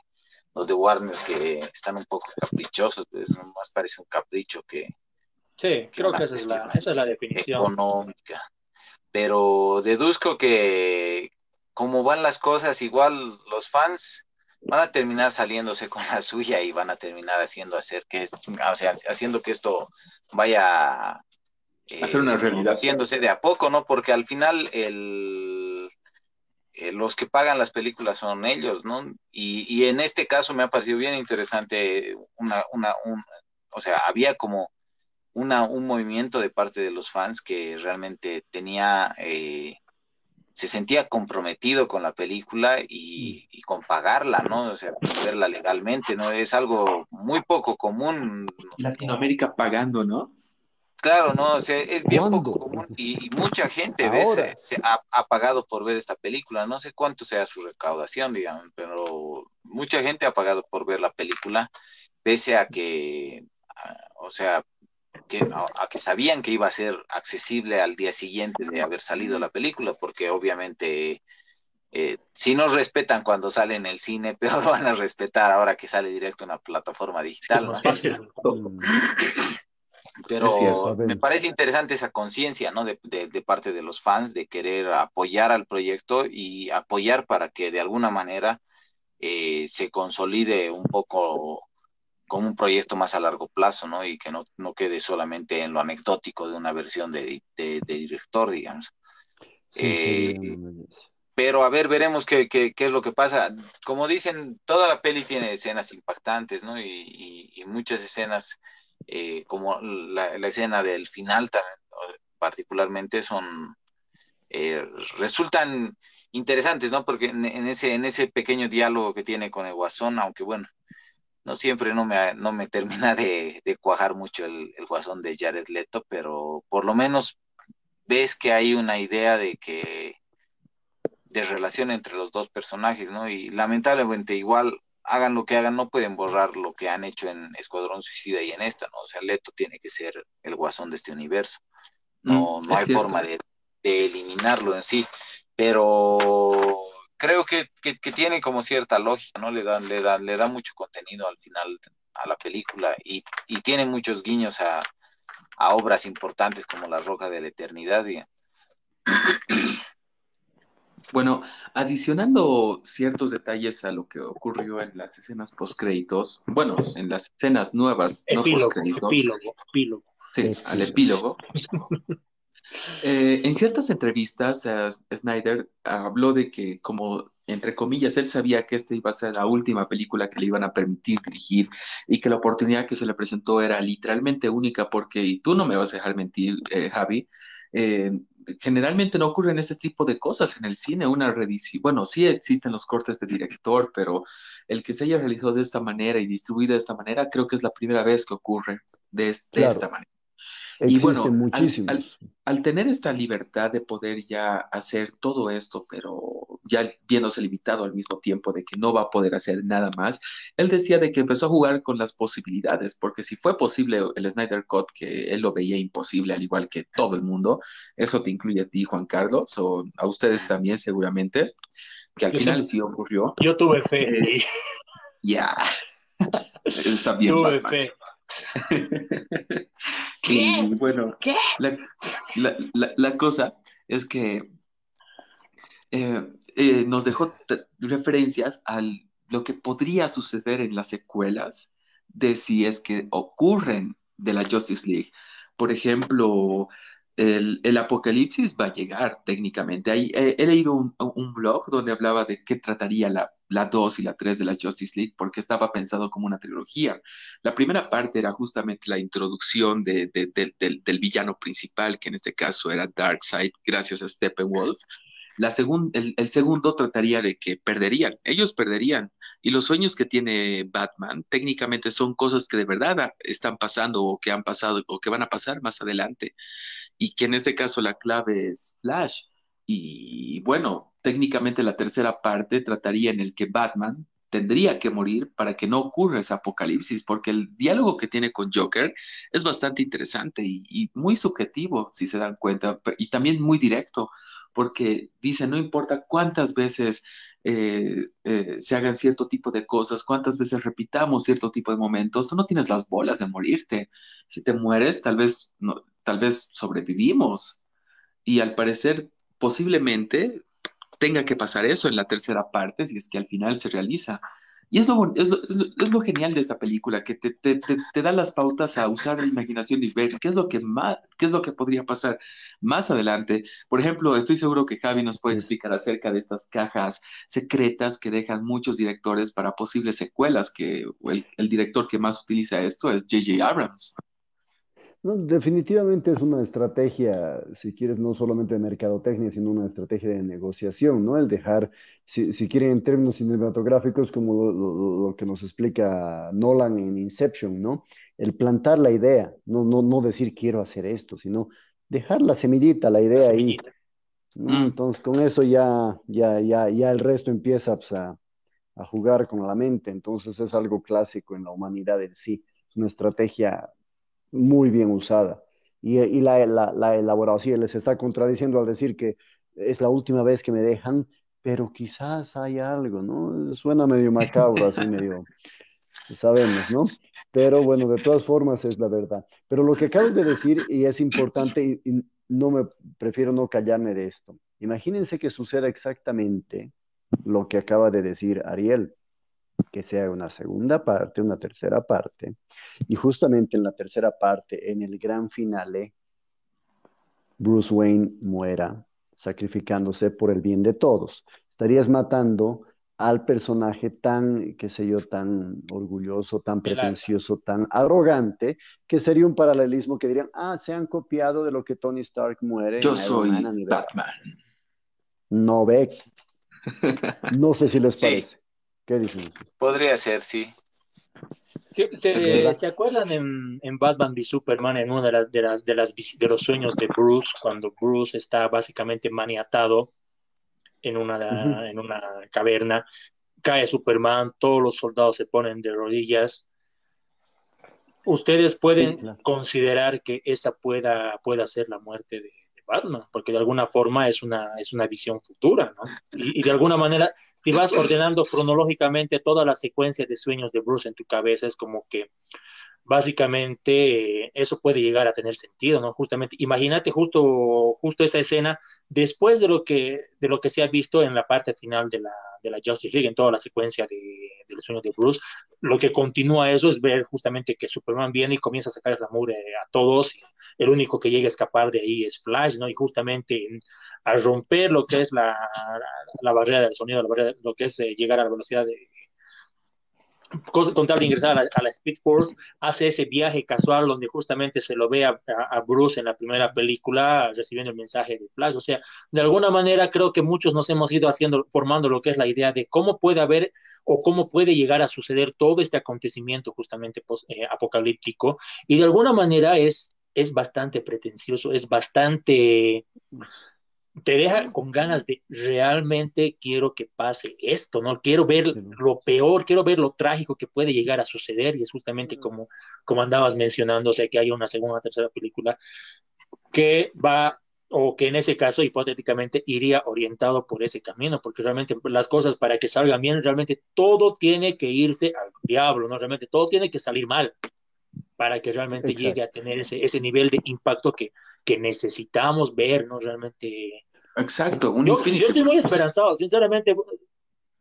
los de Warner que están un poco caprichosos, pues más parece un capricho que. Sí, creo que esa es, la, esa es la definición. Económica. Pero deduzco que como van las cosas, igual los fans van a terminar saliéndose con la suya y van a terminar haciendo hacer que o sea, haciendo que esto vaya hacer una eh, realidad haciéndose de a poco, ¿no? Porque al final el eh, los que pagan las películas son ellos, ¿no? Y, en este caso me ha parecido bien interesante una, una, un, o sea, había como una, un movimiento de parte de los fans que realmente tenía, eh, se sentía comprometido con la película y, y, con pagarla, ¿no? O sea, verla legalmente, ¿no? Es algo muy poco común. Latinoamérica pagando, ¿no? Claro, no, o sea, es bien poco común y, mucha gente se, ha, pagado por ver esta película. No sé cuánto sea su recaudación, digamos, pero mucha gente ha pagado por ver la película, pese a que, o sea, que, a, que sabían que iba a ser accesible al día siguiente de haber salido la película, porque obviamente eh, si nos respetan cuando sale en el cine, *laughs* peor van a respetar ahora que sale directo en una plataforma digital. ¿no? *laughs* Pero me parece interesante esa conciencia, ¿no? De, parte de los fans de querer apoyar al proyecto y apoyar para que de alguna manera eh, se consolide un poco como un proyecto más a largo plazo, ¿no? Y que no, quede solamente en lo anecdótico de una versión de, director, digamos. Eh, pero a ver, veremos qué, qué, es lo que pasa. Como dicen, toda la peli tiene escenas impactantes, ¿no? y muchas escenas eh, como la, escena del final también, particularmente son, eh, resultan interesantes, ¿no? Porque en, ese, en ese pequeño diálogo que tiene con el guasón, aunque bueno, no siempre no me, no me *laughs* termina de, cuajar mucho el, el, guasón de Jared Leto, pero por lo menos ves que hay una idea de que de relación entre los dos personajes, ¿no? Y lamentablemente igual hagan lo que hagan, no pueden borrar lo que han hecho en Escuadrón Suicida y en esta, ¿no? O sea, Leto tiene que ser el guasón de este universo. No, mm, no hay forma de, eliminarlo en sí, pero creo que, tiene como cierta lógica, ¿no? Le da, le da, le da mucho contenido al final a la película y, tiene muchos guiños a, obras importantes como La Roca de la Eternidad. Y... *clears throat* Bueno, adicionando ciertos detalles a lo que ocurrió en las escenas post-créditos, bueno, en las escenas nuevas, no post-crédito. Epílogo, epílogo. Sí, al epílogo. Eh, en ciertas entrevistas, Snyder habló de que, como entre comillas, él sabía que esta iba a ser la última película que le iban a permitir dirigir y que la oportunidad que se le presentó era literalmente única porque, y tú no me vas a dejar mentir, eh, Javi, eh, generalmente no ocurren ese tipo de cosas en el cine, una reedición, bueno, sí existen los cortes de director, pero el que se haya realizado de esta manera y distribuido de esta manera, creo que es la primera vez que ocurre de esta manera y bueno, al, tener esta libertad de poder ya hacer todo esto, pero ya viéndose limitado al mismo tiempo de que no va a poder hacer nada más, él decía de que empezó a jugar con las posibilidades, porque si fue posible el Snyder Cut, que él lo veía imposible, al igual que todo el mundo, eso te incluye a ti, Juan Carlos, o a ustedes también seguramente, que al final sí ocurrió. Yo tuve fe. Eh, ya. *laughs* Está bien. Tuve fe. *laughs* Y bueno, La, cosa es que eh, eh, nos dejó referencias a lo que podría suceder en las secuelas de si es que ocurren de la Justice League. Por ejemplo, el, apocalipsis va a llegar técnicamente. Ahí, he, leído un, blog donde hablaba de qué trataría la, la 2 y la 3 de la Justice League, porque estaba pensado como una trilogía. La primera parte era justamente la introducción de, del, villano principal, que en este caso era Darkseid, gracias a Steppenwolf. La el, el, segundo trataría de que perderían, ellos perderían. Y los sueños que tiene Batman técnicamente son cosas que de verdad están pasando o que han pasado o que van a pasar más adelante y que en este caso la clave es Flash. Y bueno, técnicamente la tercera parte trataría en el que Batman tendría que morir para que no ocurra ese apocalipsis, porque el diálogo que tiene con Joker es bastante interesante y, muy subjetivo, si se dan cuenta, y también muy directo, porque dice, no importa cuántas veces eh, eh, se hagan cierto tipo de cosas, cuántas veces repitamos cierto tipo de momentos, tú no tienes las bolas de morirte. Si te mueres, tal vez tal vez sobrevivimos. Y al parecer, posiblemente tenga que pasar eso en la tercera parte, si es que al final se realiza. Y es lo, es es lo, genial de esta película, que te, te, te, da las pautas a usar la imaginación y ver qué es, lo que más, qué es lo que podría pasar más adelante. Por ejemplo, estoy seguro que Javi nos puede explicar acerca de estas cajas secretas que dejan muchos directores para posibles secuelas, que el, el director que más utiliza esto es J.J. Abrams. No, definitivamente es una estrategia, si quieres, no solamente de mercadotecnia, sino una estrategia de negociación, ¿no? El dejar, si, si quieren en términos cinematográficos, como lo, que nos explica Nolan en Inception, ¿no? El plantar la idea, no, no, no decir quiero hacer esto, sino dejar la semillita, la idea ahí. Mm. Entonces, con eso ya, ya, ya, ya el resto empieza pues, a, a jugar con la mente. Entonces, es algo clásico en la humanidad en sí. Es una estrategia muy bien usada. Y, y la, la, la elaboración les está contradiciendo al decir que es la última vez que me dejan, pero quizás hay algo, ¿no? Suena medio macabro, así medio, *laughs* sabemos, ¿no? Pero bueno, de todas formas es la verdad. Pero lo que acabas de decir, y es importante, y no me prefiero no callarme de esto. Imagínense que suceda exactamente lo que acaba de decir Ariel que sea una segunda parte, una tercera parte, y justamente en la tercera parte, en el gran finale, Bruce Wayne muera sacrificándose por el bien de todos. Estarías matando al personaje tan, qué sé yo, tan orgulloso, tan pretencioso, tan arrogante, que sería un paralelismo que dirían, ah, se han copiado de lo que Tony Stark muere. Yo soy Batman. No ve. *laughs* No sé si les parece. ¿Qué dicen? Podría ser, sí. ¿Se, acuerdan en, Batman v Superman, en uno de, las, de, las, de, las, de los sueños de Bruce, cuando Bruce está básicamente maniatado en una, en una caverna, cae Superman, todos los soldados se ponen de rodillas. ¿Ustedes pueden considerar que esa pueda, pueda ser la muerte de, Porque de alguna forma es una, es una visión futura, ¿no? Y, de alguna manera, si vas ordenando cronológicamente toda la secuencia de sueños de Bruce en tu cabeza, es como que básicamente eso puede llegar a tener sentido, ¿no? Justamente, imagínate justo, justo esta escena después de lo que, de lo que se ha visto en la parte final de la, de la Justice League, en toda la secuencia de, de los sueños de Bruce, lo que continúa eso es ver justamente que Superman viene y comienza a sacar la mure a todos, y el único que llega a escapar de ahí es Flash, ¿no? Y justamente al romper lo que es la, la, barrera del sonido, la barrera, lo que es eh, llegar a la velocidad de con tal de ingresar a la, Speed Force, hace ese viaje casual donde justamente se lo ve a, Bruce en la primera película recibiendo el mensaje de Flash. O sea, de alguna manera creo que muchos nos hemos ido haciendo, formando lo que es la idea de cómo puede haber o cómo puede llegar a suceder todo este acontecimiento justamente eh, apocalíptico. Y de alguna manera es, es bastante pretencioso, es bastante te deja con ganas de realmente quiero que pase esto, ¿no? Quiero ver lo peor, quiero ver lo trágico que puede llegar a suceder y es justamente como, como andabas mencionando, o sea, que hay una segunda, tercera película que va o que en ese caso hipotéticamente iría orientado por ese camino, porque realmente las cosas para que salgan bien, realmente todo tiene que irse al diablo, ¿no? Realmente todo tiene que salir mal. para que realmente llegue a tener ese, ese nivel de impacto que, que necesitamos ver, ¿no? Realmente. Exacto, un yo, yo estoy muy esperanzado, sinceramente.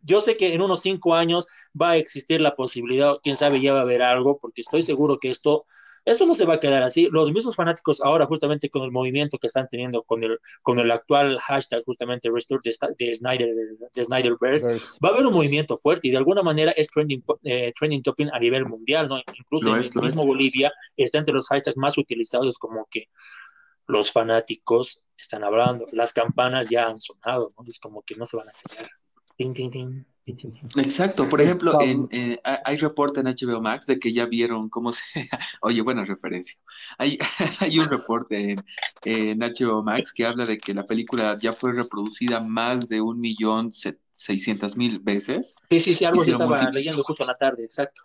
Yo sé que en unos cinco años va a existir la posibilidad, quién sabe, ya va a haber algo, porque estoy seguro que esto esto no se va a quedar así. Los mismos fanáticos ahora, justamente con el movimiento que están teniendo con el, con el actual hashtag, justamente Restore de, Snyder, de Snyderverse, va a haber un movimiento fuerte y de alguna manera es trending, eh, trending topic a nivel mundial, ¿no? Incluso en el mismo Bolivia está entre los hashtags más utilizados como que los fanáticos están hablando, las campanas ya han sonado, ¿no? Es como que no se van a ting. Exacto, por ejemplo, en, eh, hay reporte en HBO Max de que ya vieron cómo se... *laughs* Oye, buena referencia. Hay, *laughs* hay un reporte en, en, HBO Max que habla de que la película ya fue reproducida más de un millón seiscientas mil veces. Sí, sí, sí, algo que estaba leyendo justo en la tarde, exacto.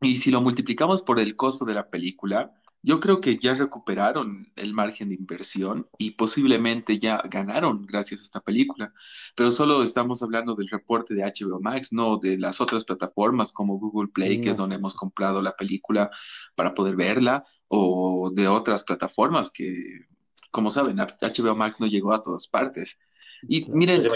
Y si lo multiplicamos por el costo de la película, yo creo que ya recuperaron el margen de inversión y posiblemente ya ganaron gracias a esta película, pero solo estamos hablando del reporte de HBO Max, no de las otras plataformas como Google Play, que es donde hemos comprado la película para poder verla, o de otras plataformas que, como saben, HBO Max no llegó a todas partes. Y miren,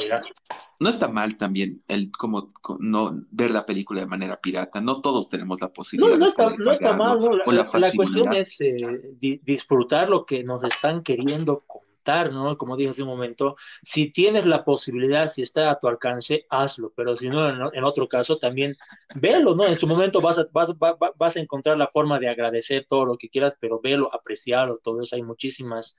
no está mal también el como no ver la película de manera pirata. No todos tenemos la posibilidad. No, está, no está mal. La, cuestión es eh, disfrutar lo que nos están queriendo contar, ¿no? Como dije hace un momento, si tienes la posibilidad, si está a tu alcance, hazlo. Pero si no, en, otro caso, también velo, ¿no? En su momento vas a, vas, vas a encontrar la forma de agradecer todo lo que quieras, pero velo, apreciarlo, todo eso. Hay muchísimas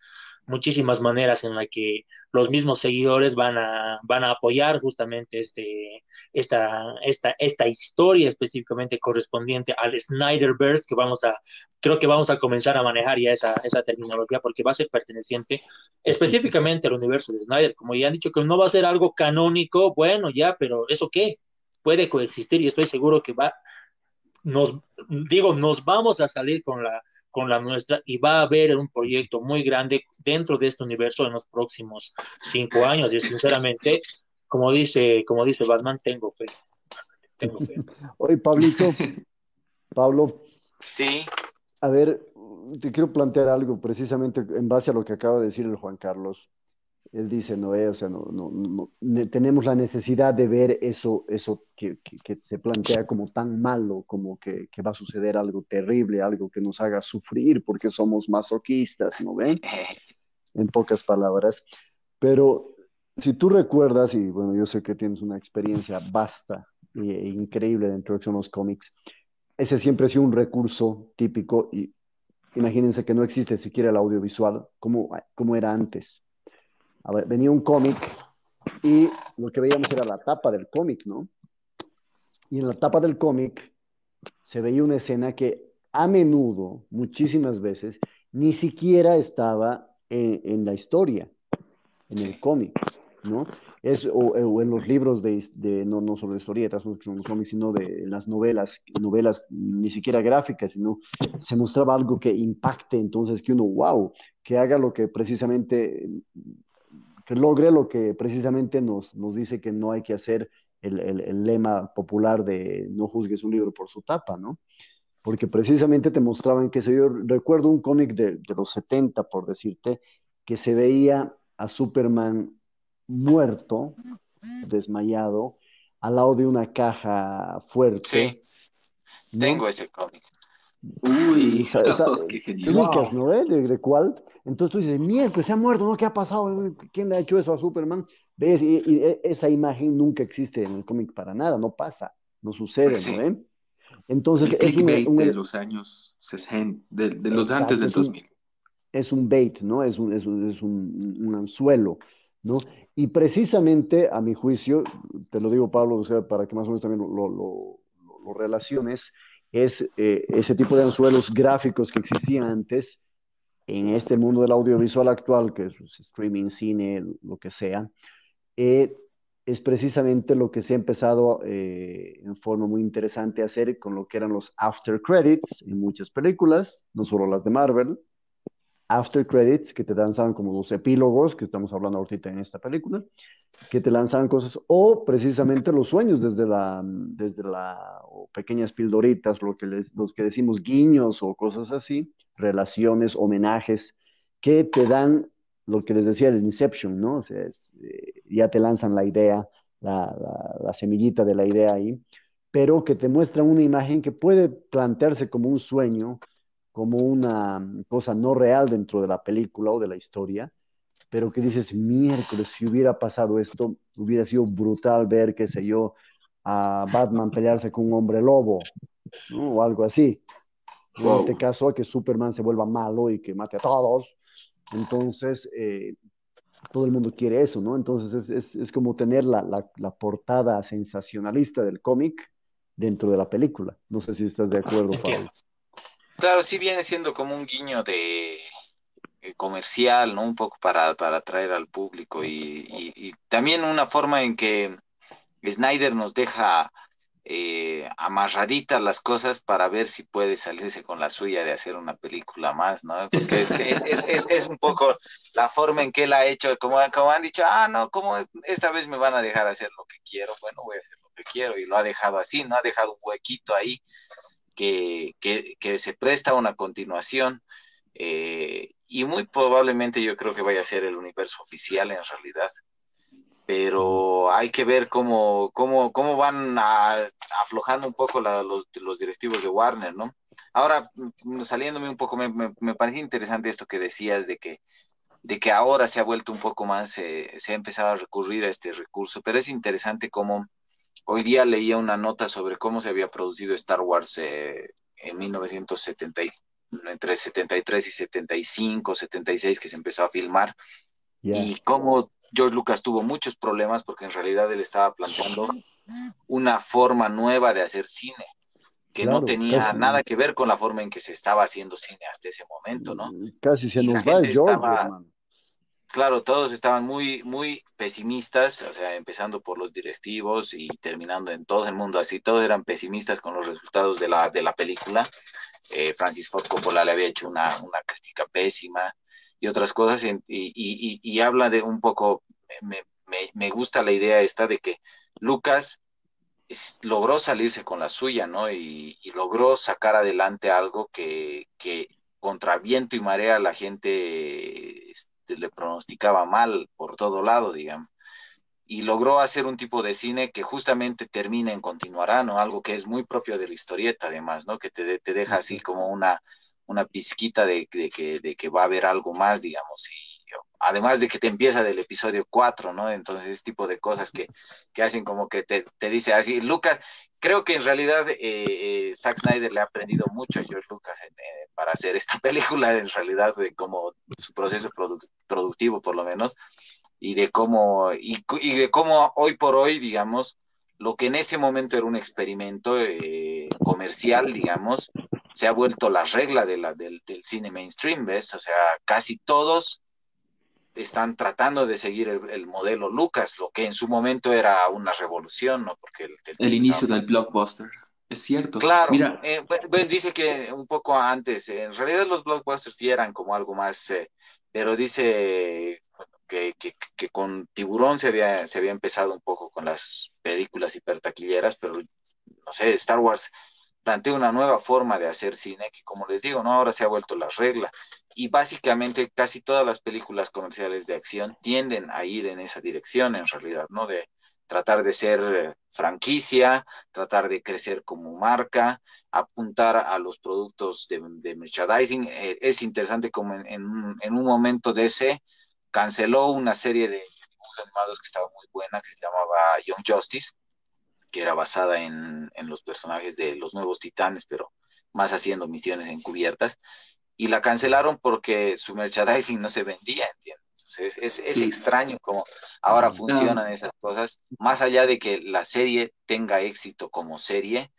muchísimas maneras en las que los mismos seguidores van a, van a apoyar justamente este, esta, esta, esta historia específicamente correspondiente al Snyderverse, que vamos a, creo que vamos a comenzar a manejar ya esa, esa terminología, porque va a ser perteneciente específicamente al universo de Snyder. Como ya han dicho que no va a ser algo canónico, bueno, ya, pero ¿eso qué? Puede coexistir y estoy seguro que va, nos, digo, nos vamos a salir con la con la nuestra y va a haber un proyecto muy grande dentro de este universo en los próximos cinco años. Y sinceramente, como dice, como dice Batman, tengo fe. Tengo fe. Oye, Pablito, Pablo. Sí. A ver, te quiero plantear algo precisamente en base a lo que acaba de decir el Juan Carlos él dice, no, o sea, no, no, tenemos la necesidad de ver eso, eso que, se plantea como tan malo, como que, va a suceder algo terrible, algo que nos haga sufrir porque somos masoquistas, ¿no ven? *laughs* En pocas palabras. Pero si tú recuerdas, y bueno, yo sé que tienes una experiencia vasta e increíble dentro de los cómics, ese siempre ha sido un recurso típico y imagínense que no existe siquiera el audiovisual como, como era antes a ver, venía un cómic y lo que veíamos era la tapa del cómic, ¿no? Y en la tapa del cómic se veía una escena que a menudo, muchísimas veces, ni siquiera estaba en, la historia, en el cómic, ¿no? Es, o, en los libros de, no, no solo historietas, no cómics, sino de las novelas, novelas ni siquiera gráficas, sino se mostraba algo que impacte, entonces que uno, wow, que haga lo que precisamente que logre lo que precisamente nos, nos dice que no hay que hacer el, el, lema popular de no juzgues un libro por su tapa, ¿no? Porque precisamente te mostraban que se yo recuerdo un cómic de, de los 70, por decirte, que se veía a Superman muerto, desmayado, al lado de una caja fuerte. Sí, tengo ese cómic. Uy, *laughs* *laughs* qué genial. ¿no? ¿Eh? ¿De, cuál? Entonces tú dices, mierda, se ha muerto, ¿no? ¿Qué ha pasado? ¿Quién le ha hecho eso a Superman? ¿Ves? Y, e, esa imagen nunca existe en el cómic para nada, no pasa, no sucede, ¿no? ¿Eh? Entonces, el es un, de los años 60, de, de los antes del 2000. Es un bait, ¿no? Es un, es un, es un, anzuelo, ¿no? Y precisamente, a mi juicio, te lo digo, Pablo, o sea, para que más o menos también lo, lo, lo relaciones, es eh, ese tipo de anzuelos gráficos que existían antes en este mundo del audiovisual actual, que es pues, streaming, cine, lo que sea, eh, es precisamente lo que se ha empezado eh, en forma muy interesante a hacer con lo que eran los after credits en muchas películas, no solo las de Marvel, after credits que te lanzaban como los epílogos, que estamos hablando ahorita en esta película, que te lanzaban cosas, o precisamente los sueños desde la, desde la, o pequeñas pildoritas, lo que les, los que decimos guiños o cosas así, relaciones, homenajes, que te dan lo que les decía el Inception, ¿no? O sea, eh, ya te lanzan la idea, la, la, semillita de la idea ahí, pero que te muestran una imagen que puede plantearse como un sueño, como una cosa no real dentro de la película o de la historia, pero que dices, miércoles, si hubiera pasado esto, hubiera sido brutal ver, qué sé yo, a Batman pelearse con un hombre lobo, ¿no? o algo así. En este caso, que Superman se vuelva malo y que mate a todos. Entonces, eh, todo el mundo quiere eso, ¿no? Entonces, es, es, es como tener la, la, la, portada sensacionalista del cómic dentro de la película. No sé si estás de acuerdo, Pablo. Claro, sí viene siendo como un guiño de eh, comercial, ¿no? Un poco para, para atraer al público y, también una forma en que Snyder nos deja eh, amarraditas las cosas para ver si puede salirse con la suya de hacer una película más, ¿no? Porque es, es, es, un poco la forma en que él ha hecho, como, como han dicho, ah, no, como esta vez me van a dejar hacer lo que quiero, bueno, voy a hacer lo que quiero, y lo ha dejado así, ¿no? Ha dejado un huequito ahí que, que, se presta a una continuación. Eh, y muy probablemente yo creo que vaya a ser el universo oficial en realidad. Pero hay que ver cómo, cómo, cómo van aflojando un poco los, los, directivos de Warner, ¿no? Ahora, mm, saliéndome un poco, me, me, parece interesante esto que decías de que, de que ahora se ha vuelto un poco más, eh, se ha empezado a recurrir a este recurso, pero es interesante cómo Hoy día leía una nota sobre cómo se había producido Star Wars eh, en 1970, entre 73 y 75, 76, que se empezó a filmar, y cómo George Lucas tuvo muchos problemas porque en realidad él estaba planteando una forma nueva de hacer cine que no tenía nada que ver con la forma en que se estaba haciendo cine hasta ese momento, ¿no? Casi se nos va George, claro, todos estaban muy, muy pesimistas, o sea, empezando por los directivos y terminando en todo el mundo así, todos eran pesimistas con los resultados de la, de la película. Eh, Francis Ford Coppola le había hecho una, una crítica pésima y otras cosas, y, habla de un poco, me, me, me, gusta la idea esta de que Lucas logró salirse con la suya, ¿no? Y, logró sacar adelante algo que, que contra viento y marea la gente le pronosticaba mal por todo lado, digamos. Y logró hacer un tipo de cine que justamente termina en continuará, ¿no? Algo que es muy propio de la historieta, además, ¿no? Que te, te deja así como una, una pizquita de, de, que, de que va a haber algo más, digamos, y además de que te empieza del episodio 4, ¿no? Entonces, ese tipo de cosas que, que hacen como que te, te, dice así, Lucas, creo que en realidad eh, eh, Zack Snyder le ha aprendido mucho a George Lucas eh, para hacer esta *laughs* película, en realidad, de cómo su proceso productivo, por lo menos, y de cómo, y, de cómo hoy por hoy, digamos, lo que en ese momento era un experimento comercial, digamos, se ha vuelto la regla de la, del cine mainstream, ¿ves? O sea, casi todos están tratando de seguir el, modelo Lucas, lo que en su momento era una revolución, ¿no? Porque el, inicio del blockbuster, es cierto. Claro, Mira. Eh, dice que un poco antes, en realidad los blockbusters sí eran como algo más, eh, pero dice que, que, que, con Tiburón se había, se había empezado un poco con las películas hipertaquilleras, pero no sé, Star Wars plantea una nueva forma de hacer cine que, como les digo, no ahora se ha vuelto la regla y básicamente casi todas las películas comerciales de acción tienden a ir en esa dirección en realidad, ¿no? De tratar de ser franquicia, tratar de crecer como marca, apuntar a los productos de, merchandising. Eh, es interesante como en, en, un momento de ese canceló una serie de animados que estaba muy buena, que se llamaba Young Justice, que era basada en, los personajes de los nuevos titanes, pero más haciendo misiones encubiertas, y la cancelaron porque su merchandising no se vendía, ¿entiendes? Entonces es, es extraño cómo ahora funcionan esas cosas, más allá de que la serie tenga éxito como serie,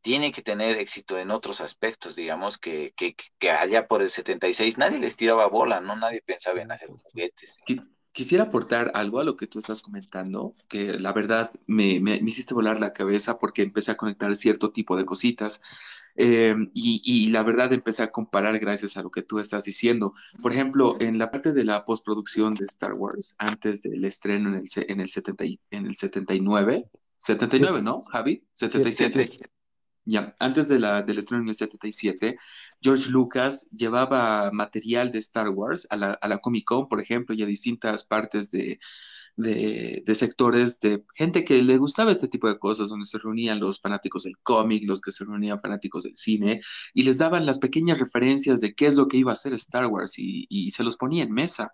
tiene que tener éxito en otros aspectos, digamos, que, que, que allá por el 76 nadie les tiraba bola, ¿no? Nadie pensaba en hacer juguetes. Quisiera aportar algo a lo que tú estás comentando, que la verdad me, me, me hiciste volar la cabeza porque empecé a conectar cierto tipo de cositas. Eh, y, y, la verdad empecé a comparar gracias a lo que tú estás diciendo. Por ejemplo, en la parte de la postproducción de Star Wars, antes del estreno en el, en el, 70, en el 79, 79, ¿no, Javi? 77. Ya, antes de la, del estreno en el 77, George Lucas llevaba material de Star Wars a la, Comic Con, por ejemplo, y a distintas partes de, sectores de gente que le gustaba este tipo de cosas, donde se reunían los fanáticos del cómic, los que se reunían fanáticos del cine, y les daban las pequeñas referencias de qué es lo que iba a hacer Star Wars y se los ponía en mesa.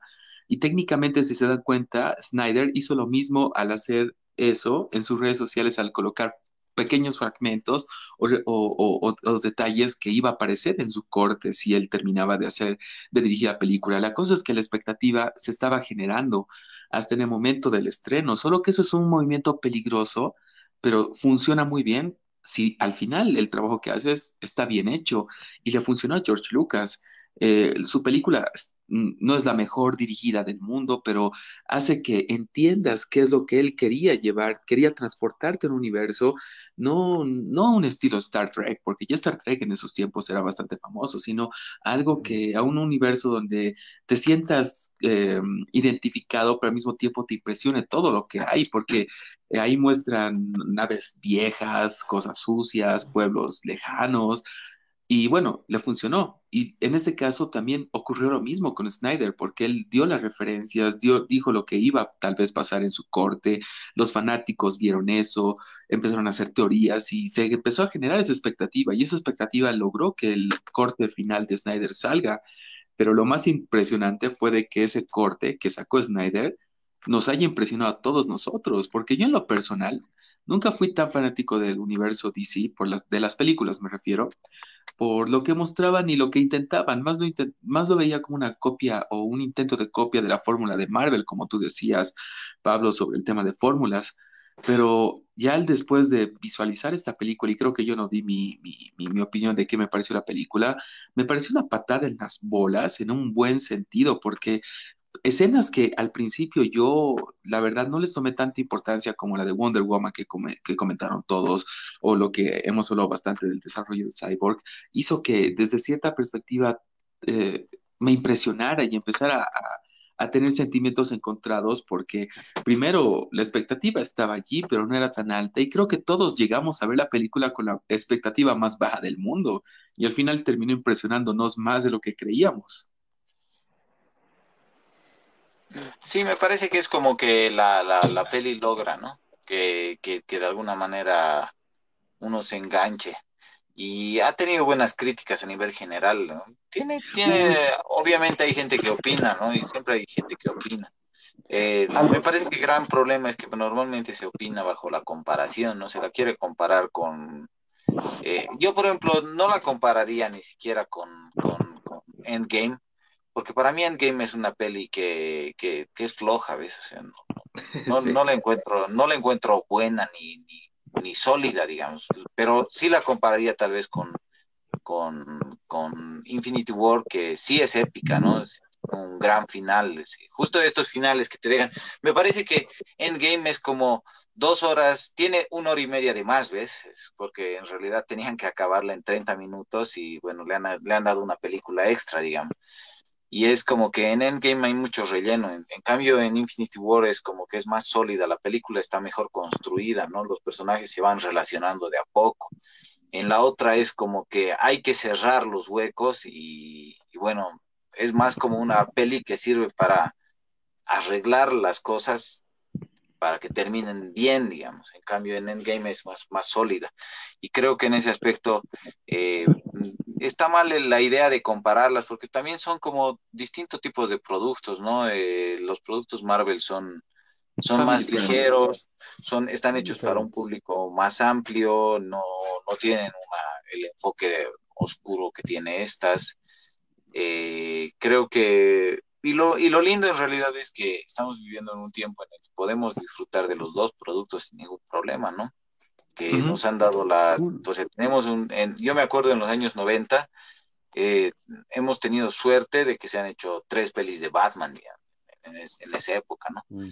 Y técnicamente, si se dan cuenta, Snyder hizo lo mismo al hacer eso en sus redes sociales, al colocar pequeños fragmentos o, o, detalles que iba a aparecer en su corte si él terminaba de hacer, de dirigir la película. La cosa es que la expectativa se estaba generando hasta en el momento del estreno, solo que eso es un movimiento peligroso, pero funciona muy bien si al final el trabajo que haces está bien hecho y le funcionó a George Lucas. Eh, su película no es la mejor dirigida del mundo, pero hace que entiendas qué es lo que él quería llevar, quería transportarte en un universo, no, no un estilo Star Trek, porque ya Star Trek en esos tiempos era bastante famoso, sino algo que a un universo donde te sientas eh, identificado, pero al mismo tiempo te impresione todo lo que hay, porque ahí muestran naves viejas, cosas sucias, pueblos lejanos, y bueno, le funcionó. Y en este caso también ocurrió lo mismo con Snyder, porque él dio las referencias, dio, dijo lo que iba tal vez pasar en su corte, los fanáticos vieron eso, empezaron a hacer teorías y se empezó a generar esa expectativa. Y esa expectativa logró que el corte final de Snyder salga. Pero lo más impresionante fue de que ese corte que sacó Snyder nos haya impresionado a todos nosotros, porque yo en lo personal nunca fui tan fanático del universo DC, por las, de las películas me refiero, por lo que mostraban y lo que intentaban. Más lo, más lo veía como una copia o un intento de copia de la fórmula de Marvel, como tú decías, Pablo, sobre el tema de fórmulas. Pero ya después de visualizar esta película, y creo que yo no di mi, mi, mi, opinión de qué me pareció la película, me pareció una patada en las bolas en un buen sentido, porque escenas que al principio yo, la verdad, no les tomé tanta importancia como la de Wonder Woman que, come, que comentaron todos, o lo que hemos hablado bastante del desarrollo de Cyborg, hizo que desde cierta perspectiva eh, me impresionara y empezara a, tener sentimientos encontrados, porque primero la expectativa estaba allí, pero no era tan alta, y creo que todos llegamos a ver la película con la expectativa más baja del mundo, y al final terminó impresionándonos más de lo que creíamos. Sí, me parece que es como que la, la, la peli logra, ¿no? Que, que, que, de alguna manera uno se enganche. Y ha tenido buenas críticas a nivel general. Tiene, tiene, obviamente hay gente que opina, ¿no? Y siempre hay gente que opina. Eh, me parece que el gran problema es que normalmente se opina bajo la comparación, no se la quiere comparar con... Eh, yo, por ejemplo, no la compararía ni siquiera con, con, con Endgame, porque para mí Endgame es una peli que, que, que es floja, ¿ves? O sea, no, *laughs* no, sí. no, la encuentro, no la encuentro buena ni, ni, ni, sólida, digamos, pero sí la compararía tal vez con, con, con Infinity War, que sí es épica, ¿no? Es un gran final, justo estos finales que te dejan. Me parece que Endgame es como dos horas, tiene una hora y media de más veces, porque en realidad tenían que acabarla en 30 minutos y bueno, le han, le han dado una película extra, digamos y es como que en Endgame hay mucho relleno, en, cambio en Infinity War es como que es más sólida, la película está mejor construida, ¿no? Los personajes se van relacionando de a poco. En la otra es como que hay que cerrar los huecos y, y bueno, es más como una peli que sirve para arreglar las cosas para que terminen bien, digamos. En cambio, en Endgame es más, más sólida. Y creo que en ese aspecto eh, está mal la idea de compararlas, porque también son como distintos tipos de productos, ¿no? Eh, los productos Marvel son, son más ligeros, son, están hechos para un público más amplio, no, no tienen una, el enfoque oscuro que tiene estas. Eh, creo que y lo, y lo lindo en realidad es que estamos viviendo en un tiempo en el que podemos disfrutar de los dos productos sin ningún problema, ¿no? Que uh -huh. nos han dado la... Entonces, tenemos un... En, yo me acuerdo en los años 90, eh, hemos tenido suerte de que se han hecho tres pelis de Batman, en, esa época, ¿no? Mm.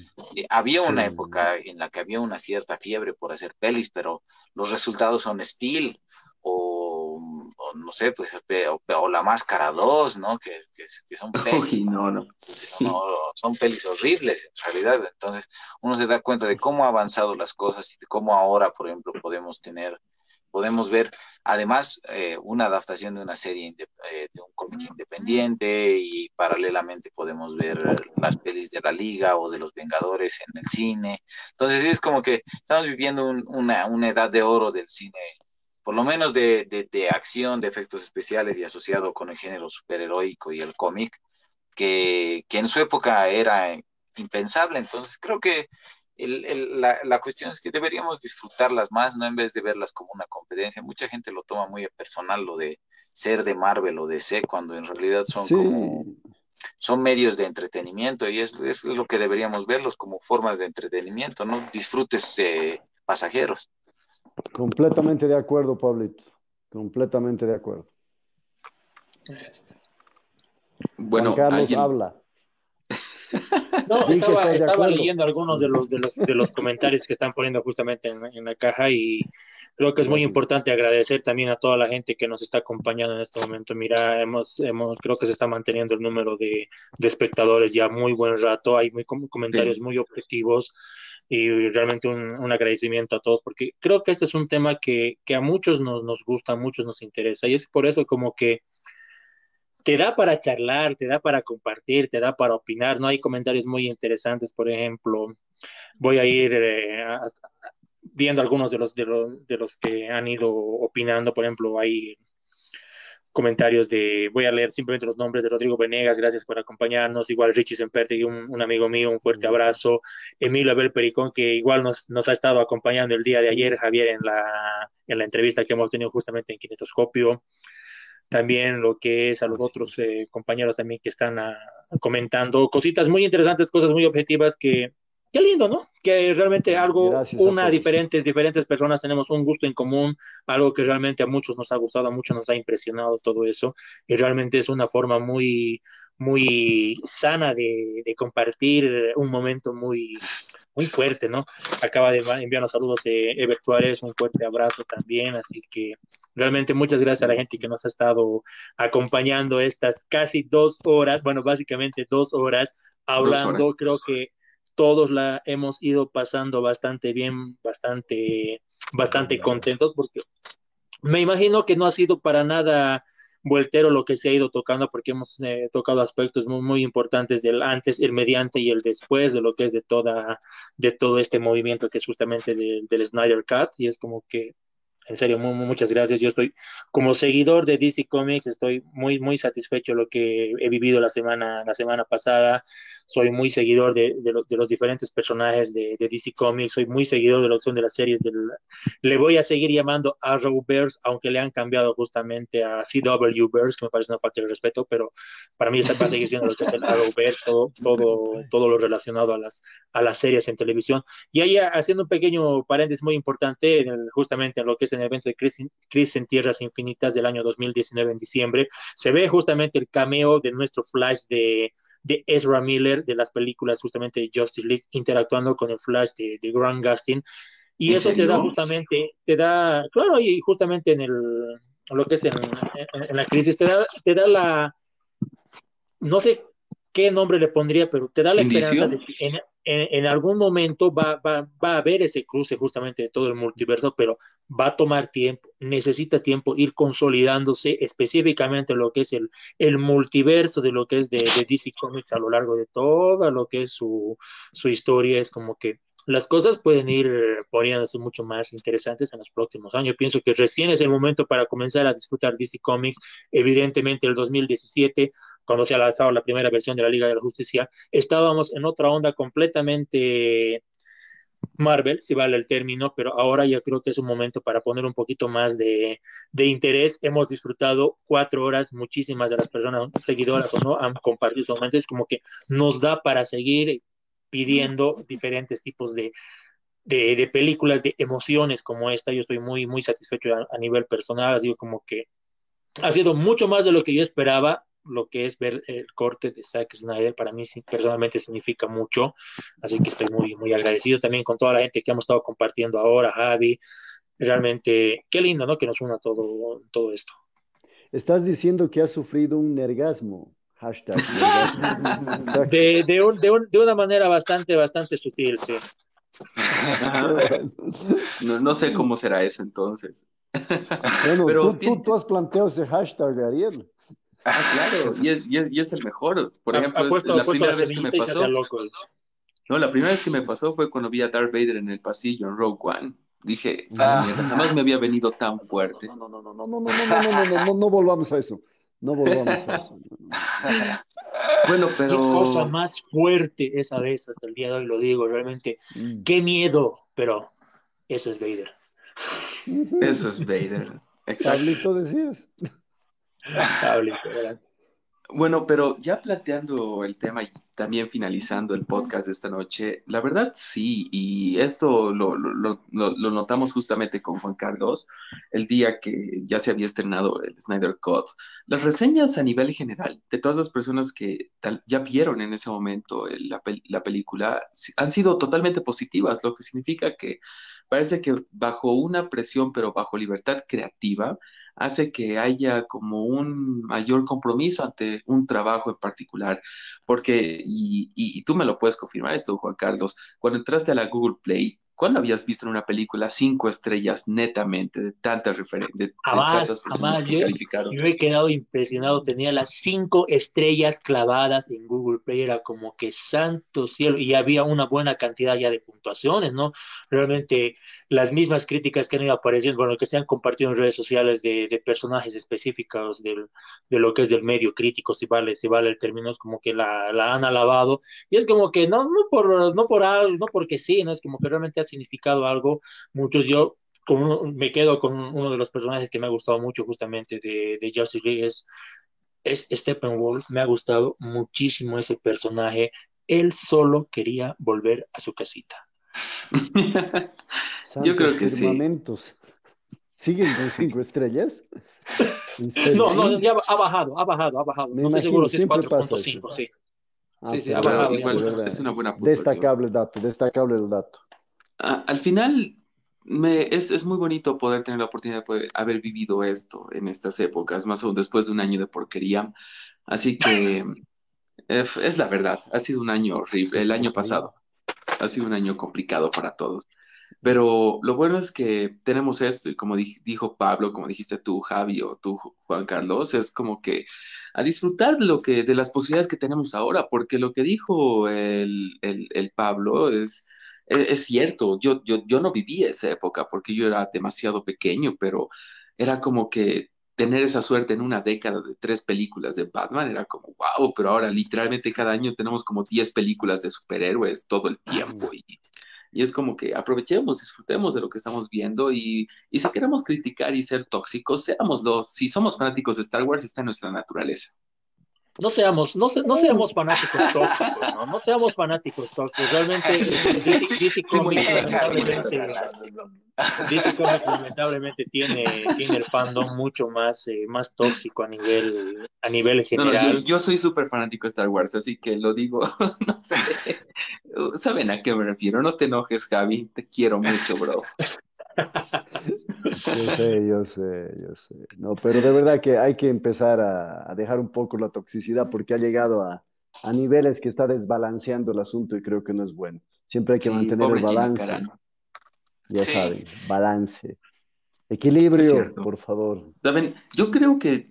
había una época en la que había una cierta fiebre por hacer pelis, pero los resultados son Steel o, no sé, pues, o, La Máscara 2, ¿no? Que, son *laughs* pelis. no, no. Son pelis horribles, en realidad. Entonces, uno se da cuenta de cómo ha avanzado las cosas y de cómo ahora, por ejemplo, podemos tener podemos ver además eh, una adaptación de una serie eh, de un cómic independiente y paralelamente podemos ver las pelis de la liga o de los Vengadores en el cine. Entonces es como que estamos viviendo una, una, edad de oro del cine, por lo menos de, de, de, acción, de efectos especiales y asociado con el género superheroico y el cómic, que, que en su época era impensable. Entonces creo que la, cuestión es que deberíamos disfrutarlas más, no en vez de verlas como una competencia. Mucha gente lo toma muy personal, lo de ser de Marvel o de C, cuando en realidad son como son medios de entretenimiento y es, es, lo que deberíamos verlos como formas de entretenimiento, no disfrutes eh, pasajeros. Completamente de acuerdo, Pablito. Completamente de acuerdo. Bueno, Carlos habla. *laughs* No, estaba, leyendo algunos de los, de los, de los comentarios que están poniendo justamente en, la caja y creo que es muy importante agradecer también a toda la gente que nos está acompañando en este momento. Mira, hemos, hemos creo que se está manteniendo el número de, espectadores ya muy buen rato, hay muy, comentarios muy objetivos y realmente un, un, agradecimiento a todos porque creo que este es un tema que, que a muchos nos, nos gusta, a muchos nos interesa y es por eso como que te da para charlar, te da para compartir, te da para opinar, ¿no? Hay comentarios muy interesantes, por ejemplo, voy a ir eh, viendo algunos de los, de los, de, los, que han ido opinando, por ejemplo, hay comentarios de, voy a leer simplemente los nombres de Rodrigo Venegas, gracias por acompañarnos, igual Richie Sempertegui, un, un amigo mío, un fuerte abrazo, Emilio Abel Pericón, que igual nos, nos, ha estado acompañando el día de ayer, Javier, en la, en la entrevista que hemos tenido justamente en Kinetoscopio, también lo que es a los otros eh, compañeros también que están ah, comentando cositas muy interesantes, cosas muy objetivas que, qué lindo, ¿no? Que realmente algo, una, diferentes, diferentes personas tenemos un gusto en común, algo que realmente a muchos nos ha gustado, a muchos nos ha impresionado todo eso, y realmente es una forma muy, muy sana de, de compartir un momento muy, muy fuerte, ¿no? Acaba de enviarnos saludos de Ever un fuerte abrazo también, así que realmente muchas gracias a la gente que nos ha estado acompañando estas casi dos horas, bueno, básicamente dos horas hablando, creo que todos la hemos ido pasando bastante bien, bastante, bastante contentos, porque me imagino que no ha sido para nada voltero lo que se ha ido tocando, porque hemos eh, tocado aspectos muy, muy importantes del antes, el mediante y el después de lo que es de toda, de todo este movimiento que es justamente del Snyder Cut, y es como que en serio, muchas gracias. Yo estoy, como seguidor de DC Comics, estoy muy, muy satisfecho de lo que he vivido la semana, la semana pasada soy muy seguidor de, de, los, diferentes personajes de, DC Comics, soy muy seguidor de la opción de las series. Le voy a seguir llamando Arrowverse, aunque le han cambiado justamente a CWverse, que me parece una falta de respeto, pero para mí va a seguir siendo lo que es el Arrowverse, todo, todo, todo lo relacionado a las, a las series en televisión. Y ahí haciendo un pequeño paréntesis muy importante, justamente en lo que es el evento de Crisis en Tierras Infinitas del año 2019 en diciembre, se ve justamente el cameo de nuestro Flash de de Ezra Miller de las películas justamente de Justice League interactuando con el Flash de, de Grant Gustin. Y eso te da justamente, te da, claro, y justamente en el, lo que es en, la crisis, te da, te da la, no sé qué nombre le pondría, pero te da la esperanza de que en, en, algún momento va, va, va, a haber ese cruce justamente de todo el multiverso, pero va a tomar tiempo, necesita tiempo ir consolidándose específicamente lo que es el, el multiverso de lo que es de, de, DC Comics a lo largo de toda lo que es su, su historia, es como que las cosas pueden ir poniéndose mucho más interesantes en los próximos años. Pienso que recién es el momento para comenzar a disfrutar DC Comics. Evidentemente, el 2017, cuando se ha lanzado la primera versión de la Liga de la Justicia, estábamos en otra onda completamente Marvel, si vale el término, pero ahora ya creo que es un momento para poner un poquito más de, de interés. Hemos disfrutado cuatro horas, muchísimas de las personas seguidoras ¿no? han compartido momentos, como que nos da para seguir pidiendo diferentes tipos de, de, películas, de emociones como esta. Yo estoy muy, muy satisfecho a, nivel personal, digo como que ha sido mucho más de lo que yo esperaba. lo que es ver el corte de Zack Snyder, para mí personalmente significa mucho, así que estoy muy, muy agradecido también con toda la gente que hemos estado compartiendo ahora, Javi, realmente, qué lindo, ¿no? Que nos una todo, todo esto. Estás diciendo que has sufrido un nergasmo. Hashtag. de, de, de, una manera bastante, bastante sutil, sí. no, no, sé cómo será eso entonces. Bueno, Pero tú, tú, has planteado ese hashtag, Ariel. Ah, claro, y es, y es, y es el mejor. Por ejemplo, la primera vez que me pasó. No, la primera vez que me pasó fue cuando vi a Darth Vader en el pasillo en Rogue One. Dije, ah. jamás me había venido tan fuerte. No, no, no, no, no, no, no, no, no, no, no, no volvamos a eso. No volvamos a eso. *laughs* Bueno, pero. Qué cosa más fuerte esa vez, hasta el día de hoy lo digo, realmente. Mm. Qué miedo, pero eso es Vader. Eso es Vader. Exacto. decías. Bueno, pero ya planteando el tema y también finalizando el podcast de esta noche, la verdad sí, y esto lo, notamos justamente con Juan Carlos el día que ya se había estrenado el Snyder Cut. Las reseñas a nivel general de todas las personas que ya vieron en ese momento la, la película han sido totalmente positivas, lo que significa que parece que bajo una presión, pero bajo libertad creativa, hace que haya como un mayor compromiso ante un trabajo en particular, porque, y, y, tú me lo puedes confirmar esto, Juan Carlos, cuando entraste a la Google Play, ¿Cuándo habías visto en una película cinco estrellas netamente de tantas referencias? Jamás, jamás. Yo, yo, he quedado impresionado. Tenía las cinco estrellas clavadas en Google Play. Era como que santo cielo. Y había una buena cantidad ya de puntuaciones, ¿no? Realmente las mismas críticas que han ido apareciendo, bueno, que se han compartido en redes sociales de, de personajes específicos del, de lo que es del medio crítico, si vale, si vale el término, es como que la, la han alabado. Y es como que no, no por, no por algo, no porque sí, ¿no? Es como que realmente ha significado algo. Muchos yo me quedo con uno de los personajes que me ha gustado mucho justamente de, de Justice League, es, es Steppenwolf. Me ha gustado muchísimo ese personaje. Él solo quería volver a su casita. *laughs* Yo creo que sí. ¿Siguen con cinco estrellas? *laughs* No, no, ya ha bajado, ha bajado, ha bajado. no estoy seguro si es 4.5, sí. Ah, sí, sí, ha bajado. Igual, es una buena puntuación. Destacable dato, destacable el dato. Al final, es, es, muy bonito poder tener la oportunidad de poder haber vivido esto en estas épocas, más aún después de un año de porquería. Así que es, es la verdad, ha sido un año horrible, el año pasado ha sido un año complicado para todos. Pero lo bueno es que tenemos esto y como dijo Pablo, como dijiste tú, Javi, o tú, Juan Carlos, es como que a disfrutar de, lo que, de las posibilidades que tenemos ahora, porque lo que dijo el, el, Pablo es, es, es, cierto, yo, yo, yo no viví esa época porque yo era demasiado pequeño, pero era como que tener esa suerte en una década de tres películas de Batman era como, wow, pero ahora literalmente cada año tenemos como diez películas de superhéroes todo el tiempo y, y es como que aprovechemos, disfrutemos de lo que estamos viendo y, y si queremos criticar y ser tóxicos, seámoslo. Si somos fanáticos de Star Wars, está en nuestra naturaleza no seamos, no, no seamos fanáticos tóxicos, ¿no? No seamos fanáticos tóxicos. Realmente DC, Comics lamentablemente, DC Comics lamentablemente tiene, tiene el fandom mucho más, eh, más tóxico a nivel, a nivel general. yo, soy súper fanático de Star Wars, así que lo digo, *laughs* no sé. ¿Saben a qué me refiero? No te enojes, Javi, te quiero mucho, bro. Yo sé, yo sé, yo sé. No, pero de verdad que hay que empezar a, dejar un poco la toxicidad porque ha llegado a, niveles que está desbalanceando el asunto y creo que no es bueno. Siempre hay que mantener el balance. Ya saben, balance. Equilibrio, por favor. También, yo creo que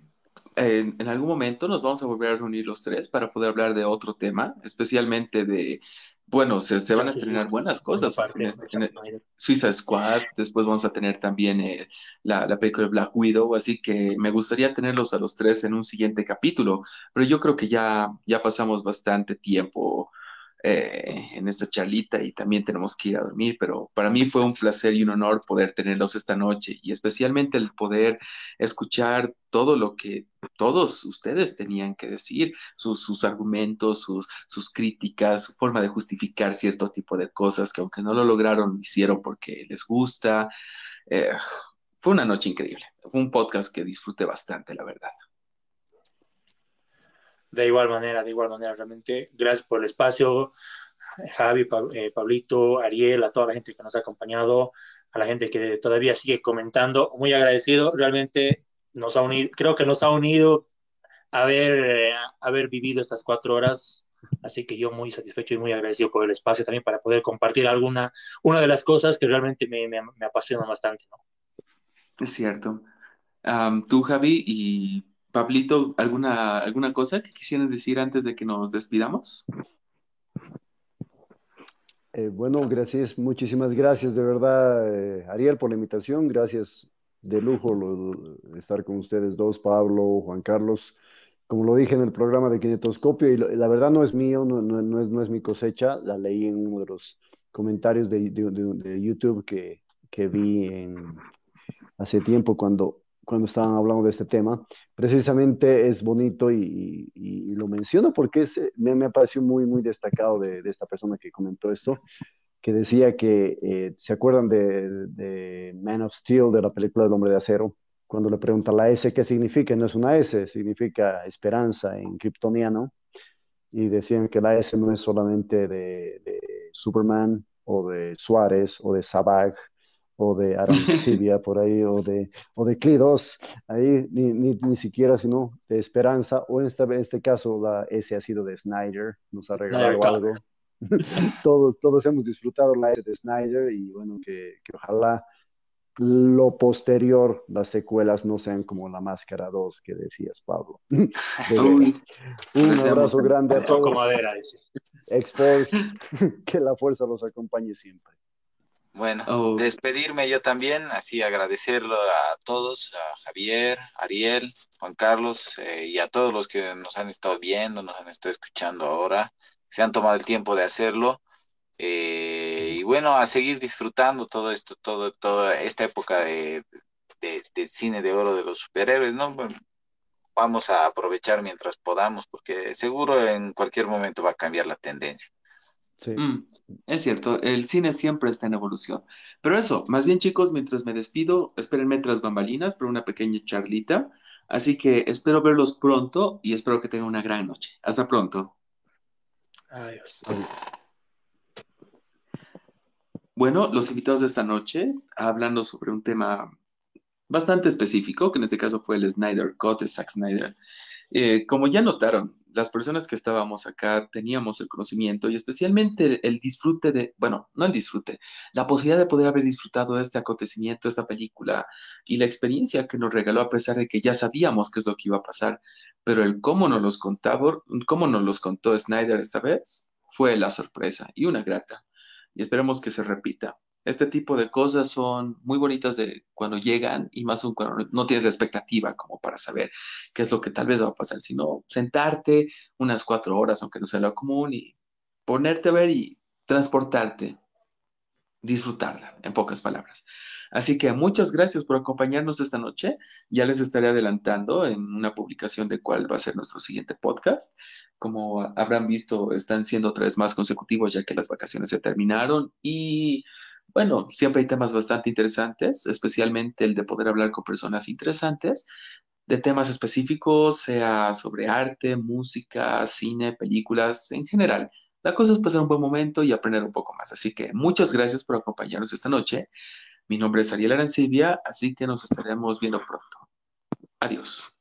en, algún momento nos vamos a volver a reunir los tres para poder hablar de otro tema, especialmente de bueno, se, van a estrenar buenas cosas. Este, Suiza Squad, después vamos a tener también eh, la, la, película de Black Widow, así que me gustaría tenerlos a los tres en un siguiente capítulo, pero yo creo que ya, ya pasamos bastante tiempo eh, en esta charlita y también tenemos que ir a dormir, pero para mí fue un placer y un honor poder tenerlos esta noche y especialmente el poder escuchar todo lo que todos ustedes tenían que decir, sus, sus argumentos, sus, sus críticas, su forma de justificar cierto tipo de cosas que aunque no lo lograron, lo hicieron porque les gusta. Eh, fue una noche increíble, fue un podcast que disfruté bastante, la verdad. De igual manera, de igual manera, realmente. Gracias por el espacio, Javi, eh, Pablito, Ariel, a toda la gente que nos ha acompañado, a la gente que todavía sigue comentando. Muy agradecido, realmente nos ha unido, creo que nos ha unido haber, eh, haber vivido estas cuatro horas. Así que yo muy satisfecho y muy agradecido por el espacio también para poder compartir alguna, una de las cosas que realmente me, me, me apasiona bastante. ¿no? Es cierto. tú, Javi, y Pablito, ¿alguna, ¿alguna cosa que quisieran decir antes de que nos despidamos? Eh, bueno, gracias, muchísimas gracias de verdad, eh, Ariel, por la invitación. Gracias de lujo estar con ustedes dos, Pablo, Juan Carlos. Como lo dije en el programa de Kinetoscopio, y la verdad no es mío, no, es, no, es, mi cosecha, la leí en uno de los comentarios de, YouTube que, que vi hace tiempo cuando cuando estaban hablando de este tema, precisamente es bonito y, lo menciono porque es, me, me pareció muy, muy destacado de, esta persona que comentó esto, que decía que, eh, ¿se acuerdan de, Man of Steel, de la película del hombre de acero? Cuando le pregunta la S, ¿qué significa? No es una S, significa esperanza en kryptoniano. Y decían que la S no es solamente de, de Superman o de Suárez o de Sabag, o de *laughs* Arancibia por ahí, o de, o de Clidos, ahí ni, ni, ni, siquiera, sino de Esperanza, o en este, en este caso la S ha sido de Snyder, nos ha regalado algo. *laughs* todos, todos hemos disfrutado la S de Snyder y bueno, que, que ojalá lo posterior, las secuelas no sean como la máscara 2 que decías, Pablo. *laughs* un abrazo grande a todos. que la fuerza los acompañe siempre. Bueno, oh. despedirme yo también, así agradecerlo a todos, a Javier, Ariel, Juan Carlos eh, y a todos los que nos han estado viendo, nos han estado escuchando ahora, se han tomado el tiempo de hacerlo. Eh, y bueno, a seguir disfrutando todo esto, todo, toda esta época de, de, cine de oro de los superhéroes, ¿no? vamos a aprovechar mientras podamos, porque seguro en cualquier momento va a cambiar la tendencia. Mm, es cierto, el cine siempre está en evolución. Pero eso, más bien chicos, mientras me despido, espérenme tras bambalinas por una pequeña charlita. Así que espero verlos pronto y espero que tengan una gran noche. Hasta pronto. Adiós. Bueno, los invitados de esta noche, hablando sobre un tema bastante específico, que en este caso fue el Snyder Cut de Zack Snyder. Eh, como ya notaron, las personas que estábamos acá teníamos el conocimiento y especialmente el, disfrute de, bueno, no el disfrute, la posibilidad de poder haber disfrutado de este acontecimiento, esta película y la experiencia que nos regaló a pesar de que ya sabíamos qué es lo que iba a pasar, pero el cómo nos los contaba, cómo nos los contó Snyder esta vez fue la sorpresa y una grata. Y esperemos que se repita este tipo de cosas son muy bonitas de cuando llegan y más aún cuando no tienes la expectativa como para saber qué es lo que tal vez va a pasar, sino sentarte unas cuatro horas, aunque no sea lo común, y ponerte a ver y transportarte, disfrutarla, en pocas palabras. Así que muchas gracias por acompañarnos esta noche. Ya les estaré adelantando en una publicación de cuál va a ser nuestro siguiente podcast. Como habrán visto, están siendo tres más consecutivos ya que las vacaciones se terminaron y bueno, siempre hay temas bastante interesantes, especialmente el de poder hablar con personas interesantes de temas específicos, sea sobre arte, música, cine, películas, en general. La cosa es pasar un buen momento y aprender un poco más. Así que muchas gracias por acompañarnos esta noche. Mi nombre es Ariel Arancibia, así que nos estaremos viendo pronto. Adiós.